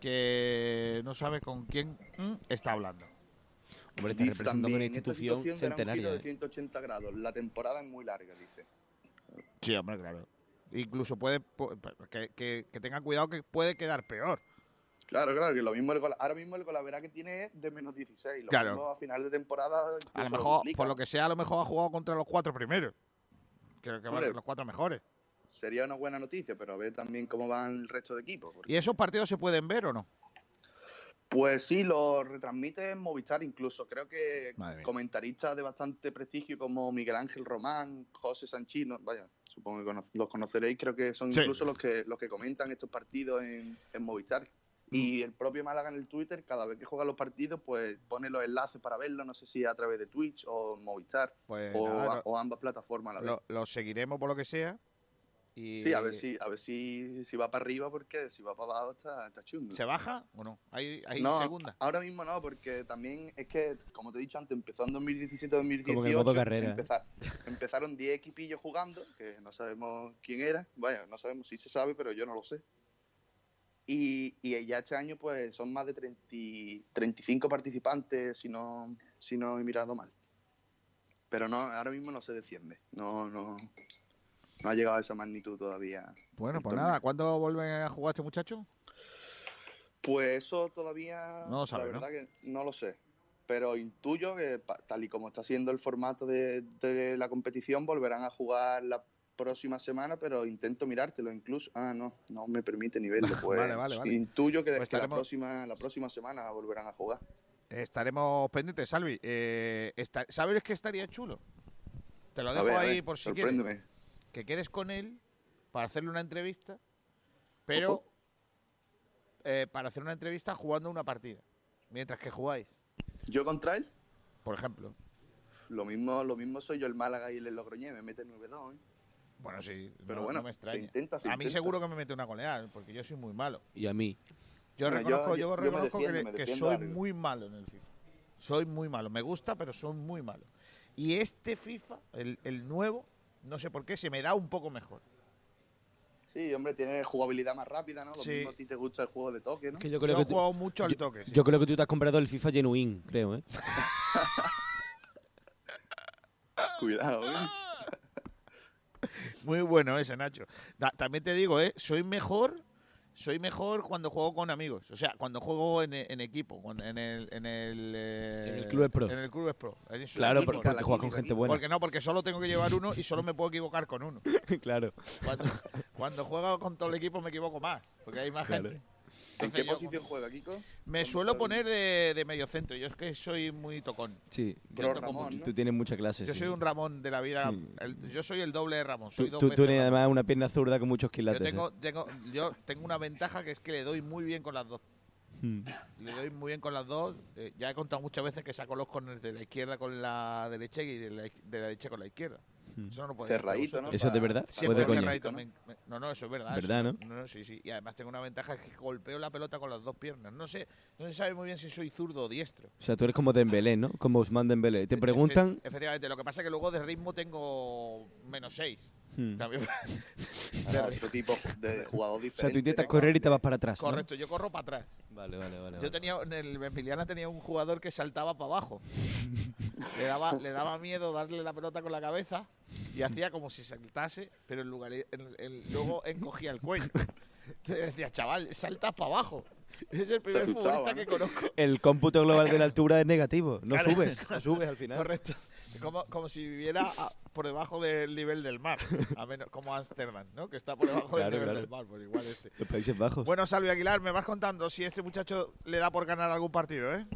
que no sabe con quién mm, está hablando. Hombre, está Dice representando una también, esta institución un centenaria. giro de ¿eh? 180 grados. La temporada es muy larga, dice. Sí, hombre, claro. Incluso puede pu- que, que, cuidado que puede quedar peor. Claro, claro, que lo mismo el gol, ahora mismo el golavera que tiene es de menos 16. Lo Claro. mismo a final de temporada. A lo mejor, por lo que sea, a lo mejor ha jugado contra los cuatro primeros. Creo que van los cuatro mejores. Sería una buena noticia, pero a ver también cómo van el resto de equipos. porque- ¿Y esos partidos se pueden ver o no? Pues sí, lo retransmite en Movistar incluso. Creo que comentaristas de bastante prestigio como Miguel Ángel Román, José Sanchino, vaya, supongo que los conoceréis, creo que son Sí. incluso los que los que comentan estos partidos en, en Movistar. Mm. Y el propio Málaga en el Twitter, cada vez que juega los partidos, pues pone los enlaces para verlo, no sé si a través de Twitch o Movistar, Pues o, nada, a- lo- o ambas plataformas a la vez. lo, lo seguiremos por lo que sea. Y Sí, a ver si, a ver si, si va para arriba, porque si va para abajo está, está chungo. ¿Se baja o no? ¿Hay, hay no, segunda? ahora mismo no, porque también es que, como te he dicho antes, empezó en 2017-2018. Como que modo carrera, ¿eh? empeza- empezaron 10 equipillos jugando, que no sabemos quién era. Vaya, no sabemos si se sabe, pero yo no lo sé. Y, y ya este año pues son más de 30, 35 participantes, si no, si no he mirado mal. Pero no, ahora mismo no se desciende. No, no, no ha llegado a esa magnitud todavía. Bueno, pues nada, ¿cuándo vuelve a jugar este muchacho? Pues eso todavía, No lo sabe, la ¿no? verdad que no lo sé. Pero intuyo que tal y como está siendo el formato de, de la competición, volverán a jugar la próxima semana, pero intento mirártelo incluso. Ah, no, no me permite ni verlo. *laughs* Pues Vale, vale, vale. intuyo que, Pues que la, próxima, la próxima semana volverán a jugar. Estaremos pendientes, Salvi. Eh, esta- ¿Sabes qué estaría chulo? Te lo dejo ver, ahí ver, por si quieres. Que quedes con él para hacerle una entrevista, pero eh, para hacer una entrevista jugando una partida, mientras que jugáis, ¿Yo contra él? por ejemplo. Lo mismo, lo mismo soy yo el Málaga y el Logroñé, me mete 9-2. ¿eh? Bueno, sí, Pero no, bueno, no me se extraña. intenta, se a mí intenta. seguro que me mete una goleada, porque yo soy muy malo. Y a mí. Yo Bueno, reconozco, yo, reconozco que- defiendo, que, soy muy malo en el FIFA. Soy muy malo. Me gusta, pero soy muy malo. Y este FIFA, el, el nuevo, no sé por qué, se me da un poco mejor. Sí, hombre, tiene jugabilidad más rápida, ¿no? Lo Sí. mismo a ti te gusta el juego de toque, ¿no? Que yo creo Yo que he tú- jugado mucho al yo- toque, sí. Yo creo que tú te has comprado el FIFA Genuine, creo, ¿eh? *laughs* Cuidado, ¿eh? Muy bueno ese, Nacho. Da- también te digo, ¿eh? Soy mejor. Soy mejor cuando juego con amigos. O sea, cuando juego en, en equipo, en el. En el, eh, En el Clubes Pro. En el Clubes Pro. Claro, porque, porque juegas con gente buena. Porque no, porque solo tengo que llevar uno y solo me puedo equivocar con uno. *laughs* claro. Cuando, cuando juego con todo el equipo me equivoco más, porque hay más Claro. gente. ¿En qué yo- posición juega, Kiko? Me suelo poner de, de medio centro. Yo es que soy muy tocón. Sí. Yo toco mucho. Tú tienes mucha clase. Yo sí. soy un Ramón de la vida. Sí. el- yo soy el doble de Ramón. Tú, Soy tú- tú veces tienes Ramón. además una pierna zurda con muchos Yo quilates. ¿eh? tengo, tengo, yo tengo una ventaja que es que le doy muy bien con las dos. Hmm. Le doy muy bien con las dos. Eh, ya he contado muchas veces que saco los corners de la izquierda con la derecha y de la, de la derecha con la izquierda. Hmm. Eso no lo Cerradito. ¿no? ¿Eso es de verdad? Siempre ¿O es de coña? cerradito, me- me- no, no, eso es verdad. ¿Verdad, eso- no? Sí, sí. Y además tengo una ventaja que golpeo la pelota con las dos piernas. No sé, no se sabe muy bien si soy zurdo o diestro. O sea, tú eres como Dembélé, ¿no? Como Usman Dembélé. Te preguntan... Efe- efectivamente, lo que pasa es que luego de ritmo tengo menos 6. Hmm. También. Ah, *laughs* otro tipo de jugador O diferente. sea, tú intentas ¿no? correr y te vas para atrás, ¿no? Correcto, yo corro para atrás. Vale, vale, vale. Yo tenía, en el Emiliana tenía un jugador que saltaba para abajo. le, daba, le daba miedo darle la pelota con la cabeza y hacía como si saltase, pero en lugar, en- en- luego encogía el cuello. Entonces decía, chaval, saltas para abajo. Es el primer futbolista ¿no? que conozco. El cómputo global de la altura es negativo. No Claro. subes, *laughs* no subes al final. Correcto. Como, como si viviera a- por debajo del nivel del mar. A menos, como Ámsterdam, ¿no? Que está por debajo Claro, del nivel claro. del mar. Pues igual este. Los Países Bajos. Bueno, Salvi Aguilar, me vas contando si este muchacho le da por ganar algún partido, ¿eh?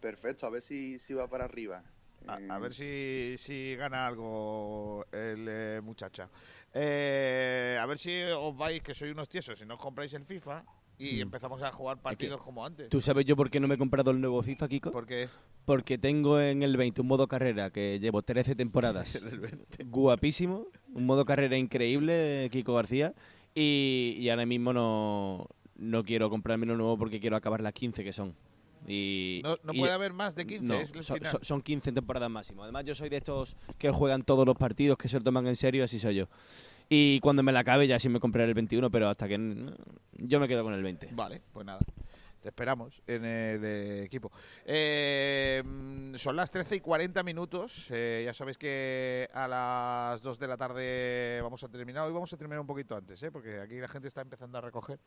Perfecto, a ver si, si va para arriba. A, Eh, a ver si, si gana algo el eh, muchacha. Eh, a ver si os vais, que sois unos tiesos, si no os compráis el FIFA y Mm. empezamos a jugar partidos como antes. ¿Tú sabes yo por qué no me he comprado el nuevo FIFA, Kiko? ¿Por qué? Porque tengo en el 20 un modo carrera que llevo 13 temporadas. *laughs* Guapísimo. Un modo carrera increíble, Kiko García. Y, y ahora mismo no, no quiero comprarme uno nuevo porque quiero acabar las 15 que son. Y, No, no y- puede haber más de 15, no, es el son, final. son- son 15 temporadas máximo. Además, yo soy de estos que juegan todos los partidos, que se lo toman en serio, así soy yo. Y cuando me la acabe ya sí me compraré el 21, pero hasta que... Yo me quedo con el 20. Vale, pues nada. Te esperamos en el equipo. Eh, mm, son las 13 y 40 minutos. Eh, ya sabéis que a las 2 de la tarde vamos a terminar. Hoy vamos a terminar un poquito antes, ¿eh? porque aquí la gente está empezando a recoger.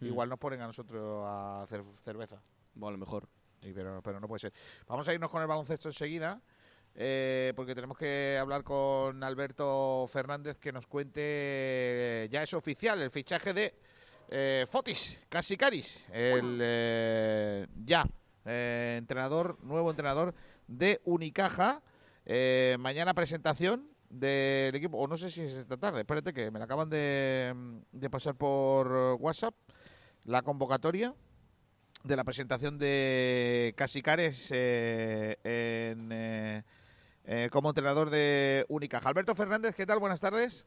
Hmm. Igual nos ponen a nosotros a hacer cerveza. Bueno, a lo mejor. Sí, pero, pero no puede ser. Vamos a irnos con el baloncesto enseguida. Eh, porque tenemos que hablar con Alberto Fernández que nos cuente, ya es oficial, el fichaje de eh, Fotis Casicaris, el eh, ya eh, entrenador, nuevo entrenador de Unicaja. Eh, mañana presentación del equipo, o no sé si es esta tarde, espérate que me la acaban de, de pasar por eh, WhatsApp, la convocatoria de la presentación de Casicares eh, en, eh, como entrenador de Unicaja. Alberto Fernández, ¿qué tal? Buenas tardes.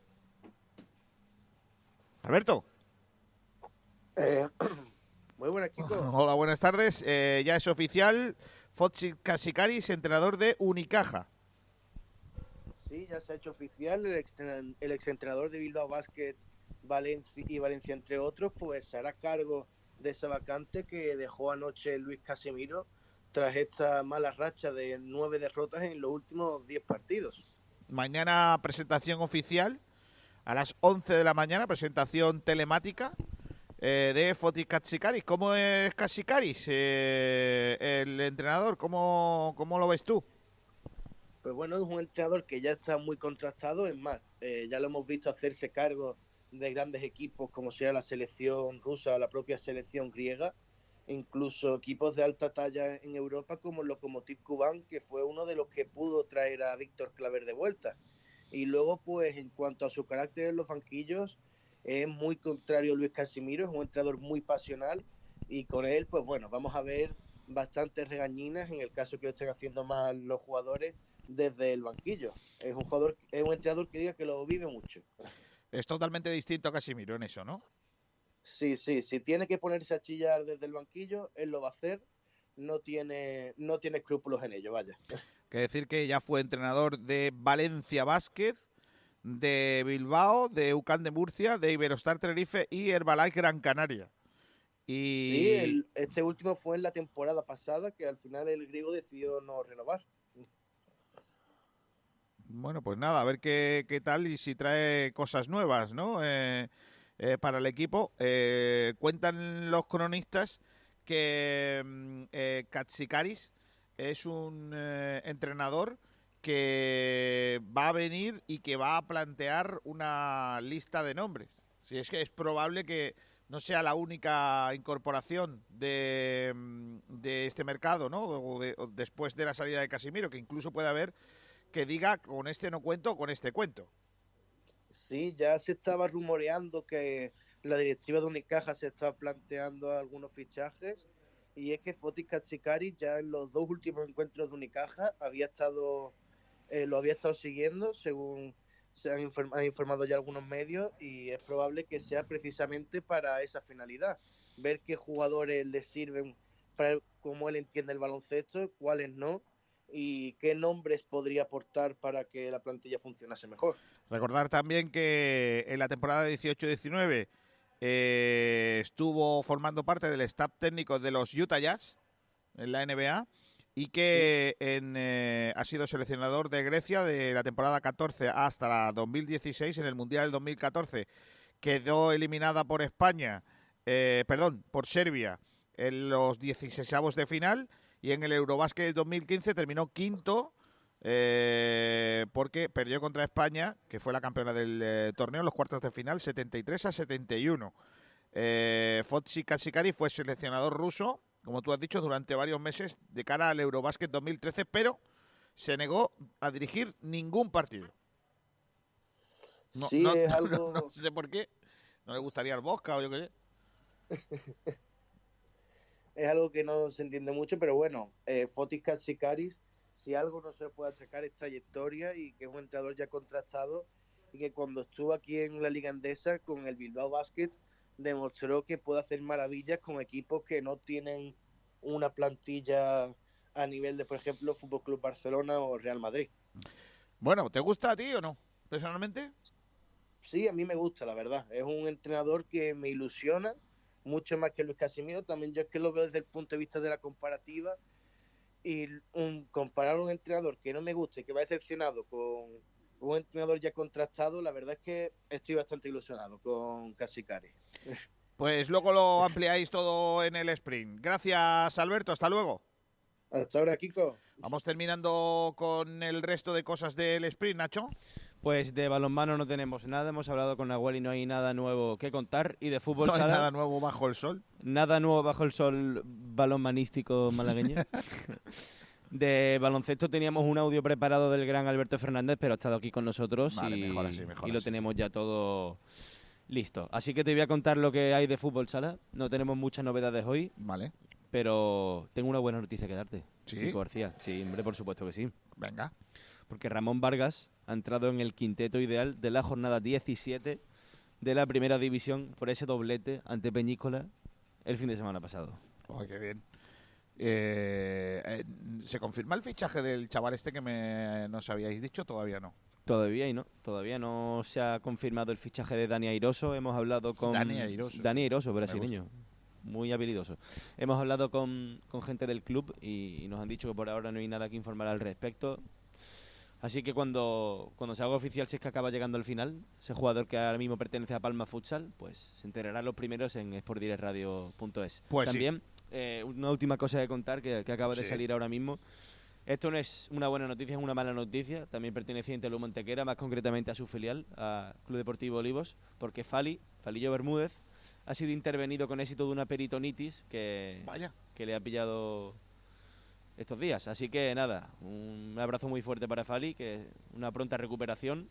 Alberto. Eh, *clears throat* muy buenas, *laughs* Kiko. Hola, buenas tardes. Eh, ya es oficial, Fotsi Casicaris, entrenador de Unicaja. Sí, ya se ha hecho oficial. El, extren- el exentrenador de Bilbao Basket Valencia y Valencia entre otros, pues se hará cargo de esa vacante que dejó anoche Luis Casemiro tras esta mala racha de nueve derrotas en los últimos diez partidos. Mañana presentación oficial a las 11 de la mañana, presentación telemática eh, de Fotis Katsikaris. ¿Cómo es Katsikaris, eh, el entrenador? ¿Cómo, ¿Cómo lo ves tú? Pues bueno, es un entrenador que ya está muy contrastado, es más, eh, ya lo hemos visto hacerse cargo de grandes equipos como sea la selección rusa o la propia selección griega, incluso equipos de alta talla en Europa como Lokomotiv Kuban, que fue uno de los que pudo traer a Víctor Claver de vuelta. Y luego, pues en cuanto a su carácter en los banquillos, es muy contrario a Luis Casimiro, es un entrenador muy pasional y con él, pues bueno, vamos a ver bastantes regañinas en el caso que lo estén haciendo mal los jugadores desde el banquillo. Es un jugador, es un entrenador que diga que lo vive mucho. Es totalmente distinto a Casimiro en eso, ¿no? Sí, sí, si tiene que ponerse a chillar desde el banquillo, él lo va a hacer. No tiene, no tiene escrúpulos en ello, vaya. Que decir que ya fue entrenador de Valencia Vázquez, de Bilbao, de UCAN de Murcia, de Iberostar Tenerife y Herbalife Gran Canaria. Y... Sí, el- este último fue en la temporada pasada que al final el griego decidió no renovar. Bueno, pues nada, a ver qué, qué tal y si trae cosas nuevas, ¿no? Eh, eh, para el equipo. Eh, cuentan los cronistas que mm, eh, Katsikaris es un eh, entrenador que va a venir y que va a plantear una lista de nombres. Si es que es probable que no sea la única incorporación de, mm, de este mercado, ¿no? Después de la salida de Casimiro, que incluso puede haber que diga con este no cuento con este cuento. Sí, ya se estaba rumoreando que la directiva de Unicaja se estaba planteando algunos fichajes y es que Fotis Katsikaris ya en los dos últimos encuentros de Unicaja había estado eh, lo había estado siguiendo según se han, inform- han informado ya algunos medios y es probable que sea precisamente para esa finalidad, ver qué jugadores le sirven para cómo él entiende el baloncesto, cuáles no y qué nombres podría aportar para que la plantilla funcionase mejor. Recordar también que en la temporada 18-19 eh, estuvo formando parte del staff técnico de los Utah Jazz en la NBA y que en, eh, ha sido seleccionador de Grecia de la temporada 14 hasta la 2016 en el Mundial del 2014. Quedó eliminada por España, eh, perdón, por Serbia en los 16avos de final y en el Eurobásquet del 2015 terminó quinto eh, porque perdió contra España, que fue la campeona del eh, torneo en los cuartos de final, 73 a 71. Eh, Fotsi Katsikari fue seleccionador ruso, como tú has dicho, durante varios meses de cara al Eurobásquet 2013, pero se negó a dirigir ningún partido. No, Sí, no- *laughs* es no- algo- no sé por qué. No le gustaría el Bosca o yo qué sé. *laughs* es algo que no se entiende mucho, pero bueno, eh, Fotis Katsikaris, si algo no se puede achacar es trayectoria y que es un entrenador ya contrastado y que cuando estuvo aquí en la Liga Andesa con el Bilbao Basket demostró que puede hacer maravillas con equipos que no tienen una plantilla a nivel de, por ejemplo, Fútbol Club Barcelona o Real Madrid. Bueno, ¿te gusta a ti o no? Personalmente. Sí, a mí me gusta, la verdad. Es un entrenador que me ilusiona mucho más que Luis Casimiro. También yo es que lo veo desde el punto de vista de la comparativa. Y un, comparar un entrenador que no me gusta y que va decepcionado con un entrenador ya contrastado, la verdad es que estoy bastante ilusionado con Casicari. Pues luego lo ampliáis todo en el sprint. Gracias, Alberto. Hasta luego. Hasta ahora, Kiko. Vamos terminando con el resto de cosas del sprint, Nacho. Pues de balonmano no tenemos nada, hemos hablado con Nahuel y no hay nada nuevo que contar. Y de fútbol *laughs* No hay sala, nada nuevo bajo el sol. Nada nuevo bajo el sol balonmanístico malagueño. *laughs* de baloncesto teníamos un audio preparado del gran Alberto Fernández, pero ha estado aquí con nosotros Vale, y, mejor así, mejor y lo tenemos ya todo listo. Así que te voy a contar lo que hay de fútbol sala. No tenemos muchas novedades hoy. Vale. Pero tengo una buena noticia que darte. ¿Sí? Kiko García. Sí, hombre, por supuesto que sí. Venga. Porque Ramón Vargas ha entrado en el quinteto ideal de la jornada 17 de la primera división por ese doblete ante Peñícola el fin de semana pasado. Ay, qué bien. Eh, eh, ¿Se confirma el fichaje del chaval este que me nos habíais dicho? Todavía no. Todavía y no, todavía no se ha confirmado el fichaje de Dani Airoso. Hemos hablado con Dani Airoso. Dani Airoso, brasileño. Muy habilidoso. Hemos hablado con, con gente del club y, y nos han dicho que por ahora no hay nada que informar al respecto. Así que cuando, cuando se haga oficial, si es que acaba llegando al final, ese jugador que ahora mismo pertenece a Palma Futsal, pues se enterarán los primeros en sportdirectradio.es. Pues sí. También, eh, una última cosa de contar que, que acaba de Sí. salir ahora mismo. Esto no es una buena noticia, es una mala noticia. También perteneciente a Lu Montequera, más concretamente a su filial, a Club Deportivo Olivos, porque Fali, Falillo Bermúdez, ha sido intervenido con éxito de una peritonitis que, Vaya. que le ha pillado estos días. Así que nada, un abrazo muy fuerte para Fali, que una pronta recuperación,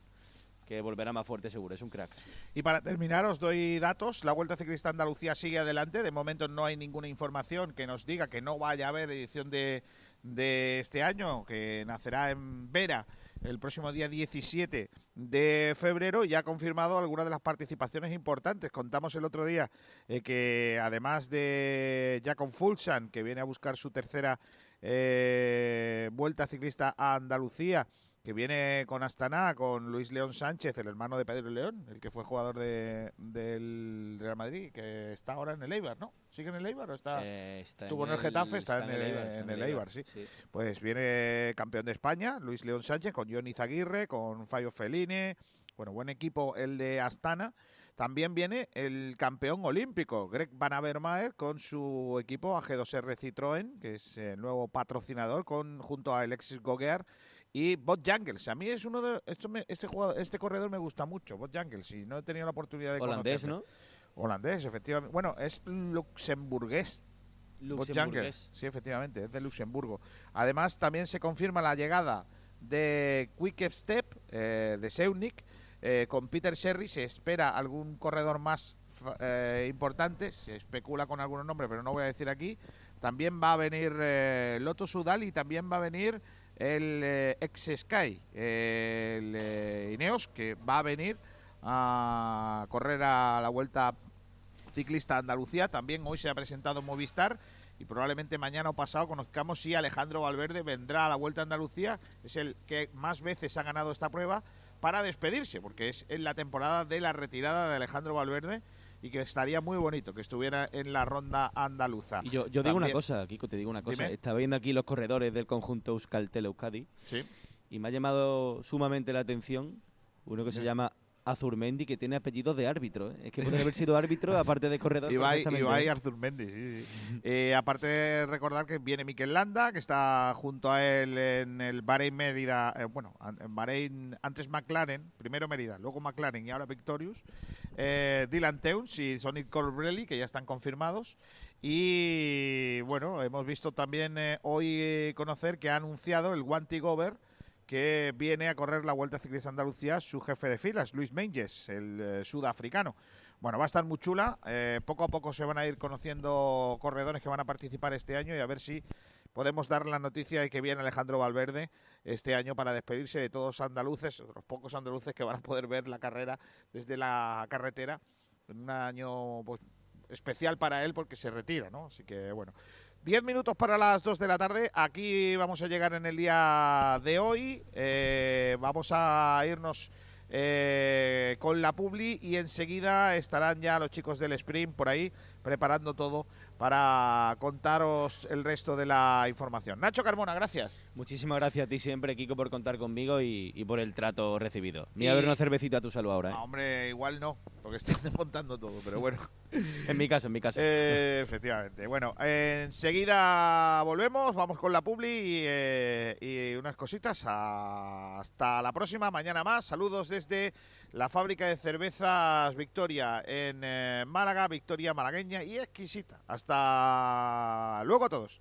que volverá más fuerte seguro, es un crack. Y para terminar, os doy datos. La Vuelta Ciclista Andalucía sigue adelante. De momento no hay ninguna información que nos diga que no vaya a haber edición de, de este año, que nacerá en Vera el próximo día 17 de febrero. Ya ha confirmado algunas de las participaciones importantes. Contamos el otro día eh, que además de Jacob Fulsan, que viene a buscar su tercera eh, Vuelta Ciclista a Andalucía, que viene con Astana, con Luis León Sánchez, el hermano de Pedro León, el que fue jugador de, del Real Madrid, que está ahora en el Eibar, ¿no? ¿Sigue en el Eibar o está? Eh, está Estuvo en el Getafe, está, en el, Eibar, en el Eibar, sí. sí. Pues viene campeón de España, Luis León Sánchez, con Johnny Zaguirre, con Fabio Feline, bueno, buen equipo el de Astana. También viene el campeón olímpico, Greg Van Avermaet, con su equipo AG2R Citroën, que es el nuevo patrocinador, con, junto a Alexis Goguer y Bot Jangles. A mí es uno de esto me- este jugador, este corredor me gusta mucho, Bot Jangles, y no he tenido la oportunidad de Holandés, conocerle. Holandés, efectivamente. Bueno, es luxemburgués. Luxemburgués. Sí, efectivamente, es de Luxemburgo. Además, también se confirma la llegada de Quick Step, eh, de Seunik, eh, con Peter Sherry. Se espera algún corredor más eh, importante. Se especula con algunos nombres, pero no voy a decir aquí. También va a venir eh, Loto Sudal y también va a venir el eh, ex Sky, el Ineos, que va a venir a correr a la vuelta ciclista Andalucía. También hoy se ha presentado Movistar y probablemente mañana o pasado conozcamos si Alejandro Valverde vendrá a la Vuelta Andalucía. Es el que más veces ha ganado esta prueba para despedirse, porque es en la temporada de la retirada de Alejandro Valverde y que estaría muy bonito que estuviera en la ronda andaluza. Y yo, yo digo una cosa, Kiko, te digo una cosa. Dime. Estaba viendo aquí los corredores del conjunto Euskaltel Euskadi Sí. y me ha llamado sumamente la atención uno que se llama Azurmendi, que tiene apellido de árbitro. ¿eh? Es que puede haber sido árbitro, *laughs* aparte de corredor. Ibai, perfectamente, Ibai. Arzurmendi, sí, sí. *laughs* Eh, aparte de recordar que viene Mikel Landa, que está junto a él en el Bahrein Mérida, eh, bueno, en Bahrein, antes McLaren, primero Mérida, luego McLaren y ahora Victorious. Dylan Teuns y Sonic Colbrelli, que ya están confirmados. Y bueno, hemos visto también hoy conocer que ha anunciado el Wanty Gover que viene a correr la Vuelta Ciclista Andalucía su jefe de filas, Luis Menges, el eh, sudafricano. Bueno, va a estar muy chula. eh, poco a poco se van a ir conociendo corredores que van a participar este año y a ver si podemos dar la noticia de que viene Alejandro Valverde este año para despedirse de todos los andaluces, los pocos andaluces que van a poder ver la carrera desde la carretera en un año pues, especial para él porque se retira, ¿no? Así que bueno. Diez minutos para las dos de la tarde. Aquí vamos a llegar en el día de hoy. Eh, vamos a irnos eh, con la Publi y enseguida estarán ya los chicos del Sprint por ahí preparando todo para contaros el resto de la información. Nacho Carmona, gracias. Muchísimas gracias a ti siempre, Kiko, por contar conmigo y, y por el trato recibido. Mira Y- a ver una cervecita a tu salud ahora. ¿eh? Ah, hombre, igual no, porque están desmontando *laughs* todo, pero bueno. En mi caso, en mi caso. Eh, efectivamente. Bueno, enseguida volvemos, vamos con la publi y, eh, y unas cositas. Hasta la próxima, mañana más. Saludos desde la fábrica de cervezas Victoria en eh, Málaga, Victoria malagueña y exquisita. Hasta luego a todos.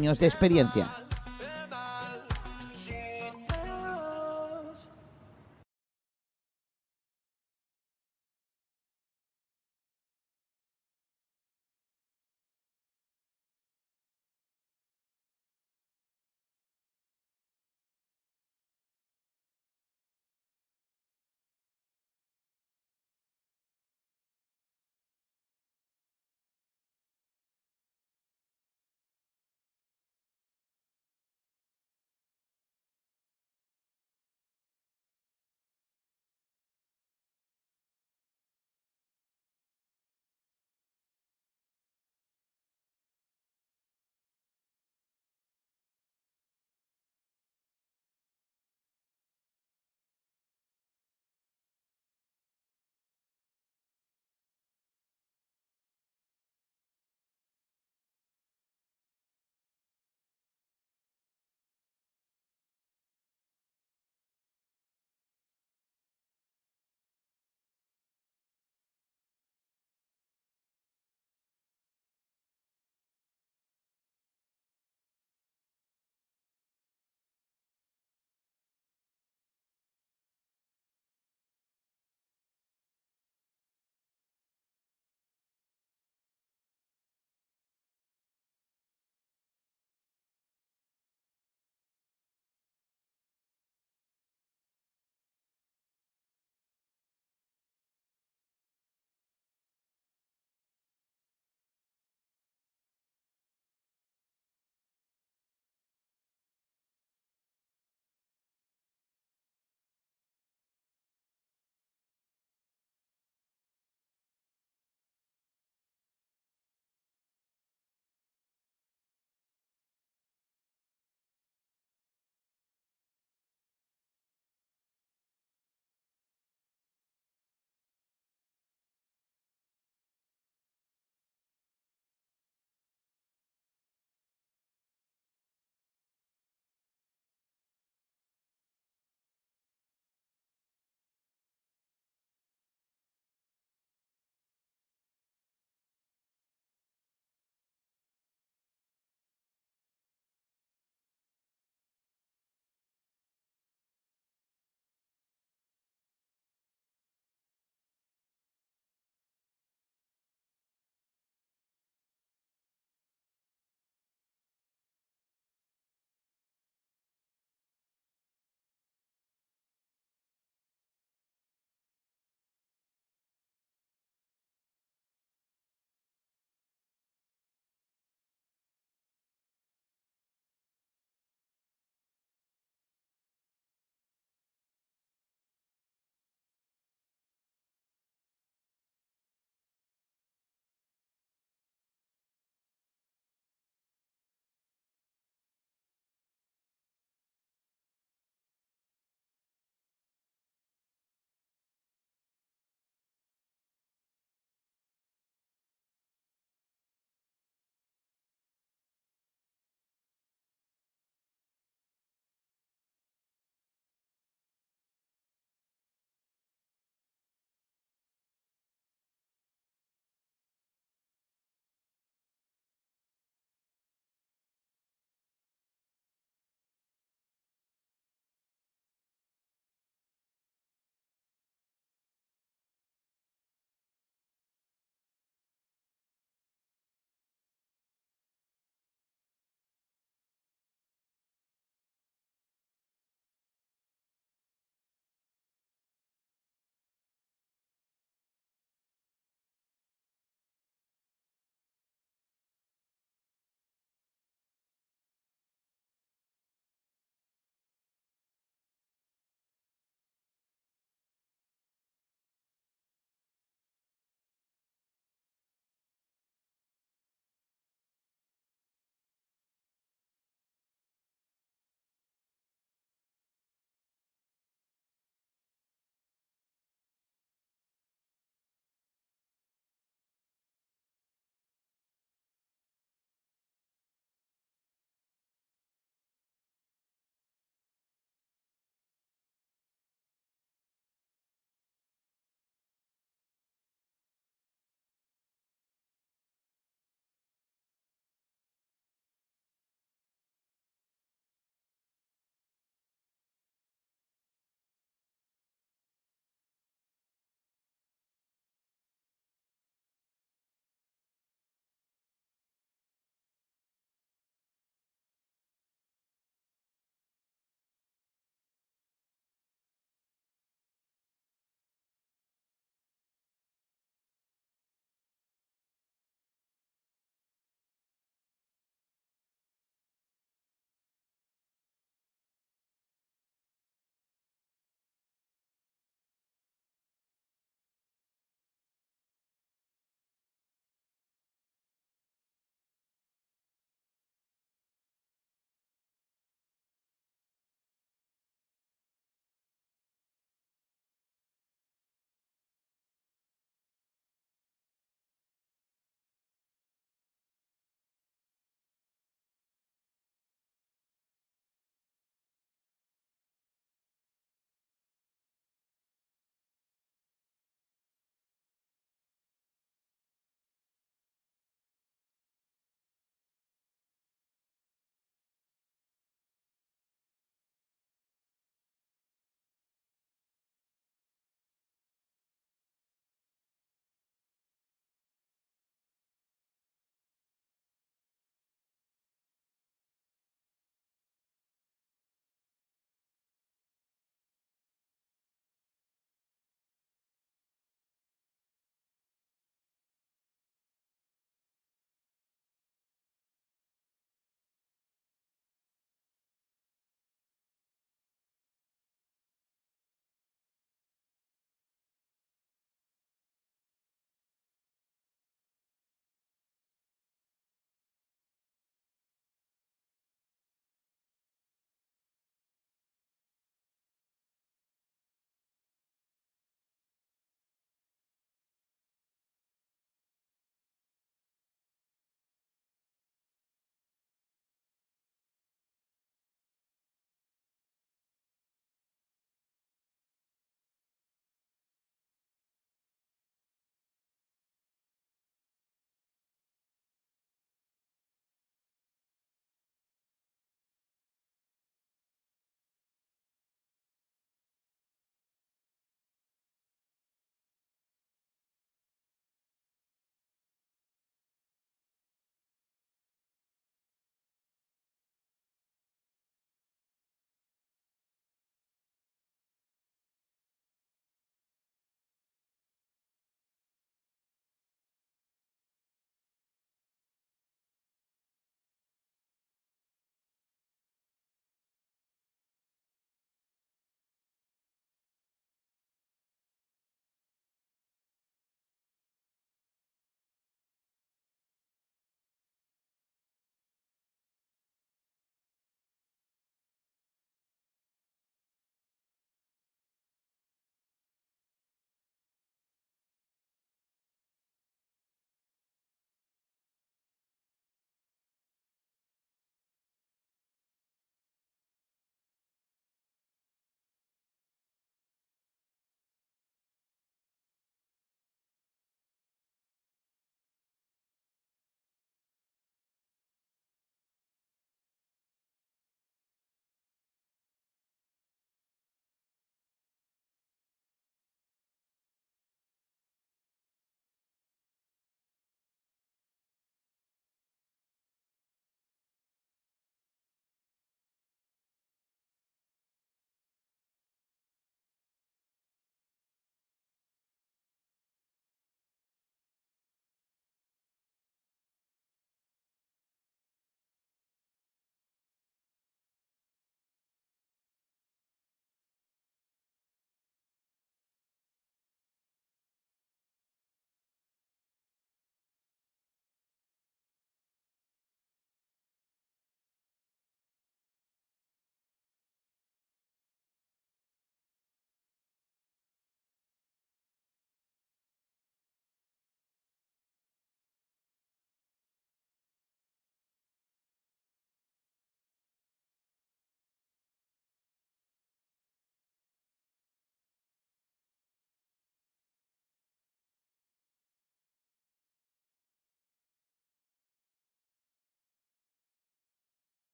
años de experiencia.